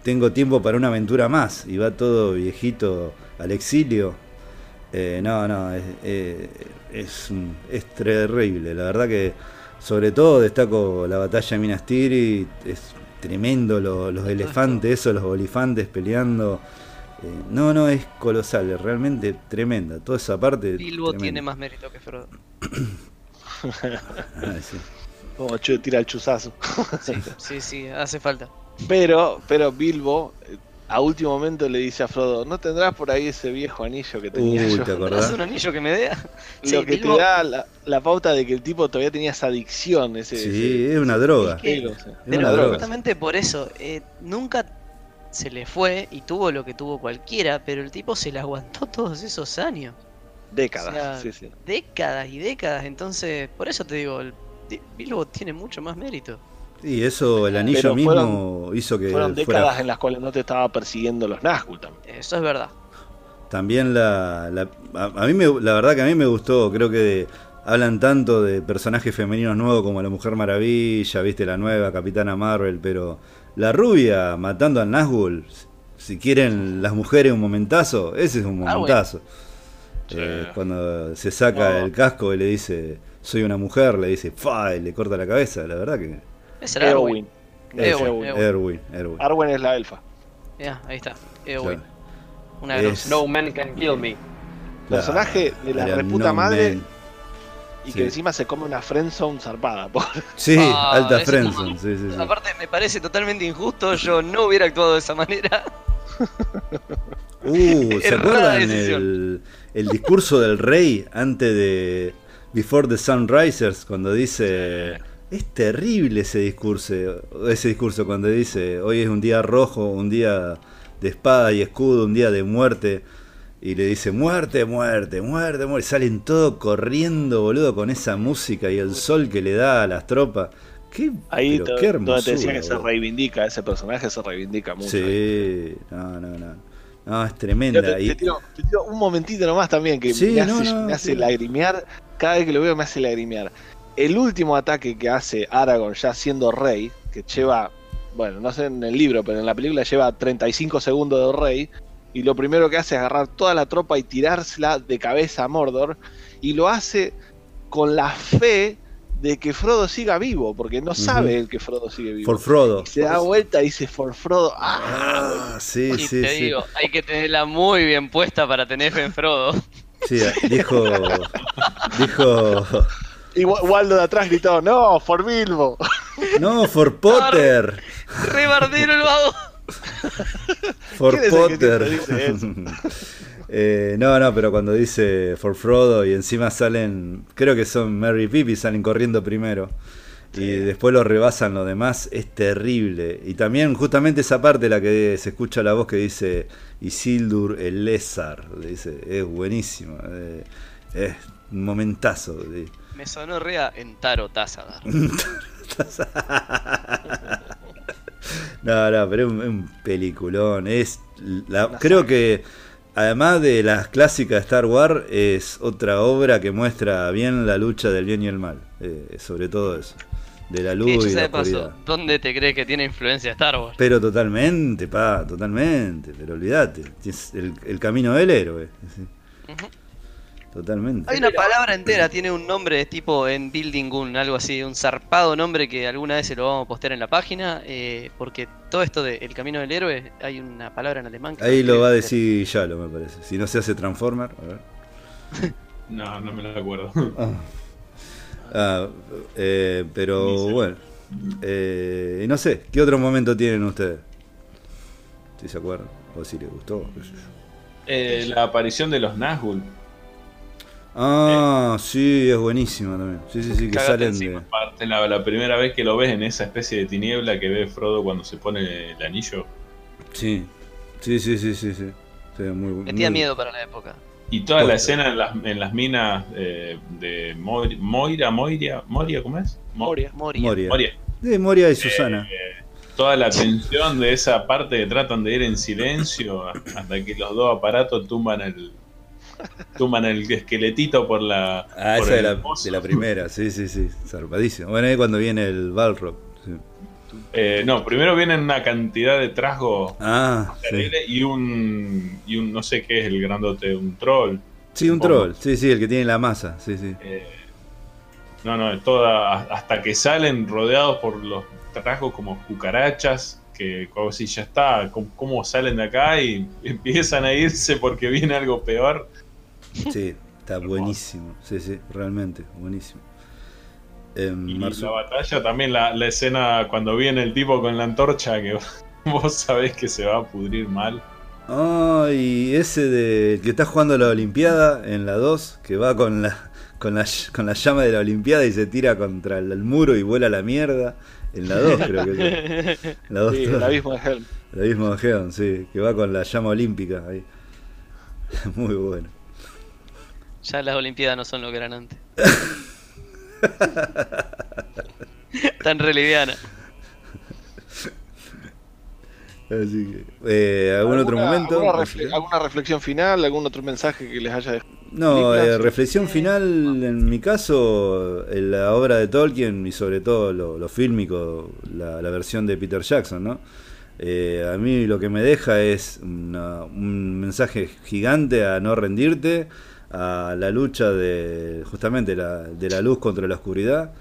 tengo tiempo para una aventura más, y va todo viejito al exilio. Eh, no, no, es, es, es terrible. La verdad que, sobre todo, destaco la batalla de Minas Tirith, es tremendo, lo- los elefantes, esos, los olifantes peleando. Eh, no, no, es colosal, es realmente tremenda. Toda esa parte. Bilbo tremenda. tiene más mérito que Frodo. <coughs> Ay, sí. Como tira el chuzazo. Sí, sí, sí, hace falta. Pero, pero Bilbo a último momento le dice a Frodo, ¿no tendrás por ahí ese viejo anillo que tenía Uy, yo? ¿te ¿Haz acordás? un anillo que me dé? <laughs> Lo que Bilbo- te da la, la pauta de que el tipo todavía tenía esa adicción, ese, Sí, ese- es una droga. Es que- pelo, o sea. Es Pero una droga. justamente por eso, eh, nunca se le fue y tuvo lo que tuvo cualquiera, pero el tipo se la aguantó todos esos años. décadas. O sea, sí, sí. Décadas y décadas, entonces, por eso te digo, el Bilbo tiene mucho más mérito. Y eso, el anillo Pero mismo fueron- hizo que Fueron fuera décadas en las cuales no te estaba persiguiendo los Nazgûl también. Eso es verdad. también la, la- a, a mí me, la verdad que a mí me gustó, creo que de- hablan tanto de personajes femeninos nuevos como la Mujer Maravilla, viste la nueva Capitana Marvel, pero la rubia matando al Nazgûl, si quieren las mujeres un momentazo, ese es un Ah, bueno. momentazo. Sí. Eh, cuando se saca No. el casco y le dice soy una mujer, le dice fa y le corta la cabeza, la verdad que Eowyn. Erwin, Erwin. Arwen es la elfa. Ya, ahí está. Claro. Una Es-. No man can kill me. Personaje de la reputa no madre man. y Sí. que encima se come una friendzone zarpada. <laughs> Sí, Ah, alta friendzone, sí, sí, sí. Aparte, me parece totalmente injusto. Yo no hubiera actuado de esa manera. <laughs> Uh, ¿se acuerdan decisión. el, el discurso del rey antes de Before the Sunrisers cuando dice es terrible ese discurso, ese discurso cuando dice hoy es un día rojo, un día de espada y escudo, un día de muerte y le dice muerte, muerte, muerte, muerte, salen todos corriendo, boludo, con esa música y el sol que le da a las tropas. Qué, Ahí pero qué donde te decía hermosura, que se reivindica, ese personaje se reivindica mucho. Sí, no, no, no. No, es tremenda. te, te tiro, te tiro un momentito nomás también que Sí, me hace, no, me hace lagrimear. Cada vez que lo veo me hace lagrimear. El último ataque que hace Aragorn ya siendo rey, que lleva, bueno, no sé en el libro, pero en la película lleva 35 segundos de rey, y lo primero que hace es agarrar toda la tropa y tirársela de cabeza a Mordor, y lo hace con la fe de que Frodo siga vivo, porque no sabe el que Frodo sigue vivo. For Frodo. Y se da vuelta y dice, for Frodo, ¡ah! Ah, sí, Y sí, te sí. digo, hay que tenerla muy bien puesta para tener fe en Frodo. Sí, dijo. Dijo. Y Wa- Waldo de atrás gritó, no, for Bilbo. <laughs> No, for Potter. Re bardero el vago. <laughs> For ¿Quién es el que Potter. <laughs> Eh, no, no, pero cuando dice For Frodo y encima salen. Creo que son Mary y Pippin, salen corriendo primero. Y después lo rebasan los demás, es terrible. Y también, justamente esa parte, la que se escucha la voz que dice Isildur el Lézar, le dice, es buenísimo. eh, Es un momentazo. sí. Me sonó rea en Taro Tazadar. <laughs> no, no, pero es un, peliculón. Es la- creo que además de las clásicas de Star Wars, es otra obra que muestra bien la lucha del bien y el mal. eh, sobre todo eso. De la luz Dicho y la paso. ¿dónde te crees que tiene influencia Star Wars? Pero totalmente, pa, totalmente. Pero olvídate. Es el, el camino del héroe. sí. Totalmente. Hay una palabra entera, tiene un nombre tipo en Building Gun, algo así, un zarpado nombre que alguna vez se lo vamos a postear en la página, eh, porque todo esto de El Camino del Héroe, hay una palabra en alemán que Ahí lo va a decir Yalo, me parece. Si no se hace Transformer, a ver. <laughs> No, no me lo acuerdo. <laughs> Ah, Ah, eh, pero bueno. Eh, y no sé, ¿qué otro momento tienen ustedes? Si se acuerdan, o si les gustó. qué sé yo. Eh, la aparición de los Nazgûl. Ah, sí, es buenísima también. Sí, sí, sí, que Cagate salen de. La, la primera vez que lo ves en esa especie de tiniebla que ve Frodo cuando se pone el anillo. Sí, sí, sí, sí, sí. sí. Sí, muy, Metía muy- miedo para la época. Y toda la Posta. escena en las, en las minas eh, de Moir- Moira, Moira, Moria, ¿cómo es? Mo- Moria. Moria. Moria. Moria. De Moria y Susana. Toda la tensión de esa parte que tratan de ir en silencio hasta que los dos aparatos tumban el tumban el esqueletito por la Ah, por esa de la, pozo. de la primera, sí, sí, sí, zarpadísimo. Bueno, ahí cuando viene el Balrog. sí. Eh, no, primero vienen una cantidad de trasgos Ah, sí. y un y un no sé qué es el grandote, un troll. Sí, un troll, sí, sí, el que tiene la masa, sí, sí. Eh, no, no, toda hasta que salen rodeados por los trasgos como cucarachas que como si ya está, ¿cómo, cómo salen de acá y <laughs> empiezan a irse porque viene algo peor? <laughs> Sí, está buenísimo, sí, sí, realmente, buenísimo. Y Marzu- la batalla también, la, la escena cuando viene el tipo con la antorcha, que <laughs> vos sabés que se va a pudrir mal. Ah, y ese de que está jugando la Olimpiada en la 2, que va con la, con la con la llama de la Olimpiada y se tira contra el, el muro y vuela a la mierda. En la 2 creo que es. En <laughs> la 2 Sí, el abismo de Helm. el abismo de Geon, sí, que va con la llama olímpica ahí. Muy bueno. Ya las Olimpiadas no son lo que eran antes. <laughs> Tan re liviana. Así que, eh, ¿algún otro ¿Alguna- momento? ¿alguna, refle- alguna reflexión final? ¿Algún otro mensaje que les haya dejado? No, eh, reflexión final, en mi caso, en la obra de Tolkien y sobre todo lo, lo fílmico, la, la versión de Peter Jackson, ¿no? Eh, a mí lo que me deja es una- un mensaje gigante a no rendirte, a la lucha de justamente la, de la luz contra la oscuridad.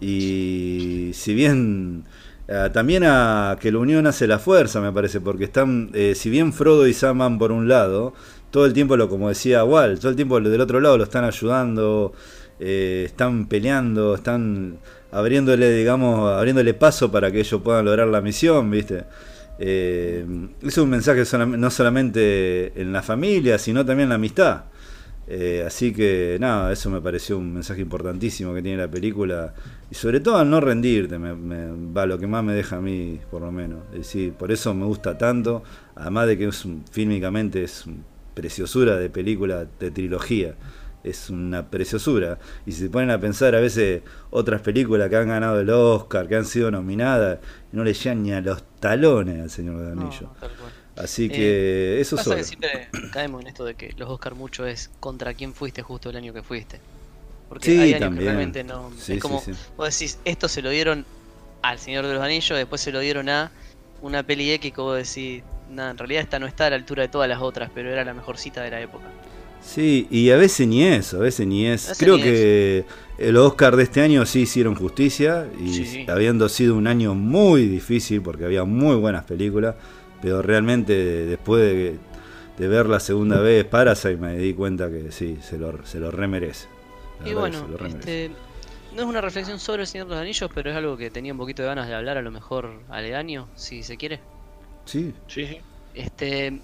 Y si bien eh, también a que la unión hace la fuerza me parece porque están eh, si bien Frodo y Sam van por un lado todo el tiempo lo como decía Walt todo el tiempo del otro lado lo están ayudando eh, están peleando están abriéndole digamos abriéndole paso para que ellos puedan lograr la misión viste eh, es un mensaje no solamente en la familia sino también en la amistad eh, así que nada, eso me pareció un mensaje importantísimo que tiene la película. Y sobre todo al no rendirte, me, me- va lo que más me deja a mí, por lo menos. Es decir, por eso me gusta tanto, además de que es un- fílmicamente es una preciosura de película, de trilogía. Es una preciosura. Y si se ponen a pensar a veces otras películas que han ganado el Oscar, que han sido nominadas, no le llegan ni a los talones al Señor de No, cual. Así que eso Pasa solo. que siempre caemos en esto de que los Oscar mucho es contra quién fuiste justo el año que fuiste. Porque Sí, hay años también. que realmente no. Sí, es como, sí, vos decís, esto se lo dieron al Señor de los Anillos, después se lo dieron a una peli X que vos decís, nada, en realidad esta no está a la altura de todas las otras, pero era la mejor cita de la época. Sí, y a veces ni eso, a veces ni es. Veces Creo ni que el Oscar de este año sí hicieron justicia y habiendo sido un año muy difícil porque había muy buenas películas, pero realmente después de, de ver la segunda vez Parasite me di cuenta que sí, se lo, se lo remerece. La Y bueno, se lo remerece. este, no es una reflexión sobre el Señor de los Anillos, pero es algo que tenía un poquito de ganas de hablar, a lo mejor aledaño, si se quiere. Sí, Sí, sí. Este,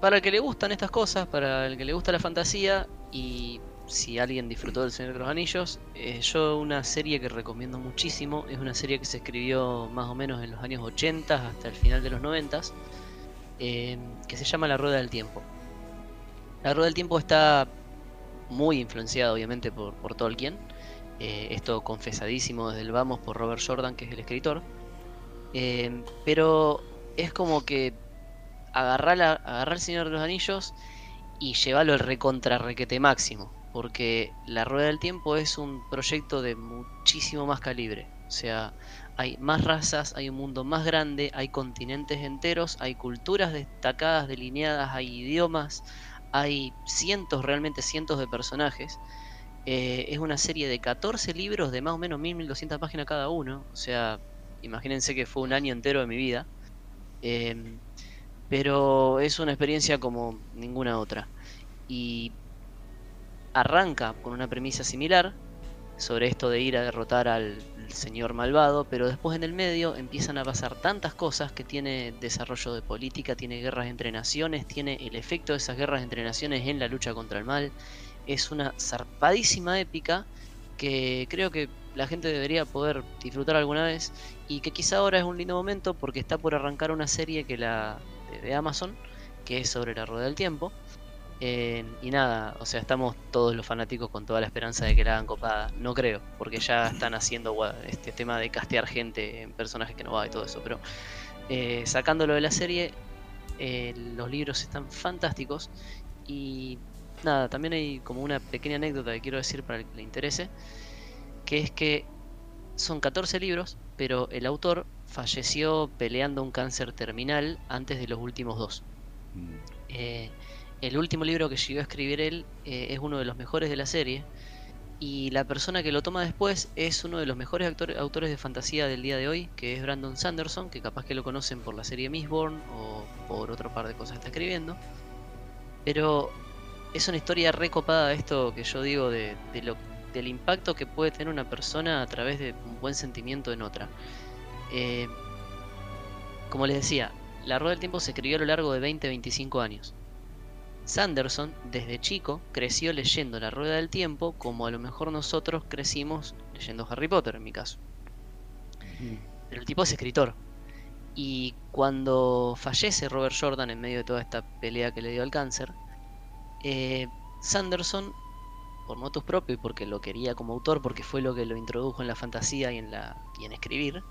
para el que le gustan estas cosas, para el que le gusta la fantasía y si alguien disfrutó del Señor de los Anillos, eh, yo una serie que recomiendo muchísimo, es una serie que se escribió más o menos en los años 80 hasta el final de los 90, eh, que se llama La Rueda del Tiempo. La Rueda del Tiempo está muy influenciada obviamente por, por Tolkien. Eh, esto confesadísimo desde el vamos por Robert Jordan, que es el escritor. Eh, pero es como que agarrar, la, agarrar el Señor de los Anillos y llevarlo al recontra requete máximo. Porque La Rueda del Tiempo es un proyecto de muchísimo más calibre. O sea, hay más razas, hay un mundo más grande, hay continentes enteros, hay culturas destacadas, delineadas, hay idiomas, hay cientos, realmente cientos de personajes. Eh, es una serie de 14 libros de más o menos 1000-1200 páginas cada uno. O sea, imagínense que fue un año entero de mi vida. Em, pero es una experiencia como ninguna otra. Y arranca con una premisa similar sobre esto de ir a derrotar al señor malvado, pero después en el medio empiezan a pasar tantas cosas que tiene desarrollo de política, tiene guerras entre naciones, tiene el efecto de esas guerras entre naciones en la lucha contra el mal. Es una zarpadísima épica que creo que la gente debería poder disfrutar alguna vez y que quizá ahora es un lindo momento porque está por arrancar una serie que la de Amazon que es sobre la rueda del tiempo eh, y nada, o sea, estamos todos los fanáticos con toda la esperanza de que la hagan copada. No creo, porque ya <laughs> están haciendo este tema de castear gente en personajes que no va y todo eso. Pero eh, sacándolo de la serie, eh, los libros están fantásticos. Y nada, también hay como una pequeña anécdota que quiero decir para el que le interese, que es que son 14 libros, pero el autor falleció peleando un cáncer terminal antes de los últimos dos. Mm. Eh, el último libro que llegó a escribir él eh, es uno de los mejores de la serie. Y la persona que lo toma después es uno de los mejores autores de fantasía del día de hoy, que es Brandon Sanderson, que capaz que lo conocen por la serie Mistborn o por otro par de cosas que está escribiendo. Pero es una historia recopada esto que yo digo de, lo, del impacto que puede tener una persona a través de un buen sentimiento en otra. Eh, como les decía, La Rueda del Tiempo se escribió a lo largo de 20-25 años. Sanderson, desde chico, creció leyendo La Rueda del Tiempo como a lo mejor nosotros crecimos leyendo Harry Potter, en mi caso. Pero el tipo es escritor. Y cuando fallece Robert Jordan en medio de toda esta pelea que le dio al cáncer, eh, Sanderson, por motus propio y porque lo quería como autor, porque fue lo que lo introdujo en la fantasía y en, la, y en escribir,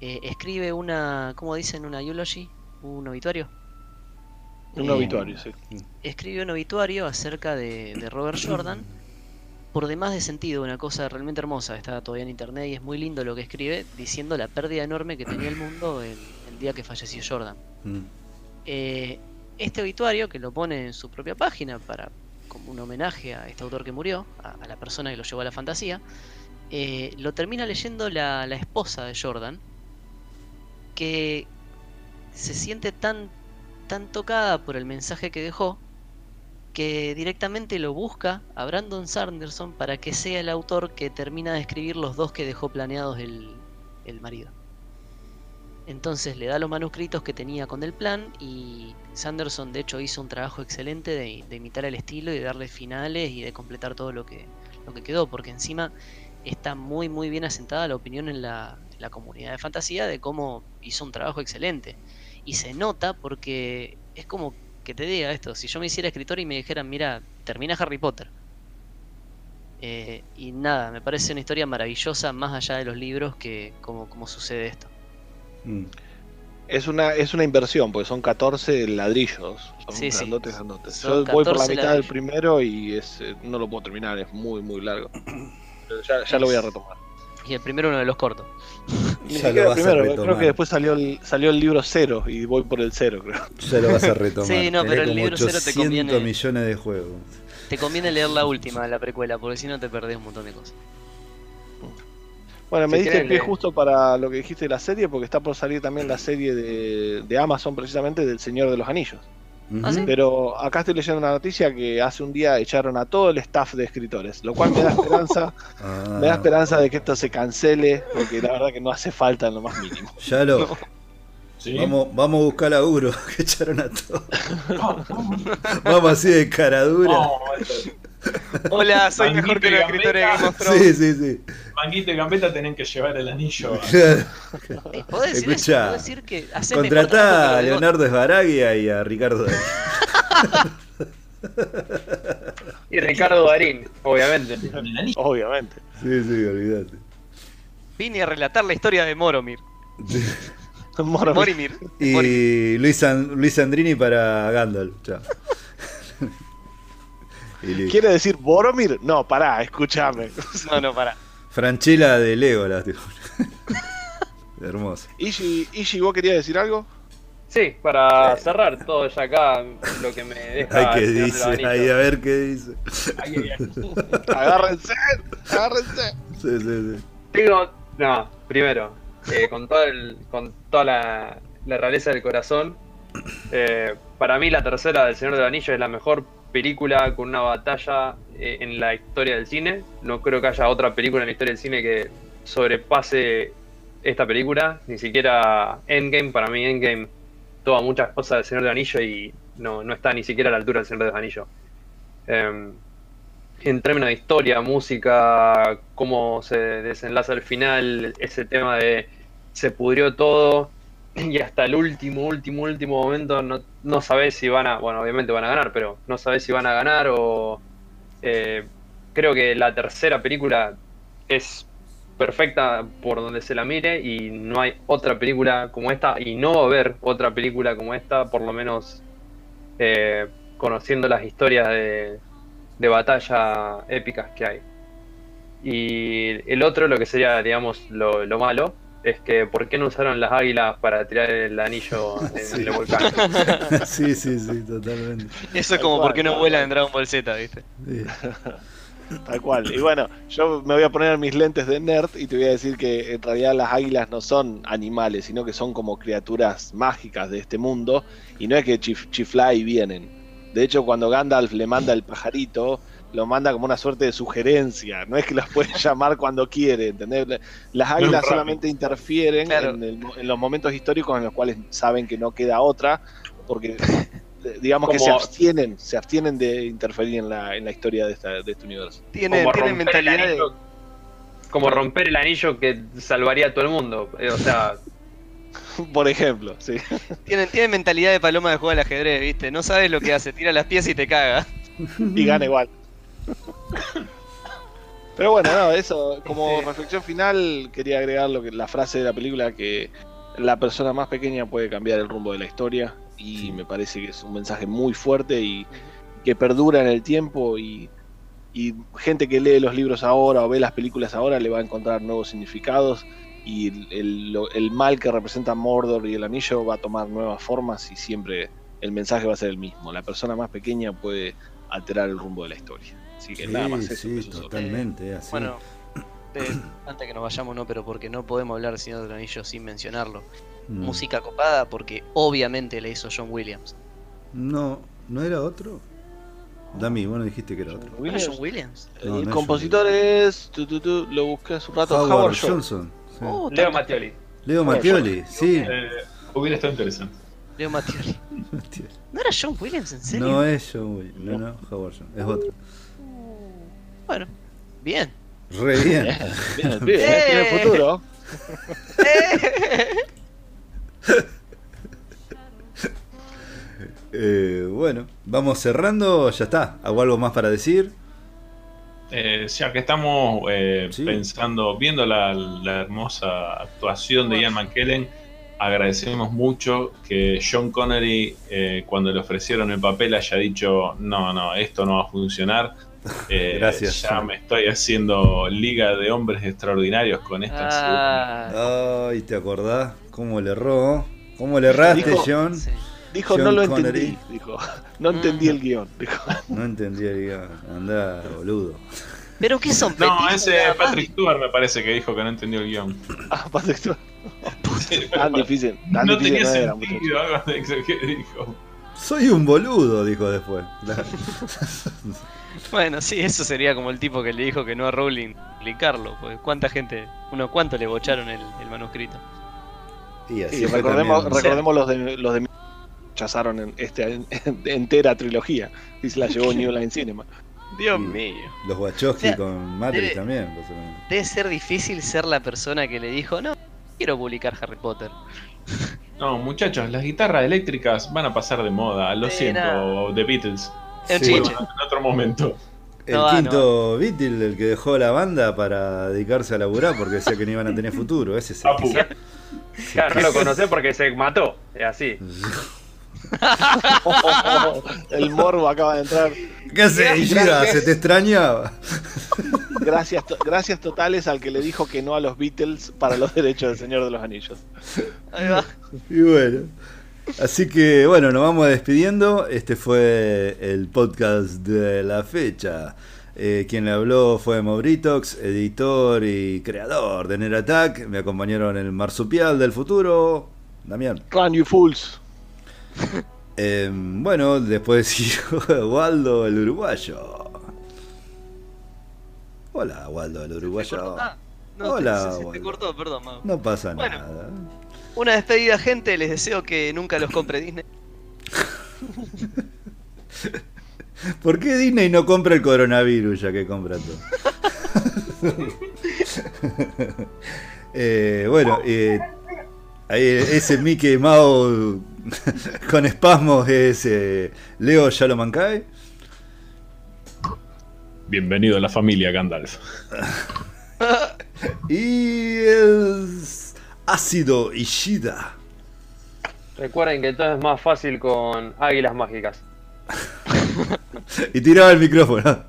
eh, escribe una, ¿cómo dicen? Una eulogy, un obituario. Un obituario, sí. Escribe un obituario acerca de, Robert Jordan. Por demás de sentido, una cosa realmente hermosa. Está todavía en internet y es muy lindo lo que escribe, diciendo la pérdida enorme que tenía el mundo el, día que falleció Jordan. Mm. Eh, este obituario, que lo pone en su propia página para como un homenaje a este autor que murió, a, la persona que lo llevó a la fantasía, eh, lo termina leyendo la, la esposa de Jordan, que se siente tan tan tocada por el mensaje que dejó que directamente lo busca a Brandon Sanderson para que sea el autor que termina de escribir los dos que dejó planeados el, marido. Entonces le da los manuscritos que tenía con el plan y Sanderson de hecho hizo un trabajo excelente de, imitar el estilo y de darle finales y de completar todo lo que, lo que quedó, porque encima está muy muy bien asentada la opinión en la, en la comunidad de fantasía de cómo hizo un trabajo excelente. Y se nota porque es como que te diga esto, si yo me hiciera escritor y me dijeran, mira, termina Harry Potter. Eh, y nada, me parece una historia maravillosa más allá de los libros que como, como sucede esto. Mm. Es una, es una inversión, porque son 14 ladrillos. Son sí, grandotes, grandotes. Yo voy por la mitad del primero y es, eh, no lo puedo terminar, es muy, muy largo. <clears throat> ya, ya lo voy a retomar. Y el primero uno de los cortos. <laughs> Ya lo vas primero, creo que después salió el, salió el libro cero y voy por el cero, creo. Ya lo vas a <laughs> retomar. sí, no, pero el libro cero te conviene. millones de juegos. Te conviene leer la última, la precuela, porque si no te perdés un montón de cosas. Bueno, me diste el pie justo para lo que dijiste de la serie, porque está por salir también la serie de, de Amazon, precisamente, del Señor de los Anillos. ¿Ah, Pero acá estoy leyendo una noticia que hace un día echaron a todo el staff de escritores, lo cual me da <laughs> esperanza, me da ah. esperanza de que esto se cancele, porque la verdad que no hace falta en lo más mínimo. Ya lo. Vamos, vamos a buscar a Uro, <laughs> que echaron a todos. <laughs> vamos así de caradura. Hola, <laughs> soy mejor que los escritores de Game Sí, sí, sí. Manguito y Gambetta tienen que llevar el anillo. <laughs> ¿Podés decir, Escuchá, decir que contratá a Leonardo Esbaraglia y a Ricardo <laughs> Y Ricardo Darín, obviamente. Obviamente. Sí, sí, olvídate. Vine a relatar la historia de Moromir. Moromir. Morimir. Y Morimir. Luis, Luis Andrini para Gandalf. Chao. ¿Quiere decir Boromir? No, pará, escúchame. No, no, para. Franchella de Legolas. <laughs> tipo. Hermoso. Ishi, Ishi, ¿vos querías decir algo? Sí, para cerrar todo ya acá, lo que me deja. Ay, ¿qué dice? Ay, a ver qué dice. Ay. <laughs> Agárrense, agárrense. Sí, sí, sí. Digo, no, primero, eh, con, todo el, con toda la, la realeza del corazón, eh, para mí la tercera del Señor del Anillo es la mejor película con una batalla eh, en la historia del cine. No creo que haya otra película en la historia del cine que sobrepase esta película, ni siquiera Endgame, para mí Endgame toma muchas cosas del Señor del Anillo y no, no está ni siquiera a la altura del Señor del Anillo. Em, en términos de historia, música, cómo se desenlaza al final, ese tema de se pudrió todo y hasta el último, último, último momento no, no sabes si van a, bueno, obviamente van a ganar, pero no sabes si van a ganar o eh, creo que la tercera película es perfecta por donde se la mire y no hay otra película como esta y no va a haber otra película como esta, por lo menos eh, conociendo las historias de, de batalla épicas que hay. Y el otro, lo que sería, digamos, lo, lo malo, es que ¿por qué no usaron las águilas para tirar el anillo en el volcán? <laughs> sí, sí, sí, totalmente. Eso es como cual, por qué no vuelan en Dragon Ball Z, ¿viste? Sí. <laughs> Tal cual. Y bueno, yo me voy a poner mis lentes de nerd y te voy a decir que en realidad las águilas no son animales, sino que son como criaturas mágicas de este mundo. Y no es que chif chiflá y vienen. De hecho, cuando Gandalf le manda el pajarito, lo manda como una suerte de sugerencia. No es que las puede <laughs> llamar cuando quiere, ¿entendés? Las águilas solamente interfieren Claro. en, el- en los momentos históricos en los cuales saben que no queda otra, porque <laughs> digamos que se abstienen, se abstienen de interferir en la, en la historia de, esta- de este universo. Tienen, Como tienen romper el mentalidad de. Como romper el anillo que salvaría a todo el mundo. Eh, O sea, <laughs> Por ejemplo, sí. Tienen, tienen mentalidad de paloma de juego al ajedrez, ¿viste? No sabes lo que hace, tira las piezas y te caga. Y gana igual. Pero bueno, no, eso, como reflexión final, quería agregar lo que, la frase de la película que la persona más pequeña puede cambiar el rumbo de la historia. Y me parece que es un mensaje muy fuerte y que perdura en el tiempo. Y, y gente que lee los libros ahora o ve las películas ahora le va a encontrar nuevos significados. Y el, el- lo- el mal que representa Mordor y el anillo va a tomar nuevas formas y siempre el mensaje va a ser el mismo. La persona más pequeña puede alterar el rumbo de la historia. Así que nada más Sí, eso. sí, eso es todo. totalmente. así. Bueno, eh, antes que nos vayamos, no, pero porque no podemos hablar del Señor del Anillo sin mencionarlo. Mm. Música copada, porque obviamente la hizo John Williams. No, ¿no era otro? Dami, bueno dijiste que era otro. ¿No era John Williams? El No, no es compositor es. tu, tu, tu, lo busqué hace un rato. Howard. Johnson. sí. Oh, Leo Mattioli. Leo Mattioli, sí. Eh, hubiera estado interesante. Leo <laughs> Mattioli. ¿No era John Williams, en serio? No es John Williams, no, no, Howard Johnson, es otro. Bueno, bien. Re bien. Bien, bien, <laughs> eh, tiene Eh. futuro. <laughs> Eh, bueno, vamos cerrando, ya está. ¿Hago algo más para decir? Eh, ya que estamos eh, Sí. pensando, viendo la, la hermosa actuación de Ian McKellen, agradecemos mucho que John Connery, eh, cuando le ofrecieron el papel, haya dicho: No, no, esto no va a funcionar. Eh, <laughs> Gracias. Ya me estoy haciendo Liga de Hombres Extraordinarios con esta. Ah, Ay, ¿te acordás? ¿Cómo le erró? ¿Cómo le erraste, Dijo- John? sí. Dijo, no lo Connery. entendí. Dijo, <laughs> no entendí Mm. el guion. Dijo, <laughs> No entendí el guion. Andá, boludo. ¿Pero qué son? No, ese? Patrick Stewart me parece que dijo que no entendió el guion. ah, Patrick Stewart, tan difícil. Tan no difícil tenía no sentido algo de que dijo. Soy un boludo, dijo después. <laughs> Bueno, sí, eso sería como el tipo que le dijo que no a Rowling publicarlo. Pues cuánta gente, unos cuantos le bocharon el, el manuscrito. Y así recordemos, también. recordemos los de los de rechazaron en esta en- entera trilogía y se la <laughs> llevó New Line Cinema. Dios mío. Los Wachowski O sea, con Matrix debe- también. Debe ser difícil ser la persona que le dijo, no, quiero publicar Harry Potter. No, muchachos, las guitarras eléctricas van a pasar de moda. Lo siento. The Beatles. Es un Sí. chiche. En otro momento. El No va, quinto Beatle, el que dejó la banda para dedicarse a laburar porque decía que no iban a tener futuro. Ese es el que- <laughs> Claro, no lo conocés porque se mató. Es así. <laughs> el morbo acaba de entrar. ¿Qué haces? ¿Se te extrañaba? <laughs> Gracias, to- gracias totales al que le dijo que no a los Beatles para los derechos del Señor de los Anillos. Ahí va. Y bueno. Así que bueno, nos vamos despidiendo. Este fue el podcast de la fecha. Eh, quien le habló fue Mauritox, editor y creador de Nerattack. Me acompañaron el marsupial del futuro, Damián. Run, you fools. <laughs> Eh, bueno, después <laughs> siguió Waldo el uruguayo. Hola, Waldo el uruguayo. No, Hola, se- se, te Waldo. cortó, perdón, Mau. No pasa Bueno. nada. Una despedida, gente. Les deseo que nunca los compre Disney. <laughs> ¿Por qué Disney no compra el coronavirus ya que compra todo? <laughs> Eh, bueno, eh, ahí ese Mickey Mouse <laughs> con espasmos es eh, Leo Yalomankai. Bienvenido a la familia Gandalf. Y Ácido Ishida. Recuerden que todo es más fácil con águilas mágicas. <laughs> Y tiraba el micrófono. <laughs>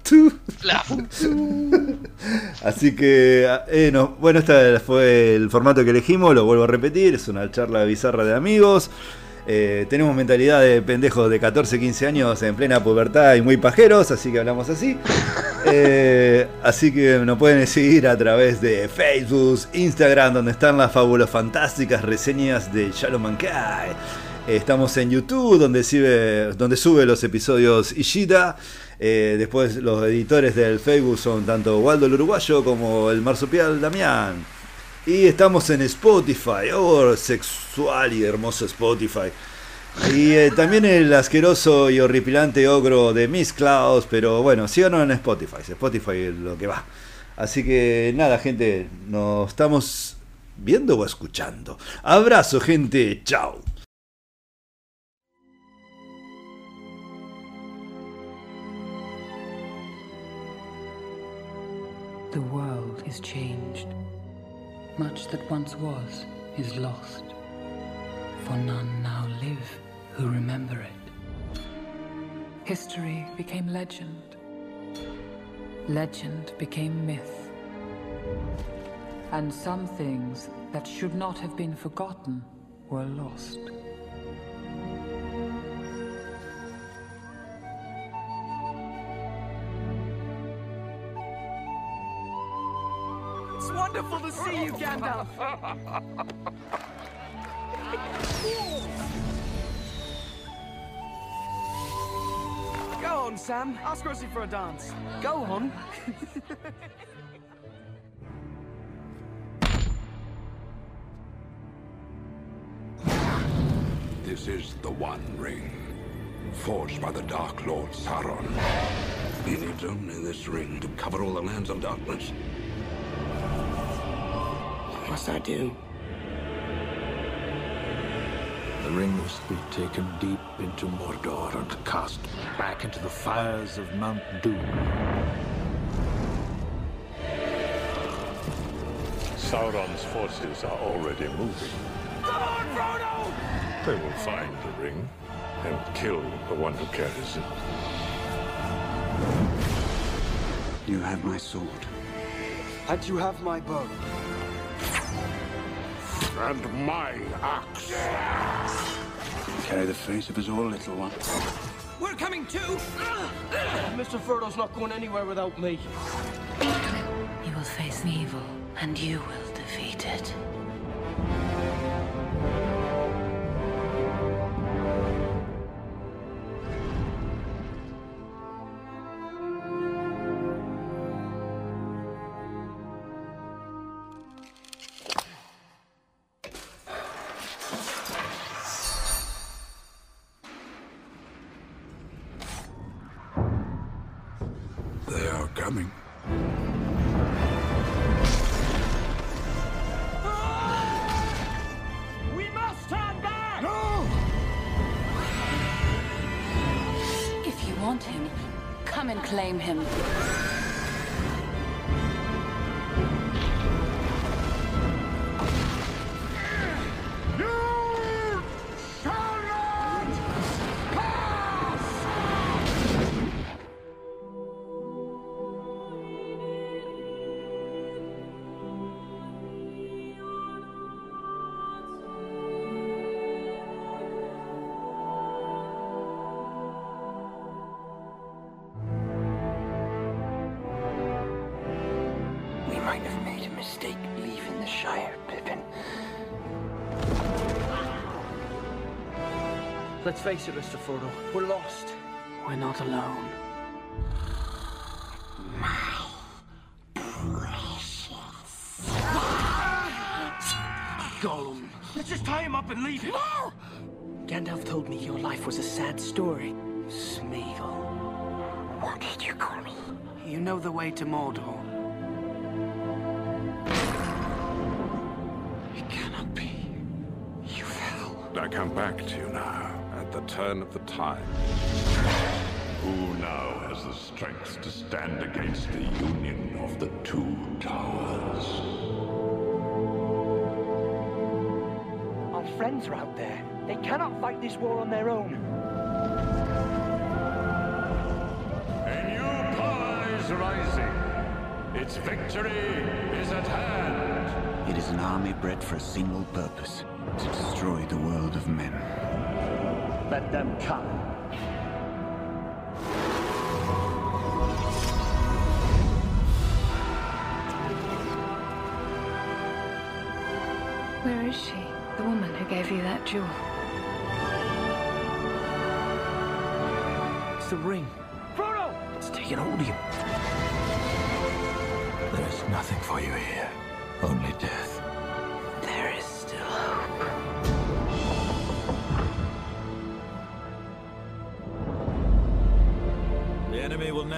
Así que, eh, no, bueno, este fue el formato que elegimos, lo vuelvo a repetir, es una charla bizarra de amigos. Eh, tenemos mentalidad de pendejos de 14, 15 años en plena pubertad y muy pajeros, así que hablamos así. Eh, así que nos pueden seguir a través de Facebook, Instagram, donde están las fabulos fantásticas reseñas de Shalom Mankai. Estamos en YouTube, donde sube, donde sube los episodios Ishida. Eh, después los editores del Facebook son tanto Waldo el Uruguayo como el marsupial Damián. Y estamos en Spotify, oh, sexual y hermoso Spotify. Y eh, también el asqueroso y horripilante ogro de Miss Klaus, pero bueno, síganos en Spotify, Spotify es lo que va. Así que nada, gente, nos estamos viendo o escuchando. Abrazo, gente, chao. The world is changed. Much that once was is lost. For none now live who remember it. History became legend. Legend became myth. And some things that should not have been forgotten were lost. It's wonderful to see you, Gandalf. <laughs> Go on, Sam. Ask Rosie for a dance. Go on. <laughs> This is the One Ring, forged by the Dark Lord Sauron. He needs only this ring to cover all the lands of darkness. What must I do? The ring must be taken deep into Mordor and cast back into the fires of Mount Doom. Sauron's forces are already moving. Come on, Frodo! They will find the ring and kill the one who carries it. You have my sword. And you have my bow. And my axe. Carry the face of us all, little one. We're coming too! Mr. Frodo's not going anywhere without me. You will face evil, and you will defeat it. Let's face it, Mr. Frodo. We're lost. We're not alone. Gollum. Let's just tie him up and leave him. No! Gandalf told me your life was a sad story. Smeagol. What did you call me? You know the way to Mordor. It cannot be. You fell. I come back to you now, at the turn of the tide. Who now has the strength to stand against the union of the two towers? Our friends are out there. They cannot fight this war on their own. A new power is rising. Its victory is at hand. It is an army bred for a single purpose to destroy the world of men. Let them come. Where is she? The woman who gave you that jewel. It's the ring. Frodo! It's taking hold of you. There is nothing for you here. Only death.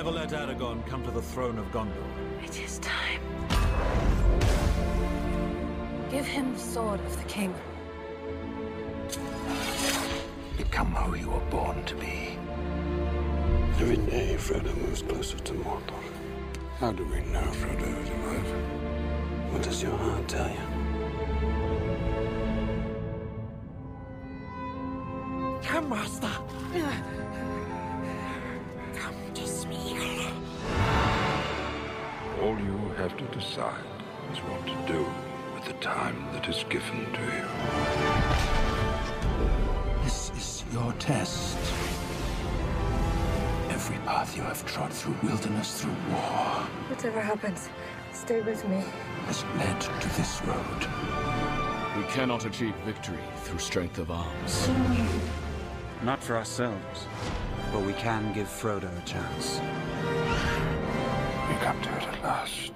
Never let Aragorn come to the throne of Gondor. It is time. Give him the sword of the king. Become who you were born to be. Every day, Frodo moves closer to Mordor. How do we know Frodo is alive? What does your heart tell you? Given to you. This is your test. Every path you have trod through wilderness, through war, Whatever happens, stay with me. has led to this road. We cannot achieve victory through strength of arms. Not for ourselves, but we can give Frodo a chance. We come to it at last.